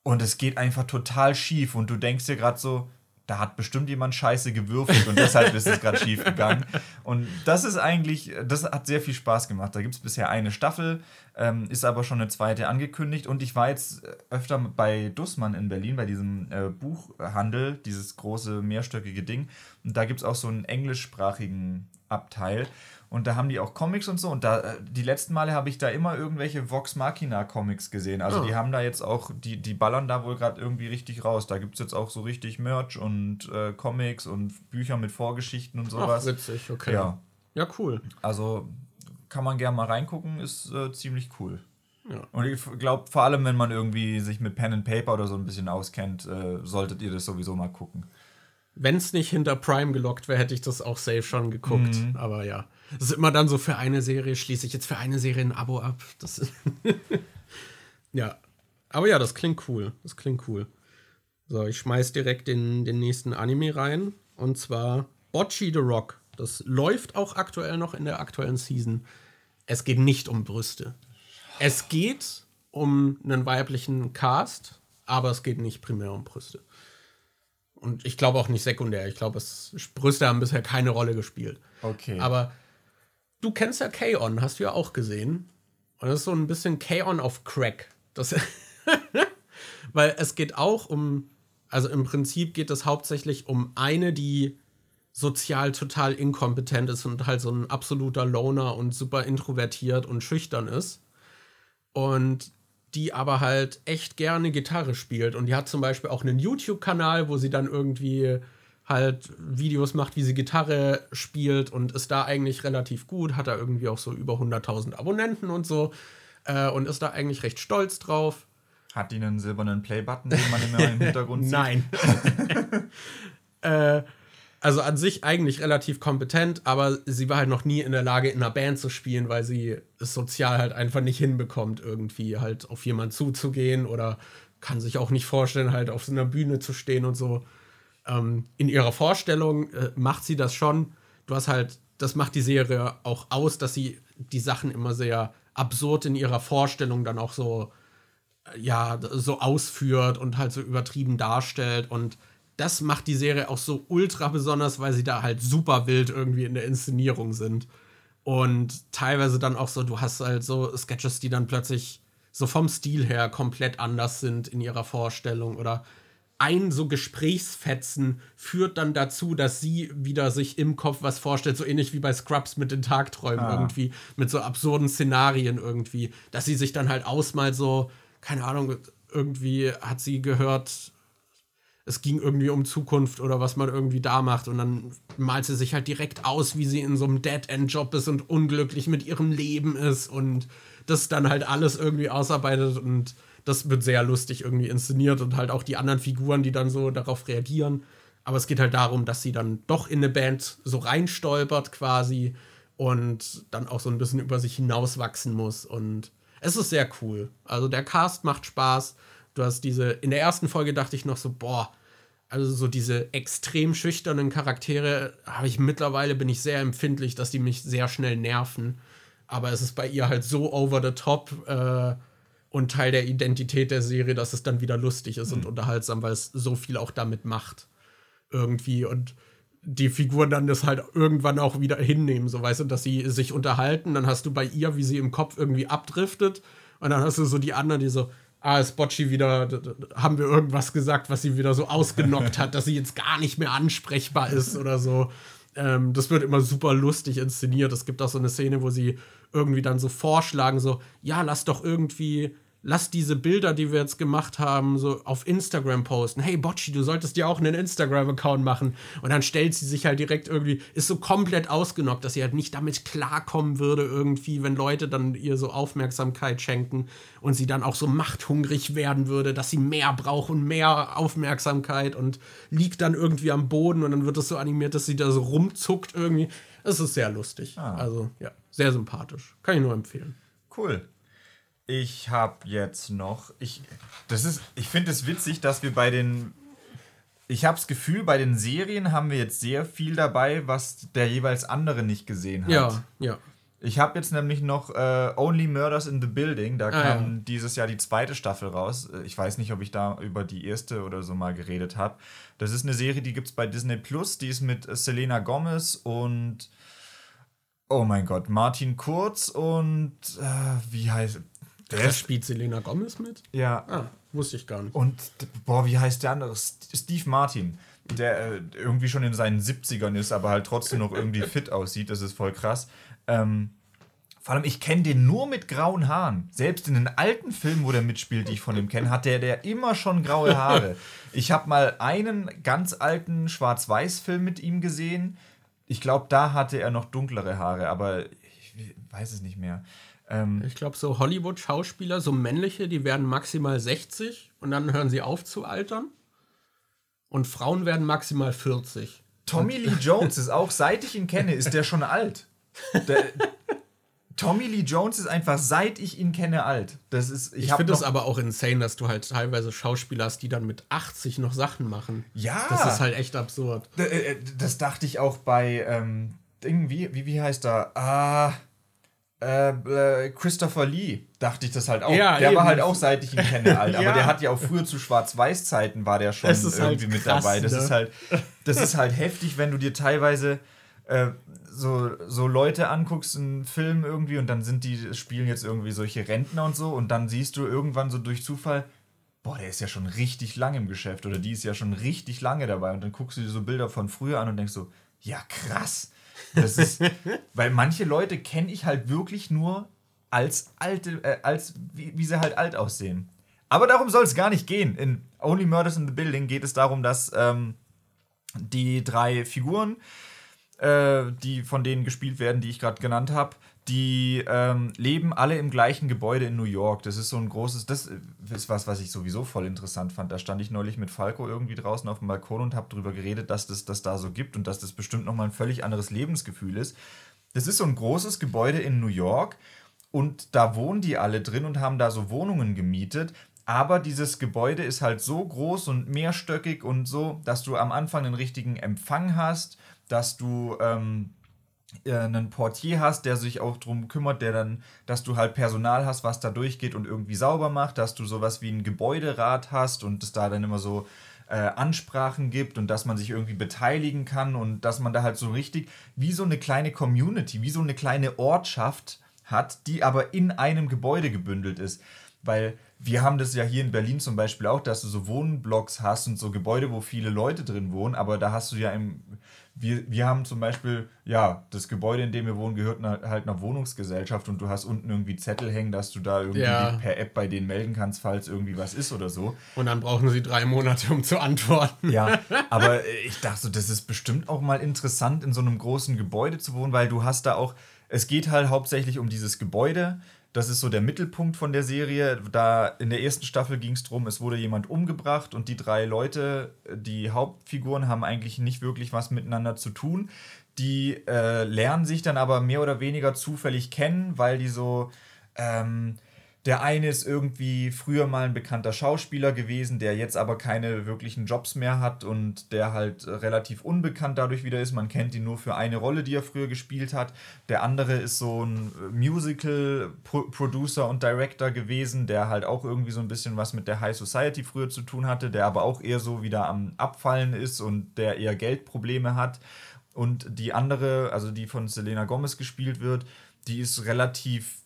und es geht einfach total schief und du denkst dir gerade so, da hat bestimmt jemand scheiße gewürfelt und deshalb ist es gerade schief gegangen. Und das ist eigentlich, das hat sehr viel Spaß gemacht. Da gibt es bisher eine Staffel, ähm, ist aber schon eine zweite angekündigt. Und ich war jetzt öfter bei Dussmann in Berlin, bei diesem äh, Buchhandel, dieses große mehrstöckige Ding. Und da gibt es auch so einen englischsprachigen Abteil. Und da haben die auch Comics und so. Und da, äh, die letzten Male habe ich da immer irgendwelche Vox Machina Comics gesehen. Also oh. die haben da jetzt auch, die, die ballern da wohl gerade irgendwie richtig raus. Da gibt es jetzt auch so richtig Merch und äh, Comics und Bücher mit Vorgeschichten und sowas. Ach, witzig, okay. Ja. ja, cool. Also kann man gerne mal reingucken, ist äh, ziemlich cool. Ja. Und ich glaube, vor allem, wenn man irgendwie sich mit Pen and Paper oder so ein bisschen auskennt, äh, solltet ihr das sowieso mal gucken. Wenn es nicht hinter Prime gelockt wäre, hätte ich das auch safe schon geguckt. Mhm. Aber ja. Das ist immer dann so für eine Serie, schließe ich jetzt für eine Serie ein Abo ab. Das ja. Aber ja, das klingt cool. Das klingt cool. So, ich schmeiß direkt den, den nächsten Anime rein. Und zwar Bocchi the Rock. Das läuft auch aktuell noch in der aktuellen Season. Es geht nicht um Brüste. Es geht um einen weiblichen Cast, aber es geht nicht primär um Brüste. Und ich glaube auch nicht sekundär. Ich glaube, Brüste haben bisher keine Rolle gespielt. Okay. Aber du kennst ja K-On, hast du ja auch gesehen. Und das ist so ein bisschen K-On auf Crack. Das Weil es geht auch um, also im Prinzip geht es hauptsächlich um eine, die sozial total inkompetent ist und halt so ein absoluter Loner und super introvertiert und schüchtern ist. Und die aber halt echt gerne Gitarre spielt. Und die hat zum Beispiel auch einen YouTube-Kanal, wo sie dann irgendwie halt Videos macht, wie sie Gitarre spielt und ist da eigentlich relativ gut, hat da irgendwie auch so über 100.000 Abonnenten und so äh, und ist da eigentlich recht stolz drauf. Hat die einen silbernen Play-Button, den man immer im Hintergrund sieht? Nein. äh, also an sich eigentlich relativ kompetent, aber sie war halt noch nie in der Lage, in einer Band zu spielen, weil sie es sozial halt einfach nicht hinbekommt, irgendwie halt auf jemanden zuzugehen oder kann sich auch nicht vorstellen, halt auf so einer Bühne zu stehen und so ähm, in ihrer Vorstellung äh, macht sie das schon. Du hast halt, das macht die Serie auch aus, dass sie die Sachen immer sehr absurd in ihrer Vorstellung dann auch so, äh, ja, so ausführt und halt so übertrieben darstellt. Und das macht die Serie auch so ultra besonders, weil sie da halt super wild irgendwie in der Inszenierung sind. Und teilweise dann auch so, du hast halt so Sketches, die dann plötzlich so vom Stil her komplett anders sind in ihrer Vorstellung oder ein so Gesprächsfetzen führt dann dazu, dass sie wieder sich im Kopf was vorstellt, so ähnlich wie bei Scrubs mit den Tagträumen ah. irgendwie, mit so absurden Szenarien irgendwie, dass sie sich dann halt ausmalt so, keine Ahnung, irgendwie hat sie gehört, es ging irgendwie um Zukunft oder was man irgendwie da macht und dann malt sie sich halt direkt aus, wie sie in so einem Dead-End-Job ist und unglücklich mit ihrem Leben ist und das dann halt alles irgendwie ausarbeitet und das wird sehr lustig irgendwie inszeniert und halt auch die anderen Figuren, die dann so darauf reagieren. Aber es geht halt darum, dass sie dann doch in eine Band so reinstolpert quasi und dann auch so ein bisschen über sich hinauswachsen muss. Und es ist sehr cool. Also der Cast macht Spaß. Du hast diese, in der ersten Folge dachte ich noch so, boah, also so diese extrem schüchternen Charaktere habe ich mittlerweile, bin ich sehr empfindlich, dass die mich sehr schnell nerven. Aber es ist bei ihr halt so over the top. Äh, und Teil der Identität der Serie, dass es dann wieder lustig ist mhm. und unterhaltsam, weil es so viel auch damit macht. Irgendwie. Und die Figuren dann das halt irgendwann auch wieder hinnehmen, so weißt du, dass sie sich unterhalten. Dann hast du bei ihr, wie sie im Kopf irgendwie abdriftet. Und dann hast du so die anderen, die so, ah, ist Bocci wieder, haben wir irgendwas gesagt, was sie wieder so ausgenockt hat, dass sie jetzt gar nicht mehr ansprechbar ist oder so. Ähm, das wird immer super lustig inszeniert. Es gibt auch so eine Szene, wo sie irgendwie dann so vorschlagen, so, ja, lass doch irgendwie lass diese Bilder, die wir jetzt gemacht haben, so auf Instagram posten. Hey Bocci, du solltest dir auch einen Instagram-Account machen. Und dann stellt sie sich halt direkt irgendwie, ist so komplett ausgenockt, dass sie halt nicht damit klarkommen würde, irgendwie, wenn Leute dann ihr so Aufmerksamkeit schenken und sie dann auch so machthungrig werden würde, dass sie mehr braucht und mehr Aufmerksamkeit und liegt dann irgendwie am Boden und dann wird es so animiert, dass sie da so rumzuckt irgendwie. Es ist sehr lustig. Ah. Also, ja, sehr sympathisch. Kann ich nur empfehlen. Cool. Ich habe jetzt noch. Ich, das ist, ich finde es witzig, dass wir bei den. Ich habe das Gefühl, bei den Serien haben wir jetzt sehr viel dabei, was der jeweils andere nicht gesehen hat. Ja, ja. Ich habe jetzt nämlich noch äh, Only Murders in the Building. Da Ah, kam ja. dieses Jahr die zweite Staffel raus. Ich weiß nicht, ob ich da über die erste oder so mal geredet habe. Das ist eine Serie, die gibt es bei Disney Plus. Die ist mit Selena Gomez und oh mein Gott, Martin Kurz und äh, wie heißt? Da spielt Selena Gomez mit? ja, Ah, wusste ich gar nicht. und boah, wie heißt der andere? St- Steve Martin, der äh, irgendwie schon in seinen 70ern ist, aber halt trotzdem noch irgendwie fit aussieht. Das ist voll krass. Ähm, vor allem, ich kenne den nur mit grauen Haaren. Selbst in den alten Filmen, wo der mitspielt, die ich von ihm kenne, hat der, der immer schon graue Haare. Ich habe mal einen ganz alten Schwarz-Weiß-Film mit ihm gesehen. Ich glaube, da hatte er noch dunklere Haare, aber ich weiß es nicht mehr. Ähm, Ich glaube, so Hollywood-Schauspieler, so männliche, die werden maximal 60 und dann hören sie auf zu altern. Und Frauen werden maximal 40. Tommy Lee Jones ist auch, seit ich ihn kenne, ist der schon alt. Der, Tommy Lee Jones ist einfach, seit ich ihn kenne, alt. Das ist, ich, Ich finde es aber auch insane, dass du halt teilweise Schauspieler hast, die dann mit 80 noch Sachen machen. Ja. Das ist halt echt absurd. D- äh, Das dachte ich auch bei ähm, Ding, wie, wie, wie heißt er? Ah, äh, äh, Christopher Lee, dachte ich das halt auch. Ja, der war eben. halt auch, seit ich ihn kenne, alt. Aber Ja. der hat ja auch früher zu Schwarz-Weiß-Zeiten war der schon halt irgendwie mit krass, dabei. Das ne? ist halt, das ist halt heftig, wenn du dir teilweise äh, so, so Leute anguckst, einen Film irgendwie und dann sind die, spielen jetzt irgendwie solche Rentner und so und dann siehst du irgendwann so durch Zufall, boah, der ist ja schon richtig lange im Geschäft oder die ist ja schon richtig lange dabei und dann guckst du dir so Bilder von früher an und denkst so, ja krass. Das ist, weil manche Leute kenne ich halt wirklich nur als alte, äh, als wie, wie sie halt alt aussehen. Aber darum soll es gar nicht gehen. In Only Murders in the Building geht es darum, dass ähm, die drei Figuren, äh, die von denen gespielt werden, die ich gerade genannt habe, die ähm, leben alle im gleichen Gebäude in New York. Das ist so ein großes, das ist was, was ich sowieso voll interessant fand. Da stand ich neulich mit Falco irgendwie draußen auf dem Balkon und habe darüber geredet, dass das das da so gibt und dass das bestimmt nochmal ein völlig anderes Lebensgefühl ist. Das ist so ein großes Gebäude in New York und da wohnen die alle drin und haben da so Wohnungen gemietet. Aber dieses Gebäude ist halt so groß und mehrstöckig und so, dass du am Anfang einen richtigen Empfang hast, dass du ähm, äh, einen Portier hast, der sich auch drum kümmert, der dann, dass du halt Personal hast, was da durchgeht und irgendwie sauber macht, dass du sowas wie ein Gebäuderat hast und es da dann immer so äh, Ansprachen gibt und dass man sich irgendwie beteiligen kann und dass man da halt so richtig wie so eine kleine Community, wie so eine kleine Ortschaft hat, die aber in einem Gebäude gebündelt ist. Weil wir haben das ja hier in Berlin zum Beispiel auch, dass du so Wohnblocks hast und so Gebäude, wo viele Leute drin wohnen, aber da hast du ja im. Wir, wir haben zum Beispiel, ja, das Gebäude, in dem wir wohnen, gehört halt einer Wohnungsgesellschaft und du hast unten irgendwie Zettel hängen, dass du da irgendwie Ja. per App bei denen melden kannst, falls irgendwie was ist oder so. Und dann brauchen sie drei Monate, um zu antworten. Ja, aber äh, ich dachte so, das ist bestimmt auch mal interessant, in so einem großen Gebäude zu wohnen, weil du hast da auch, es geht halt hauptsächlich um dieses Gebäude. Das ist so der Mittelpunkt von der Serie. Da in der ersten Staffel ging es darum, es wurde jemand umgebracht und die drei Leute, die Hauptfiguren, haben eigentlich nicht wirklich was miteinander zu tun. Die äh, lernen sich dann aber mehr oder weniger zufällig kennen, weil die so. Ähm, der eine ist irgendwie früher mal ein bekannter Schauspieler gewesen, der jetzt aber keine wirklichen Jobs mehr hat und der halt relativ unbekannt dadurch wieder ist. Man kennt ihn nur für eine Rolle, die er früher gespielt hat. Der andere ist so ein Musical-Producer und Director gewesen, der halt auch irgendwie so ein bisschen was mit der High Society früher zu tun hatte, der aber auch eher so wieder am Abfallen ist und der eher Geldprobleme hat. Und die andere, also die von Selena Gomez gespielt wird, die ist relativ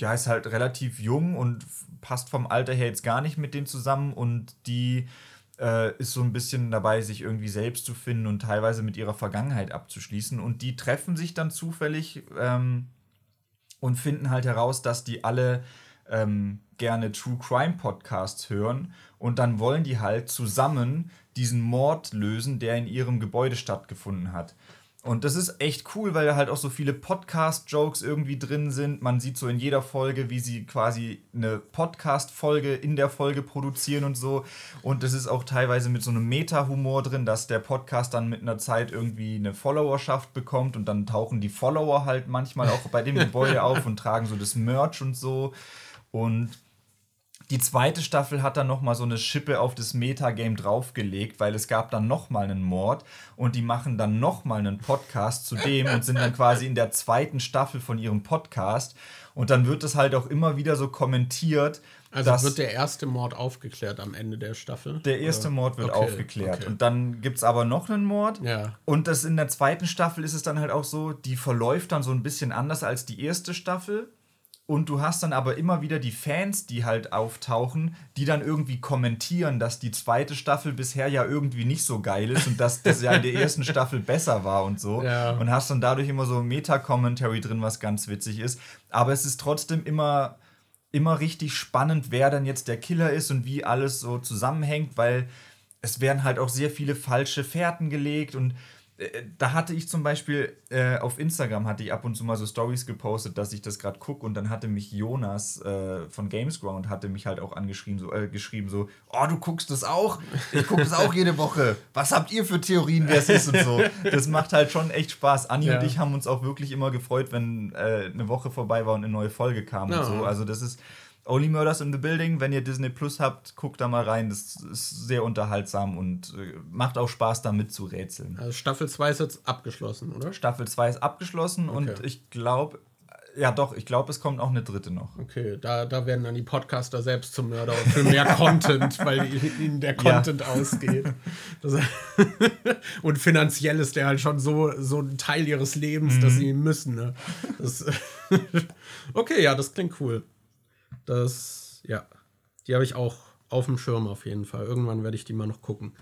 ja, ist halt relativ jung und passt vom Alter her jetzt gar nicht mit denen zusammen und die äh, ist so ein bisschen dabei, sich irgendwie selbst zu finden und teilweise mit ihrer Vergangenheit abzuschließen. Und die treffen sich dann zufällig ähm, und finden halt heraus, dass die alle ähm, gerne True Crime Podcasts hören und dann wollen die halt zusammen diesen Mord lösen, der in ihrem Gebäude stattgefunden hat. Und das ist echt cool, weil da halt auch so viele Podcast-Jokes irgendwie drin sind. Man sieht so in jeder Folge, wie sie quasi eine Podcast-Folge in der Folge produzieren und so. Und das ist auch teilweise mit so einem Meta-Humor drin, dass der Podcast dann mit einer Zeit irgendwie eine Followerschaft bekommt und dann tauchen die Follower halt manchmal auch bei dem Gebäude auf und tragen so das Merch und so. Und die zweite Staffel hat dann noch mal so eine Schippe auf das Metagame draufgelegt, weil es gab dann noch mal einen Mord und die machen dann noch mal einen Podcast zu dem und sind dann quasi in der zweiten Staffel von ihrem Podcast und dann wird es halt auch immer wieder so kommentiert. Also wird der erste Mord aufgeklärt am Ende der Staffel? Der erste Mord wird okay, aufgeklärt. Okay. Und dann gibt es aber noch einen Mord. Ja. Und das in der zweiten Staffel ist es dann halt auch so, die verläuft dann so ein bisschen anders als die erste Staffel. Und du hast dann aber immer wieder die Fans, die halt auftauchen, die dann irgendwie kommentieren, dass die zweite Staffel bisher ja irgendwie nicht so geil ist und dass das ja in der ersten Staffel besser war und so. Ja. Und hast dann dadurch immer so Meta-Commentary drin, was ganz witzig ist. Aber es ist trotzdem immer, immer richtig spannend, wer dann jetzt der Killer ist und wie alles so zusammenhängt, weil es werden halt auch sehr viele falsche Fährten gelegt und da hatte ich zum Beispiel äh, auf Instagram hatte ich ab und zu mal so Stories gepostet, dass ich das gerade gucke und dann hatte mich Jonas äh, von Gamesground hatte mich halt auch angeschrieben so äh, geschrieben so oh du guckst das auch? Ich gucke das auch jede Woche. Was habt ihr für Theorien wer es ist und so. Das macht halt schon echt Spaß. Anni ja. und ich haben uns auch wirklich immer gefreut wenn äh, eine Woche vorbei war und eine neue Folge kam ja. und so. Also das ist Only Murders in the Building, wenn ihr Disney Plus habt, guckt da mal rein. Das ist sehr unterhaltsam und äh, macht auch Spaß, da mitzurätseln. Also Staffel 2 ist jetzt abgeschlossen, oder? Staffel 2 ist abgeschlossen okay. und ich glaube, ja doch, ich glaube, es kommt auch eine dritte noch. Okay, da, da werden dann die Podcaster selbst zum Mörder für mehr Content, weil ihnen der Content ja. ausgeht. Und finanziell ist der halt schon so, so ein Teil ihres Lebens, mhm. dass sie ihn müssen. Ne? Das, okay, ja, das klingt cool. Das, ja, die habe ich auch auf dem Schirm auf jeden Fall. Irgendwann werde ich die mal noch gucken.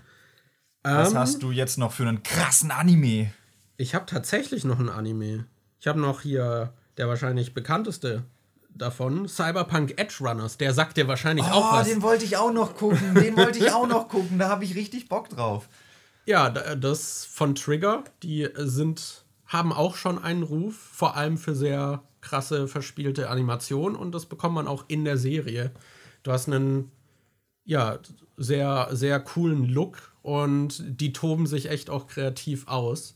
Was ähm, hast du jetzt noch für einen krassen Anime? Ich habe tatsächlich noch einen Anime. Ich habe noch hier der wahrscheinlich bekannteste davon, Cyberpunk Edge Runners. Der sagt dir wahrscheinlich oh, auch was. den wollte ich auch noch gucken. Den wollte ich auch noch gucken. Da habe ich richtig Bock drauf. Ja, das von Trigger. Die sind, haben auch schon einen Ruf, vor allem für sehr krasse, verspielte Animation und das bekommt man auch in der Serie. Du hast einen, ja, sehr, sehr coolen Look und die toben sich echt auch kreativ aus.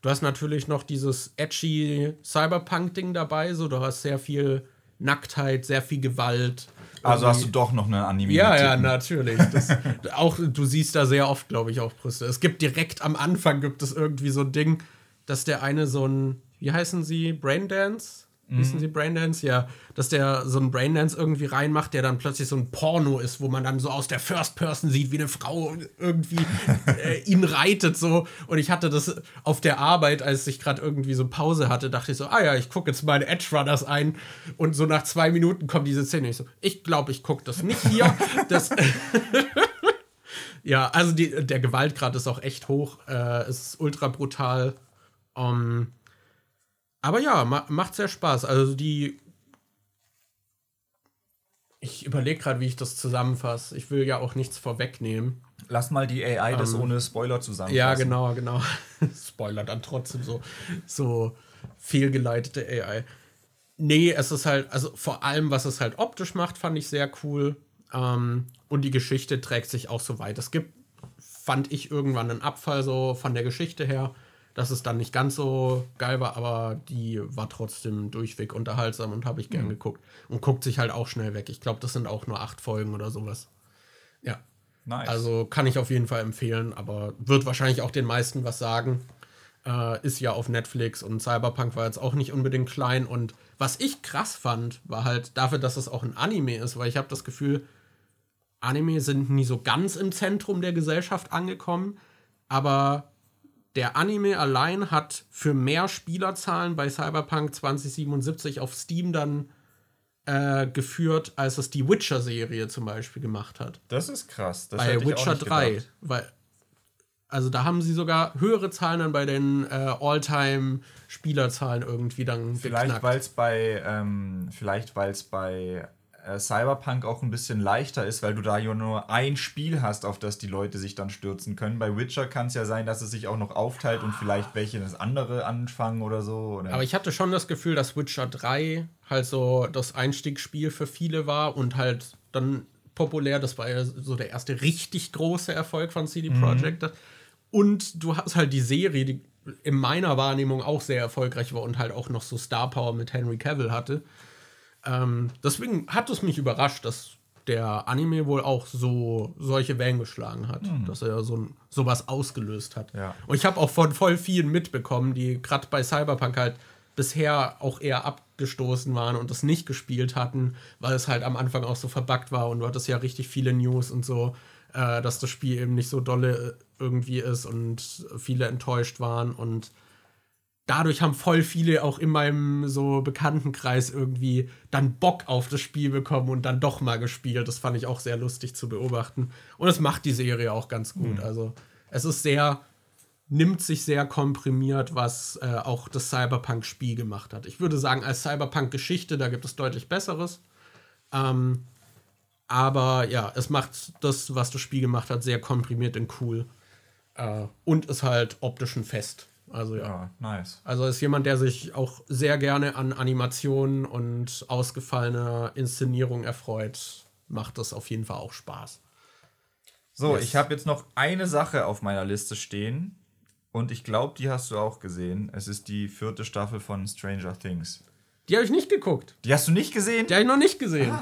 Du hast natürlich noch dieses edgy Cyberpunk-Ding dabei, so du hast sehr viel Nacktheit, sehr viel Gewalt. Also hast du doch noch eine Anime. Ja, ja, natürlich. Das, auch du siehst da sehr oft, glaube ich, auch Brüste. Es gibt direkt am Anfang gibt es irgendwie so ein Ding, dass der eine so ein, wie heißen sie, Braindance? Wissen Sie Braindance? Ja, dass der so einen Braindance irgendwie reinmacht, der dann plötzlich so ein Porno ist, wo man dann so aus der First Person sieht, wie eine Frau irgendwie äh, ihn reitet so. Und ich hatte das auf der Arbeit, als ich gerade irgendwie so Pause hatte, dachte ich so, ah ja, ich gucke jetzt meine Edge Runners ein. Und so nach zwei Minuten kommt diese Szene. Ich so, ich glaube, ich gucke das nicht hier. das ja, also die, der Gewaltgrad ist auch echt hoch. Äh, es ist ultra brutal. Um, aber ja, ma macht sehr Spaß. Also die. Ich überlege gerade, wie ich das zusammenfasse. Ich will ja auch nichts vorwegnehmen. Lass mal die AI ähm, das ohne Spoiler zusammenfassen. Ja, genau, genau. Spoiler dann trotzdem so, so fehlgeleitete AI. Nee, es ist halt, also vor allem, was es halt optisch macht, fand ich sehr cool. Ähm, und die Geschichte trägt sich auch so weit. Es gibt, fand ich, irgendwann einen Abfall so von der Geschichte her dass es dann nicht ganz so geil war, aber die war trotzdem durchweg unterhaltsam und habe ich gern mhm. geguckt. Und guckt sich halt auch schnell weg. Ich glaube, das sind auch nur acht Folgen oder sowas. Ja. Nice. Also kann ich auf jeden Fall empfehlen, aber wird wahrscheinlich auch den meisten was sagen. Äh, ist ja auf Netflix und Cyberpunk war jetzt auch nicht unbedingt klein. Und was ich krass fand, war halt dafür, dass es auch ein Anime ist, weil ich habe das Gefühl, Anime sind nie so ganz im Zentrum der Gesellschaft angekommen, aber der Anime allein hat für mehr Spielerzahlen bei Cyberpunk 2077 auf Steam dann äh, geführt, als es die Witcher-Serie zum Beispiel gemacht hat. Das ist krass. Das bei Witcher 3. Weil, also da haben sie sogar höhere Zahlen dann bei den äh, All-Time-Spielerzahlen irgendwie dann vielleicht, weil es bei ähm, Vielleicht, weil es bei äh, Cyberpunk auch ein bisschen leichter ist, weil du da ja nur ein Spiel hast, auf das die Leute sich dann stürzen können. Bei Witcher kann es ja sein, dass es sich auch noch aufteilt und vielleicht welche das andere anfangen oder so. Oder? Aber ich hatte schon das Gefühl, dass Witcher 3 halt so das Einstiegsspiel für viele war und halt dann populär. Das war ja so der erste richtig große Erfolg von CD Projekt. Mhm. Und du hast halt die Serie, die in meiner Wahrnehmung auch sehr erfolgreich war und halt auch noch so Star Power mit Henry Cavill hatte. Ähm, deswegen hat es mich überrascht, dass der Anime wohl auch so solche Wellen geschlagen hat, Mhm. dass er so sowas ausgelöst hat. Ja. Und ich habe auch von voll vielen mitbekommen, die gerade bei Cyberpunk halt bisher auch eher abgestoßen waren und das nicht gespielt hatten, weil es halt am Anfang auch so verbuggt war und du hattest ja richtig viele News und so, äh, dass das Spiel eben nicht so dolle irgendwie ist und viele enttäuscht waren und dadurch haben voll viele auch in meinem so Bekanntenkreis irgendwie dann Bock auf das Spiel bekommen und dann doch mal gespielt. Das fand ich auch sehr lustig zu beobachten. Und es macht die Serie auch ganz gut. Also es ist sehr, nimmt sich sehr komprimiert, was äh, auch das Cyberpunk-Spiel gemacht hat. Ich würde sagen, als Cyberpunk-Geschichte, da gibt es deutlich Besseres. Ähm, aber ja, es macht das, was das Spiel gemacht hat, sehr komprimiert und cool. Äh, und ist halt optisch ein Fest. Also ja. Ja, nice. Also ist jemand, der sich auch sehr gerne an Animationen und ausgefallener Inszenierung erfreut, macht das auf jeden Fall auch Spaß. So, Yes. ich habe jetzt noch eine Sache auf meiner Liste stehen. Und ich glaube, die hast du auch gesehen. Es ist die vierte Staffel von Stranger Things. Die habe ich nicht geguckt. Die hast du nicht gesehen? Die habe ich noch nicht gesehen.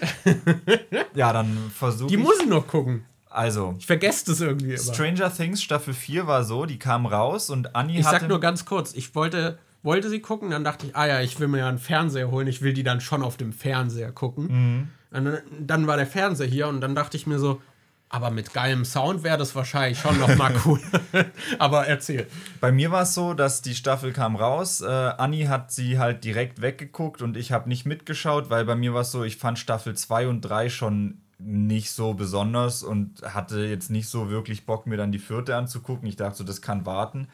Ja, dann versuch Die ich. muss ich noch gucken. Also, Ich vergesse das irgendwie immer. Stranger Things Staffel 4 war so, die kam raus und Annie Ich hatte. sag nur ganz kurz, ich wollte, wollte sie gucken, dann dachte ich, ah ja, ich will mir ja einen Fernseher holen, ich will die dann schon auf dem Fernseher gucken. Mhm. Dann, dann war der Fernseher hier und dann dachte ich mir so, aber mit geilem Sound wäre das wahrscheinlich schon noch mal cool. aber erzähl. Bei mir war es so, dass die Staffel kam raus. Äh, Anni hat sie halt direkt weggeguckt und ich habe nicht mitgeschaut, weil bei mir war es so, ich fand Staffel 2 und 3 schon nicht so besonders und hatte jetzt nicht so wirklich Bock, mir dann die vierte anzugucken. Ich dachte so, das kann warten.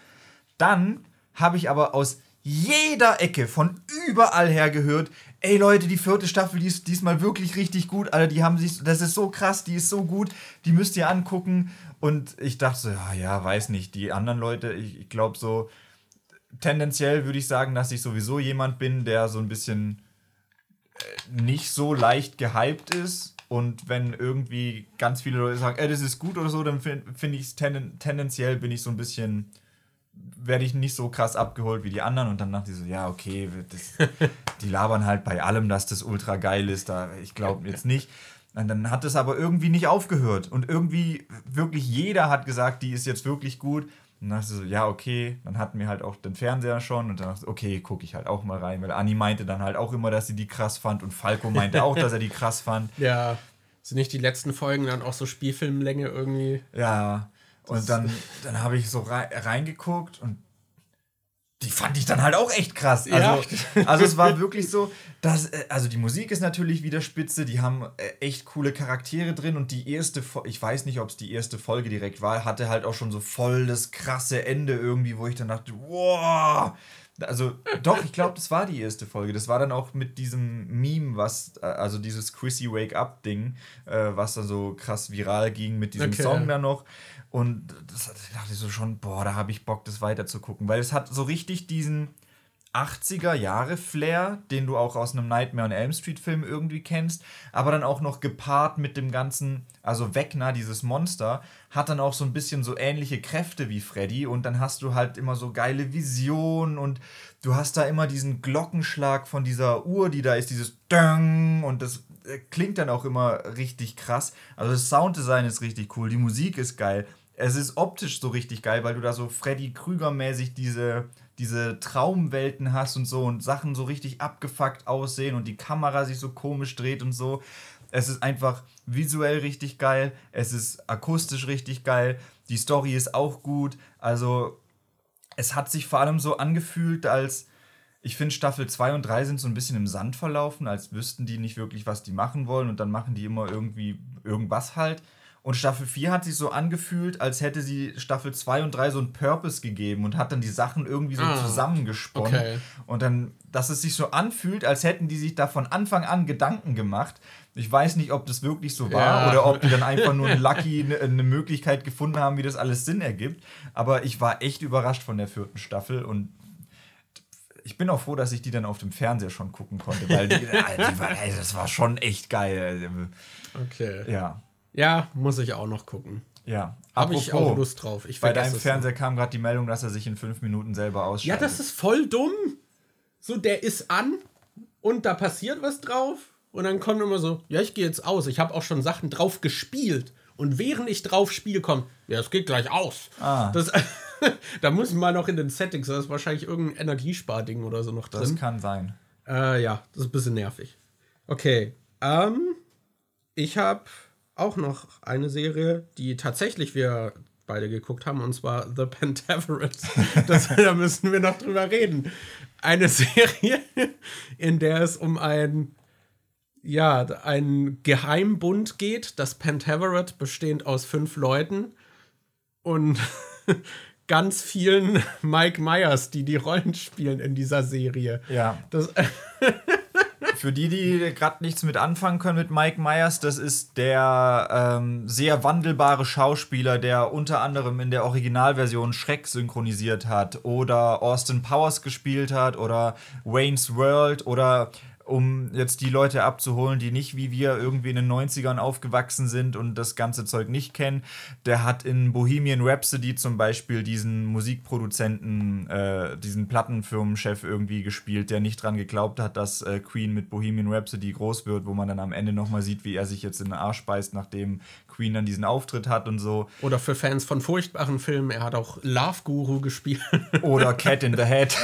Dann habe ich aber aus jeder Ecke von überall her gehört, ey Leute, die vierte Staffel, die ist diesmal wirklich richtig gut, Alter, die haben sich, das ist so krass, die ist so gut, die müsst ihr angucken. Und ich dachte so, ja, ja, weiß nicht, die anderen Leute, ich, ich glaube so, tendenziell würde ich sagen, dass ich sowieso jemand bin, der so ein bisschen äh, nicht so leicht gehypt ist. Und wenn irgendwie ganz viele Leute sagen, ey, das ist gut oder so, dann finde find ich es tenden, tendenziell bin ich so ein bisschen, werde ich nicht so krass abgeholt wie die anderen. Und dann dachte ich so, ja, okay, das, die labern halt bei allem, dass das ultra geil ist. Da, ich glaube jetzt nicht. Und dann hat es aber irgendwie nicht aufgehört. Und irgendwie, wirklich jeder hat gesagt, die ist jetzt wirklich gut. Und dann dachte ich so, ja, okay. Dann hatten wir halt auch den Fernseher schon. Und dann dachte ich, okay, gucke ich halt auch mal rein. Weil Anni meinte dann halt auch immer, dass sie die krass fand. Und Falco meinte auch, dass er die krass fand. Ja, sind nicht die letzten Folgen dann auch so Spielfilmlänge irgendwie? Ja. Und dann, dann habe ich so rei reingeguckt und die fand ich dann halt auch echt krass. Also, also es war wirklich so, dass, äh, also die Musik ist natürlich wieder spitze, die haben äh, echt coole Charaktere drin und die erste, ich weiß nicht, ob es die erste Folge direkt war, hatte halt auch schon so voll das krasse Ende irgendwie, wo ich dann dachte, wow. Also doch, ich glaube, das war die erste Folge. Das war dann auch mit diesem Meme, was, äh, also dieses Chrissy Wake Up Ding, was dann so krass viral ging mit diesem Okay. Song da noch. Und das da dachte ich so schon, boah, da habe ich Bock, das weiter zu gucken. Weil es hat so richtig diesen 80er Jahre Flair, den du auch aus einem Nightmare on Elm Street Film irgendwie kennst, aber dann auch noch gepaart mit dem ganzen, also Vecna, dieses Monster, hat dann auch so ein bisschen so ähnliche Kräfte wie Freddy und dann hast du halt immer so geile Visionen und du hast da immer diesen Glockenschlag von dieser Uhr, die da ist, dieses Döng und das äh, klingt dann auch immer richtig krass. Also das Sounddesign ist richtig cool, die Musik ist geil. Es ist optisch so richtig geil, weil du da so Freddy Krüger-mäßig diese, diese Traumwelten hast und so und Sachen so richtig abgefuckt aussehen und die Kamera sich so komisch dreht und so. Es ist einfach visuell richtig geil, es ist akustisch richtig geil, die Story ist auch gut. Also es hat sich vor allem so angefühlt, als ich finde, Staffel 2 und 3 sind so ein bisschen im Sand verlaufen, als wüssten die nicht wirklich, was die machen wollen und dann machen die immer irgendwie irgendwas halt. Und Staffel 4 hat sich so angefühlt, als hätte sie Staffel 2 und 3 so einen Purpose gegeben und hat dann die Sachen irgendwie so Ah, zusammengesponnen. okay. Und dann, dass es sich so anfühlt, als hätten die sich da von Anfang an Gedanken gemacht. Ich weiß nicht, ob das wirklich so war Ja. oder ob die dann einfach nur ein Lucky eine eine Möglichkeit gefunden haben, wie das alles Sinn ergibt. Aber ich war echt überrascht von der vierten Staffel und ich bin auch froh, dass ich die dann auf dem Fernseher schon gucken konnte, weil die, Alter, ey, das war schon echt geil. Okay. Ja, Ja, muss ich auch noch gucken. ja. Habe ich auch Lust drauf. Ich Bei deinem Fernseher kam gerade die Meldung, dass er sich in fünf Minuten selber noch. Ja, ausschaltet. das ist voll dumm. So, der ist an und da passiert was drauf Und dann kommt immer so, ja, ich gehe jetzt aus. Ich habe auch schon Sachen drauf gespielt. Und während ich drauf spiele, kommt, ja, es geht gleich aus. Ah. Das, da muss man noch in den Settings, da ist wahrscheinlich irgendein Energiesparding oder so noch drin. Das kann sein. Äh, ja, das ist ein bisschen nervig. Okay. Ähm, ich habe auch noch eine Serie, die tatsächlich wir beide geguckt haben, und zwar The Pentaveret. Das, da müssen wir noch drüber reden. Eine Serie, in der es um ein ja, einen Geheimbund geht, das Pentaveret, bestehend aus fünf Leuten und ganz vielen Mike Myers, die die Rollen spielen in dieser Serie. Ja. Das, Für die, die gerade nichts mit anfangen können mit Mike Myers, das ist der ähm, sehr wandelbare Schauspieler, der unter anderem in der Originalversion Schreck synchronisiert hat oder Austin Powers gespielt hat oder Wayne's World oder um jetzt die Leute abzuholen, die nicht wie wir irgendwie in den 90ern aufgewachsen sind und das ganze Zeug nicht kennen. Der hat in Bohemian Rhapsody zum Beispiel diesen Musikproduzenten, äh, diesen Plattenfirmenchef irgendwie gespielt, der nicht dran geglaubt hat, dass äh, Queen mit Bohemian Rhapsody groß wird, wo man dann am Ende nochmal sieht, wie er sich jetzt in den Arsch beißt, nachdem Queen dann diesen Auftritt hat und so. oder für Fans von furchtbaren Filmen, er hat auch Love Guru gespielt. Oder Cat in the Head.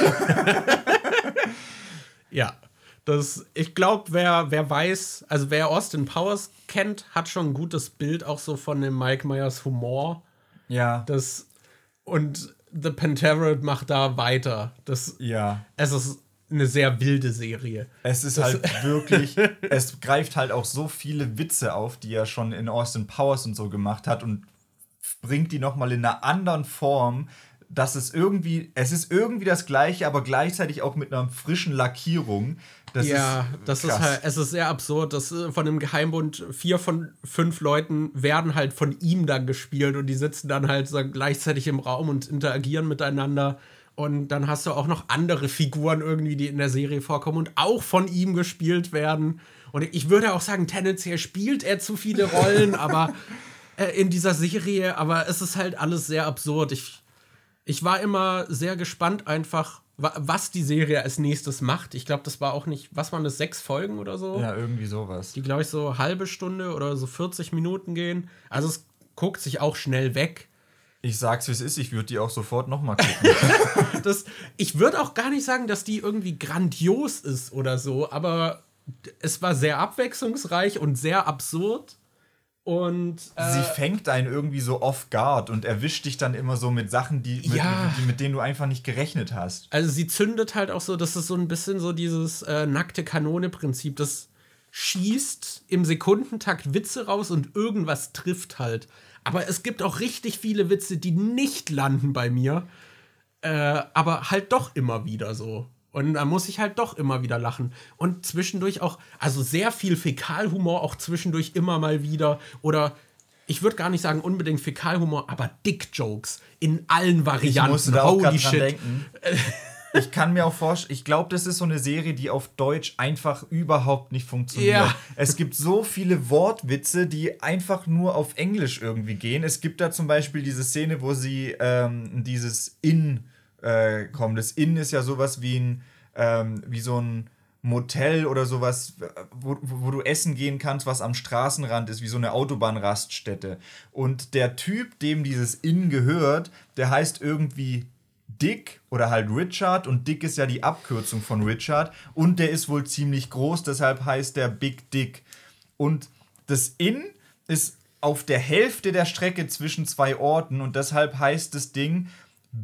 ja. Das, ich glaube, wer, wer weiß, also wer Austin Powers kennt, hat schon ein gutes Bild auch so von dem Mike Myers Humor. ja. Das, und The Pentaveret macht da weiter. Das, ja. es ist eine sehr wilde Serie. Es ist halt wirklich, es greift halt auch so viele Witze auf, die er schon in Austin Powers und so gemacht hat und bringt die nochmal in einer anderen Form, dass es irgendwie, es ist irgendwie das gleiche, aber gleichzeitig auch mit einer frischen Lackierung. Das ja, ist das krass. ist halt, es ist sehr absurd, dass äh, von dem Geheimbund vier von fünf Leuten werden halt von ihm dann gespielt und die sitzen dann halt so gleichzeitig im Raum und interagieren miteinander. Und dann hast du auch noch andere Figuren irgendwie, die in der Serie vorkommen und auch von ihm gespielt werden. Und ich würde auch sagen, tendenziell spielt er zu viele Rollen, aber äh, in dieser Serie, aber es ist halt alles sehr absurd. Ich, ich war immer sehr gespannt einfach, wa- was die Serie als nächstes macht. Ich glaube, das war auch nicht, was waren das, sechs Folgen oder so? Ja, irgendwie sowas. Die, glaube ich, so halbe Stunde oder so 40 Minuten gehen. Also es guckt sich auch schnell weg. Ich sag's, wie es ist, ich würde die auch sofort nochmal gucken. Das, ich würde auch gar nicht sagen, dass die irgendwie grandios ist oder so, aber es war sehr abwechslungsreich und sehr absurd. Und äh, Sie fängt einen irgendwie so off guard und erwischt dich dann immer so mit Sachen, die, mit, Ja. die, mit denen du einfach nicht gerechnet hast. Also sie zündet halt auch so, das ist so ein bisschen so dieses äh, nackte Kanone-Prinzip. Das schießt im Sekundentakt Witze raus und irgendwas trifft halt. Aber es gibt auch richtig viele Witze, die nicht landen bei mir. Äh, aber halt doch immer wieder so. Und da muss ich halt doch immer wieder lachen. Und zwischendurch auch, also sehr viel Fäkalhumor, auch zwischendurch immer mal wieder. Oder ich würde gar nicht sagen unbedingt Fäkalhumor, aber Dick-Jokes in allen Varianten. musste da auch Holy grad dran shit. denken. Ich kann mir auch vorstellen, ich glaube, das ist so eine Serie, die auf Deutsch einfach überhaupt nicht funktioniert. Ja. Es gibt so viele Wortwitze, die einfach nur auf Englisch irgendwie gehen. Es gibt da zum Beispiel diese Szene, wo sie ähm, dieses In äh, kommen. Das In ist ja sowas wie ein, ähm, wie so ein Motel oder sowas, wo, wo du essen gehen kannst, was am Straßenrand ist, wie so eine Autobahnraststätte. Und der Typ, dem dieses Inn gehört, der heißt irgendwie Dick oder halt Richard und Dick ist ja die Abkürzung von Richard und der ist wohl ziemlich groß, deshalb heißt der Big Dick. Und das Inn ist auf der Hälfte der Strecke zwischen zwei Orten und deshalb heißt das Ding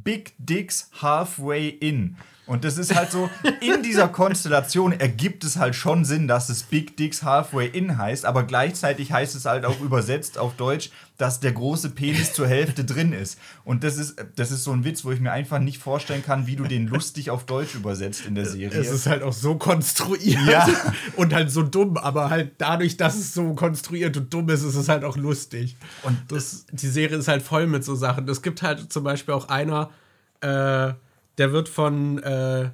Big Dicks Halfway In. Und das ist halt so, in dieser Konstellation ergibt es halt schon Sinn, dass es Big Dicks Halfway In heißt, aber gleichzeitig heißt es halt auch übersetzt auf Deutsch, dass der große Penis zur Hälfte drin ist. Und das ist, das ist so ein Witz, wo ich mir einfach nicht vorstellen kann, wie du den lustig auf Deutsch übersetzt in der Serie. Es ist halt auch so konstruiert Ja. und halt so dumm, aber halt dadurch, dass es so konstruiert und dumm ist, ist es halt auch lustig. Und Das, die Serie ist halt voll mit so Sachen. Es gibt halt zum Beispiel auch einer, äh, der wird von äh,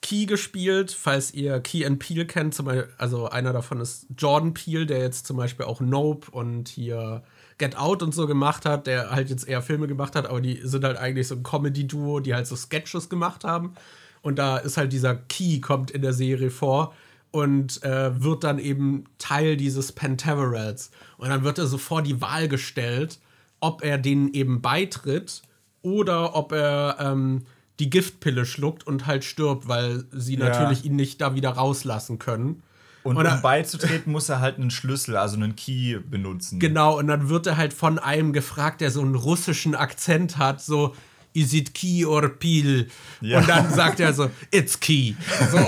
Key gespielt, falls ihr Key and Peele kennt. Zum Beispiel, also einer davon ist Jordan Peele, der jetzt zum Beispiel auch Nope und hier Get Out und so gemacht hat, der halt jetzt eher Filme gemacht hat, aber die sind halt eigentlich so ein Comedy-Duo, die halt so Sketches gemacht haben. Und da ist halt dieser Key kommt in der Serie vor. und äh, wird dann eben Teil dieses Pentaverals. Und dann wird er so vor die Wahl gestellt, ob er denen eben beitritt oder ob er ähm, die Giftpille schluckt und halt stirbt, weil sie Ja. natürlich ihn nicht da wieder rauslassen können. Und Oder- um beizutreten, muss er halt einen Schlüssel, also einen Key benutzen. Genau, und dann wird er halt von einem gefragt, der so einen russischen Akzent hat, so, is it key or peel? Ja. Und dann sagt er so, it's key. So,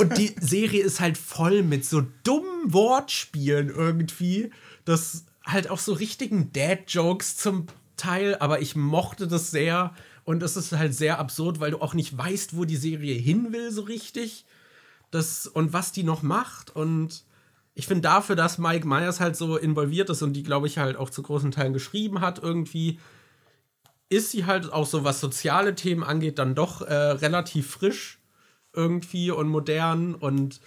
und die Serie ist halt voll mit so dummen Wortspielen irgendwie, das halt auch so richtigen Dad-Jokes zum Teil, aber ich mochte das sehr und es ist halt sehr absurd, weil du auch nicht weißt, wo die Serie hin will so richtig. Das und was die noch macht. Und ich finde dafür, dass Mike Myers halt so involviert ist und die, glaube ich, halt auch zu großen Teilen geschrieben hat, irgendwie, ist sie halt auch so, was soziale Themen angeht, dann doch äh, relativ frisch irgendwie und modern. Und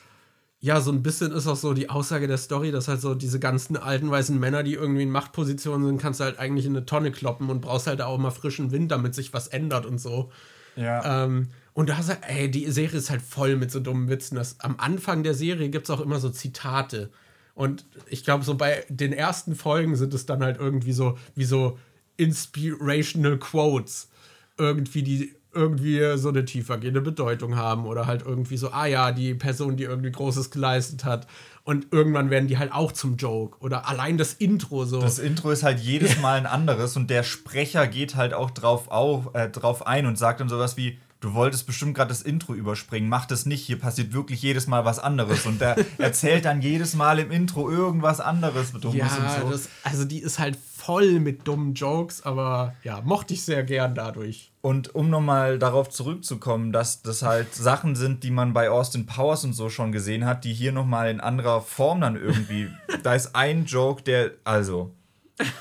ja, so ein bisschen ist auch so die Aussage der Story, dass halt so diese ganzen alten weißen Männer, die irgendwie in Machtpositionen sind, kannst du halt eigentlich in eine Tonne kloppen und brauchst halt auch mal frischen Wind, damit sich was ändert und so. Ja. Ähm, und da halt, ey, die Serie ist halt voll mit so dummen Witzen. Das, am Anfang der Serie gibt es auch immer so Zitate. Und ich glaube, so bei den ersten Folgen sind es dann halt irgendwie so, wie so inspirational Quotes. Irgendwie, die irgendwie so eine tiefergehende Bedeutung haben. Oder halt irgendwie so, ah ja, die Person, die irgendwie Großes geleistet hat. Und irgendwann werden die halt auch zum Joke. Oder allein das Intro so. Das Intro ist halt jedes Mal ein anderes und der Sprecher geht halt auch drauf, auf, äh, drauf ein und sagt dann sowas wie, du wolltest bestimmt gerade das Intro überspringen, mach das nicht, hier passiert wirklich jedes Mal was anderes und der erzählt dann jedes Mal im Intro irgendwas anderes Dummes ja, und so. das, also die ist halt voll mit dummen Jokes, aber ja, mochte ich sehr gern dadurch. Und um nochmal darauf zurückzukommen, dass das halt Sachen sind, die man bei Austin Powers und so schon gesehen hat, die hier nochmal in anderer Form dann irgendwie. da ist ein Joke, der. Also,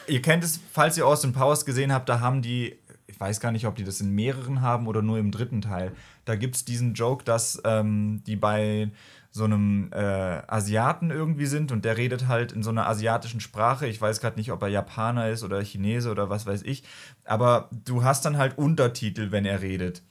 ihr kennt es, falls ihr Austin Powers gesehen habt, da haben die. Ich weiß gar nicht, ob die das in mehreren haben oder nur im dritten Teil. Da gibt es diesen Joke, dass ähm, die bei so einem äh, Asiaten irgendwie sind und der redet halt in so einer asiatischen Sprache. Ich weiß gerade nicht, ob er Japaner ist oder Chinese oder was weiß ich. Aber du hast dann halt Untertitel, wenn er redet.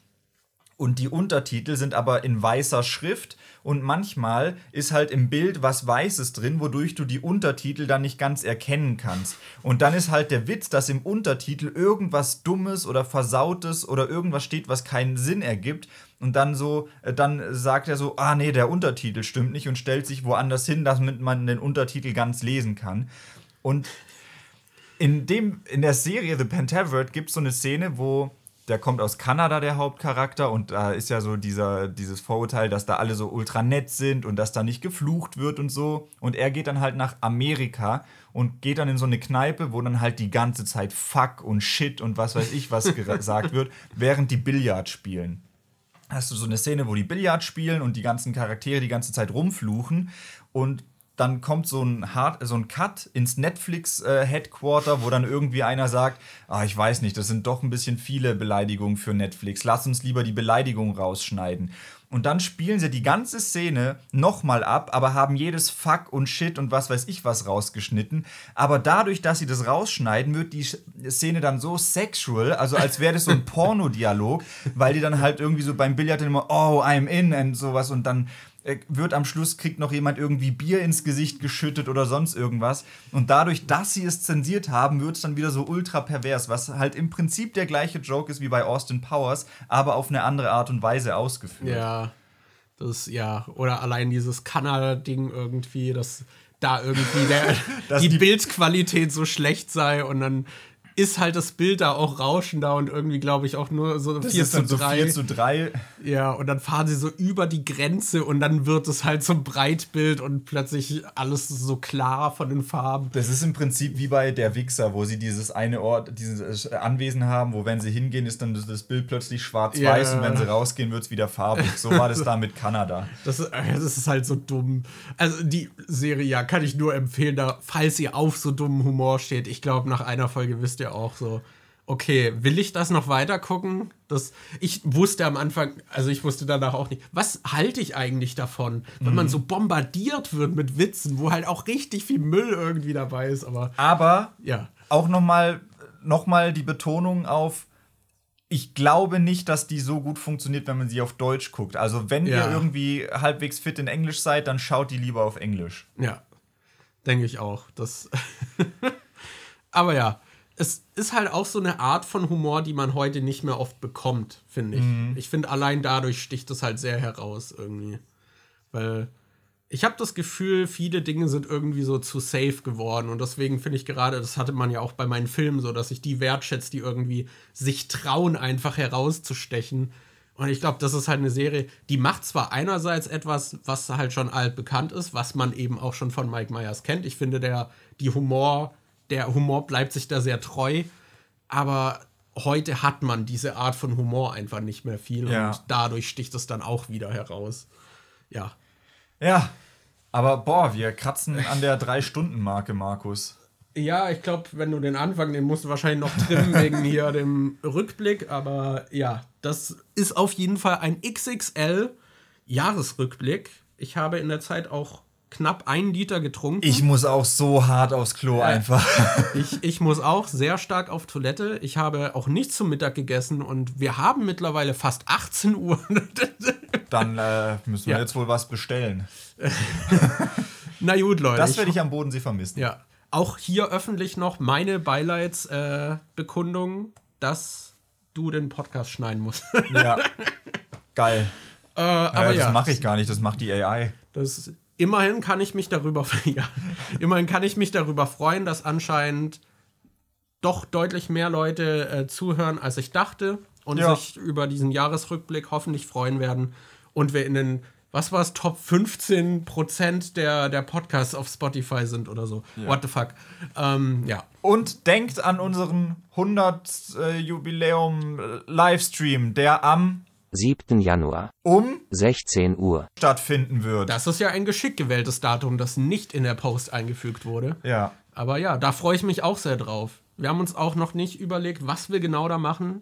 Und die Untertitel sind aber in weißer Schrift und manchmal ist halt im Bild was Weißes drin, wodurch du die Untertitel dann nicht ganz erkennen kannst. Und dann ist halt der Witz, dass im Untertitel irgendwas Dummes oder Versautes oder irgendwas steht, was keinen Sinn ergibt. Und dann so, äh, dann sagt er so, ah nee, der Untertitel stimmt nicht und stellt sich woanders hin, damit man den Untertitel ganz lesen kann. Und in, dem, in der Serie The Pentaveret gibt es so eine Szene, wo der kommt aus Kanada, der Hauptcharakter, und da ist ja so dieser, dieses Vorurteil, dass da alle so ultra nett sind und dass da nicht geflucht wird und so. Und er geht dann halt nach Amerika und geht dann in so eine Kneipe, wo dann halt die ganze Zeit Fuck und Shit und was weiß ich was gesagt wird, während die Billard spielen hast du so eine Szene, wo die Billard spielen und die ganzen Charaktere die ganze Zeit rumfluchen und dann kommt so ein, Hard, so ein Cut ins Netflix-Headquarter, wo dann irgendwie einer sagt, ah, ich weiß nicht, das sind doch ein bisschen viele Beleidigungen für Netflix, lass uns lieber die Beleidigung rausschneiden. Und dann spielen sie die ganze Szene nochmal ab, aber haben jedes Fuck und Shit und was weiß ich was rausgeschnitten. Aber dadurch, dass sie das rausschneiden, wird die Szene dann so sexual, also als wäre das so ein Pornodialog, weil die dann halt irgendwie so beim Billard immer, oh, I'm in und sowas und dann äh, wird am Schluss, kriegt noch jemand irgendwie Bier ins Gesicht geschüttet oder sonst irgendwas. Und dadurch, dass sie es zensiert haben, wird es dann wieder so ultra pervers, was halt im Prinzip der gleiche Joke ist wie bei Austin Powers, aber auf eine andere Art und Weise ausgeführt. Ja, das, ja, oder allein dieses Kanada-Ding irgendwie, dass da irgendwie der, die, die- Bildqualität so schlecht sei und dann ist halt das Bild da auch rauschender und irgendwie, glaube ich, auch nur so Das 4 ist zu dann so 3. 4 zu 3. Ja, und dann fahren sie so über die Grenze und dann wird es halt so ein Breitbild und plötzlich alles so klar von den Farben. Das ist im Prinzip wie bei der Wichser, wo sie dieses eine Ort, dieses äh, Anwesen haben, wo wenn sie hingehen, ist dann das- Bild plötzlich schwarz-weiß Ja. und wenn sie rausgehen, wird es wieder farbig. So war das da mit Kanada. Das, ist- äh, das ist halt so dumm. Also die Serie, ja, kann ich nur empfehlen, da, falls ihr auf so dummen Humor steht. Ich glaube, nach einer Folge wisst ihr auch so, okay, will ich das noch weiter gucken? Das, ich wusste am Anfang, also ich wusste danach auch nicht, was halte ich eigentlich davon, wenn man so bombardiert wird mit Witzen, wo halt auch richtig viel Müll irgendwie dabei ist, aber Aber ja. auch nochmal noch mal die Betonung auf, ich glaube nicht, dass die so gut funktioniert, wenn man sie auf Deutsch guckt. Also, wenn Ja. ihr irgendwie halbwegs fit in Englisch seid, dann schaut die lieber auf Englisch. Ja, denke ich auch. Das Aber ja, es ist halt auch so eine Art von Humor, die man heute nicht mehr oft bekommt, finde ich. Ich finde, allein dadurch sticht es halt sehr heraus irgendwie. Weil ich habe das Gefühl, viele Dinge sind irgendwie so zu safe geworden. Und deswegen finde ich gerade, das hatte man ja auch bei meinen Filmen so, dass ich die wertschätze, die irgendwie sich trauen, einfach herauszustechen. Und ich glaube, das ist halt eine Serie, die macht zwar einerseits etwas, was halt schon altbekannt ist, was man eben auch schon von Mike Myers kennt. Ich finde, der, die Humor, der Humor bleibt sich da sehr treu. Aber heute hat man diese Art von Humor einfach nicht mehr viel. Ja. Und dadurch sticht es dann auch wieder heraus. Ja. Ja. Aber boah, wir kratzen an der Drei-Stunden-Marke, Markus. Ja, ich glaube, wenn du den Anfang, den musst du wahrscheinlich noch trimmen wegen hier dem Rückblick. Aber ja, das ist auf jeden Fall ein XXL Jahresrückblick. Ich habe in der Zeit auch knapp einen Liter getrunken. Ich muss auch so hart aufs Klo einfach. Ich, ich muss auch sehr stark auf Toilette. Ich habe auch nichts zum Mittag gegessen und wir haben mittlerweile fast 18 Uhr. Dann äh, müssen wir Ja. jetzt wohl was bestellen. Na gut, Leute. Das werde ich am Bodensee vermissen. Ja. Auch hier öffentlich noch meine Beileidsbekundung, äh, dass du den Podcast schneiden musst. Ja. Geil. äh, Aber aber das ja, mache ich gar nicht, das macht die AI. Das, immerhin kann ich mich darüber, ja, immerhin kann ich mich darüber freuen, dass anscheinend doch deutlich mehr Leute äh, zuhören, als ich dachte und Ja. sich über diesen Jahresrückblick hoffentlich freuen werden und wir in den was war es, Top 15 Prozent der, der Podcasts auf Spotify sind oder so. What the fuck. Ähm, ja. Und denkt an unseren 100 äh, Jubiläum äh, Livestream, der am 7. Januar, um 16 Uhr. stattfinden wird. Das ist ja ein geschickt gewähltes Datum, das nicht in der Post eingefügt wurde. ja. Aber ja, da freue ich mich auch sehr drauf. Wir haben uns auch noch nicht überlegt, was wir genau da machen.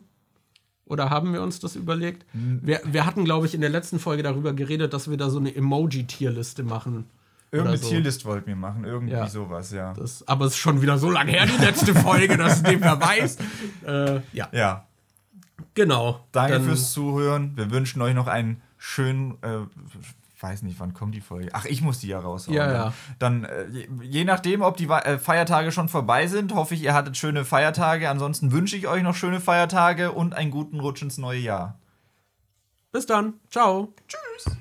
Oder haben wir uns das überlegt? Wir, wir hatten, glaube ich, in der letzten Folge darüber geredet, dass wir da so eine Emoji-Tierliste machen. Irgendeine so. Tierlist wollten wir machen, irgendwie Ja. sowas, ja. Das, aber es ist schon wieder so lange her, die letzte Folge, dass es nicht mehr weiß. Äh, ja, Ja. Genau. Danke Dann- fürs Zuhören. Wir wünschen euch noch einen schönen, äh, weiß nicht, wann kommt die Folge? Ach, ich muss die ja raushauen. Ja, ne? ja. Dann, äh, je, je nachdem, ob die äh, Feiertage schon vorbei sind, hoffe ich, ihr hattet schöne Feiertage. Ansonsten wünsche ich euch noch schöne Feiertage und einen guten Rutsch ins neue Jahr. Bis dann. Ciao. Tschüss.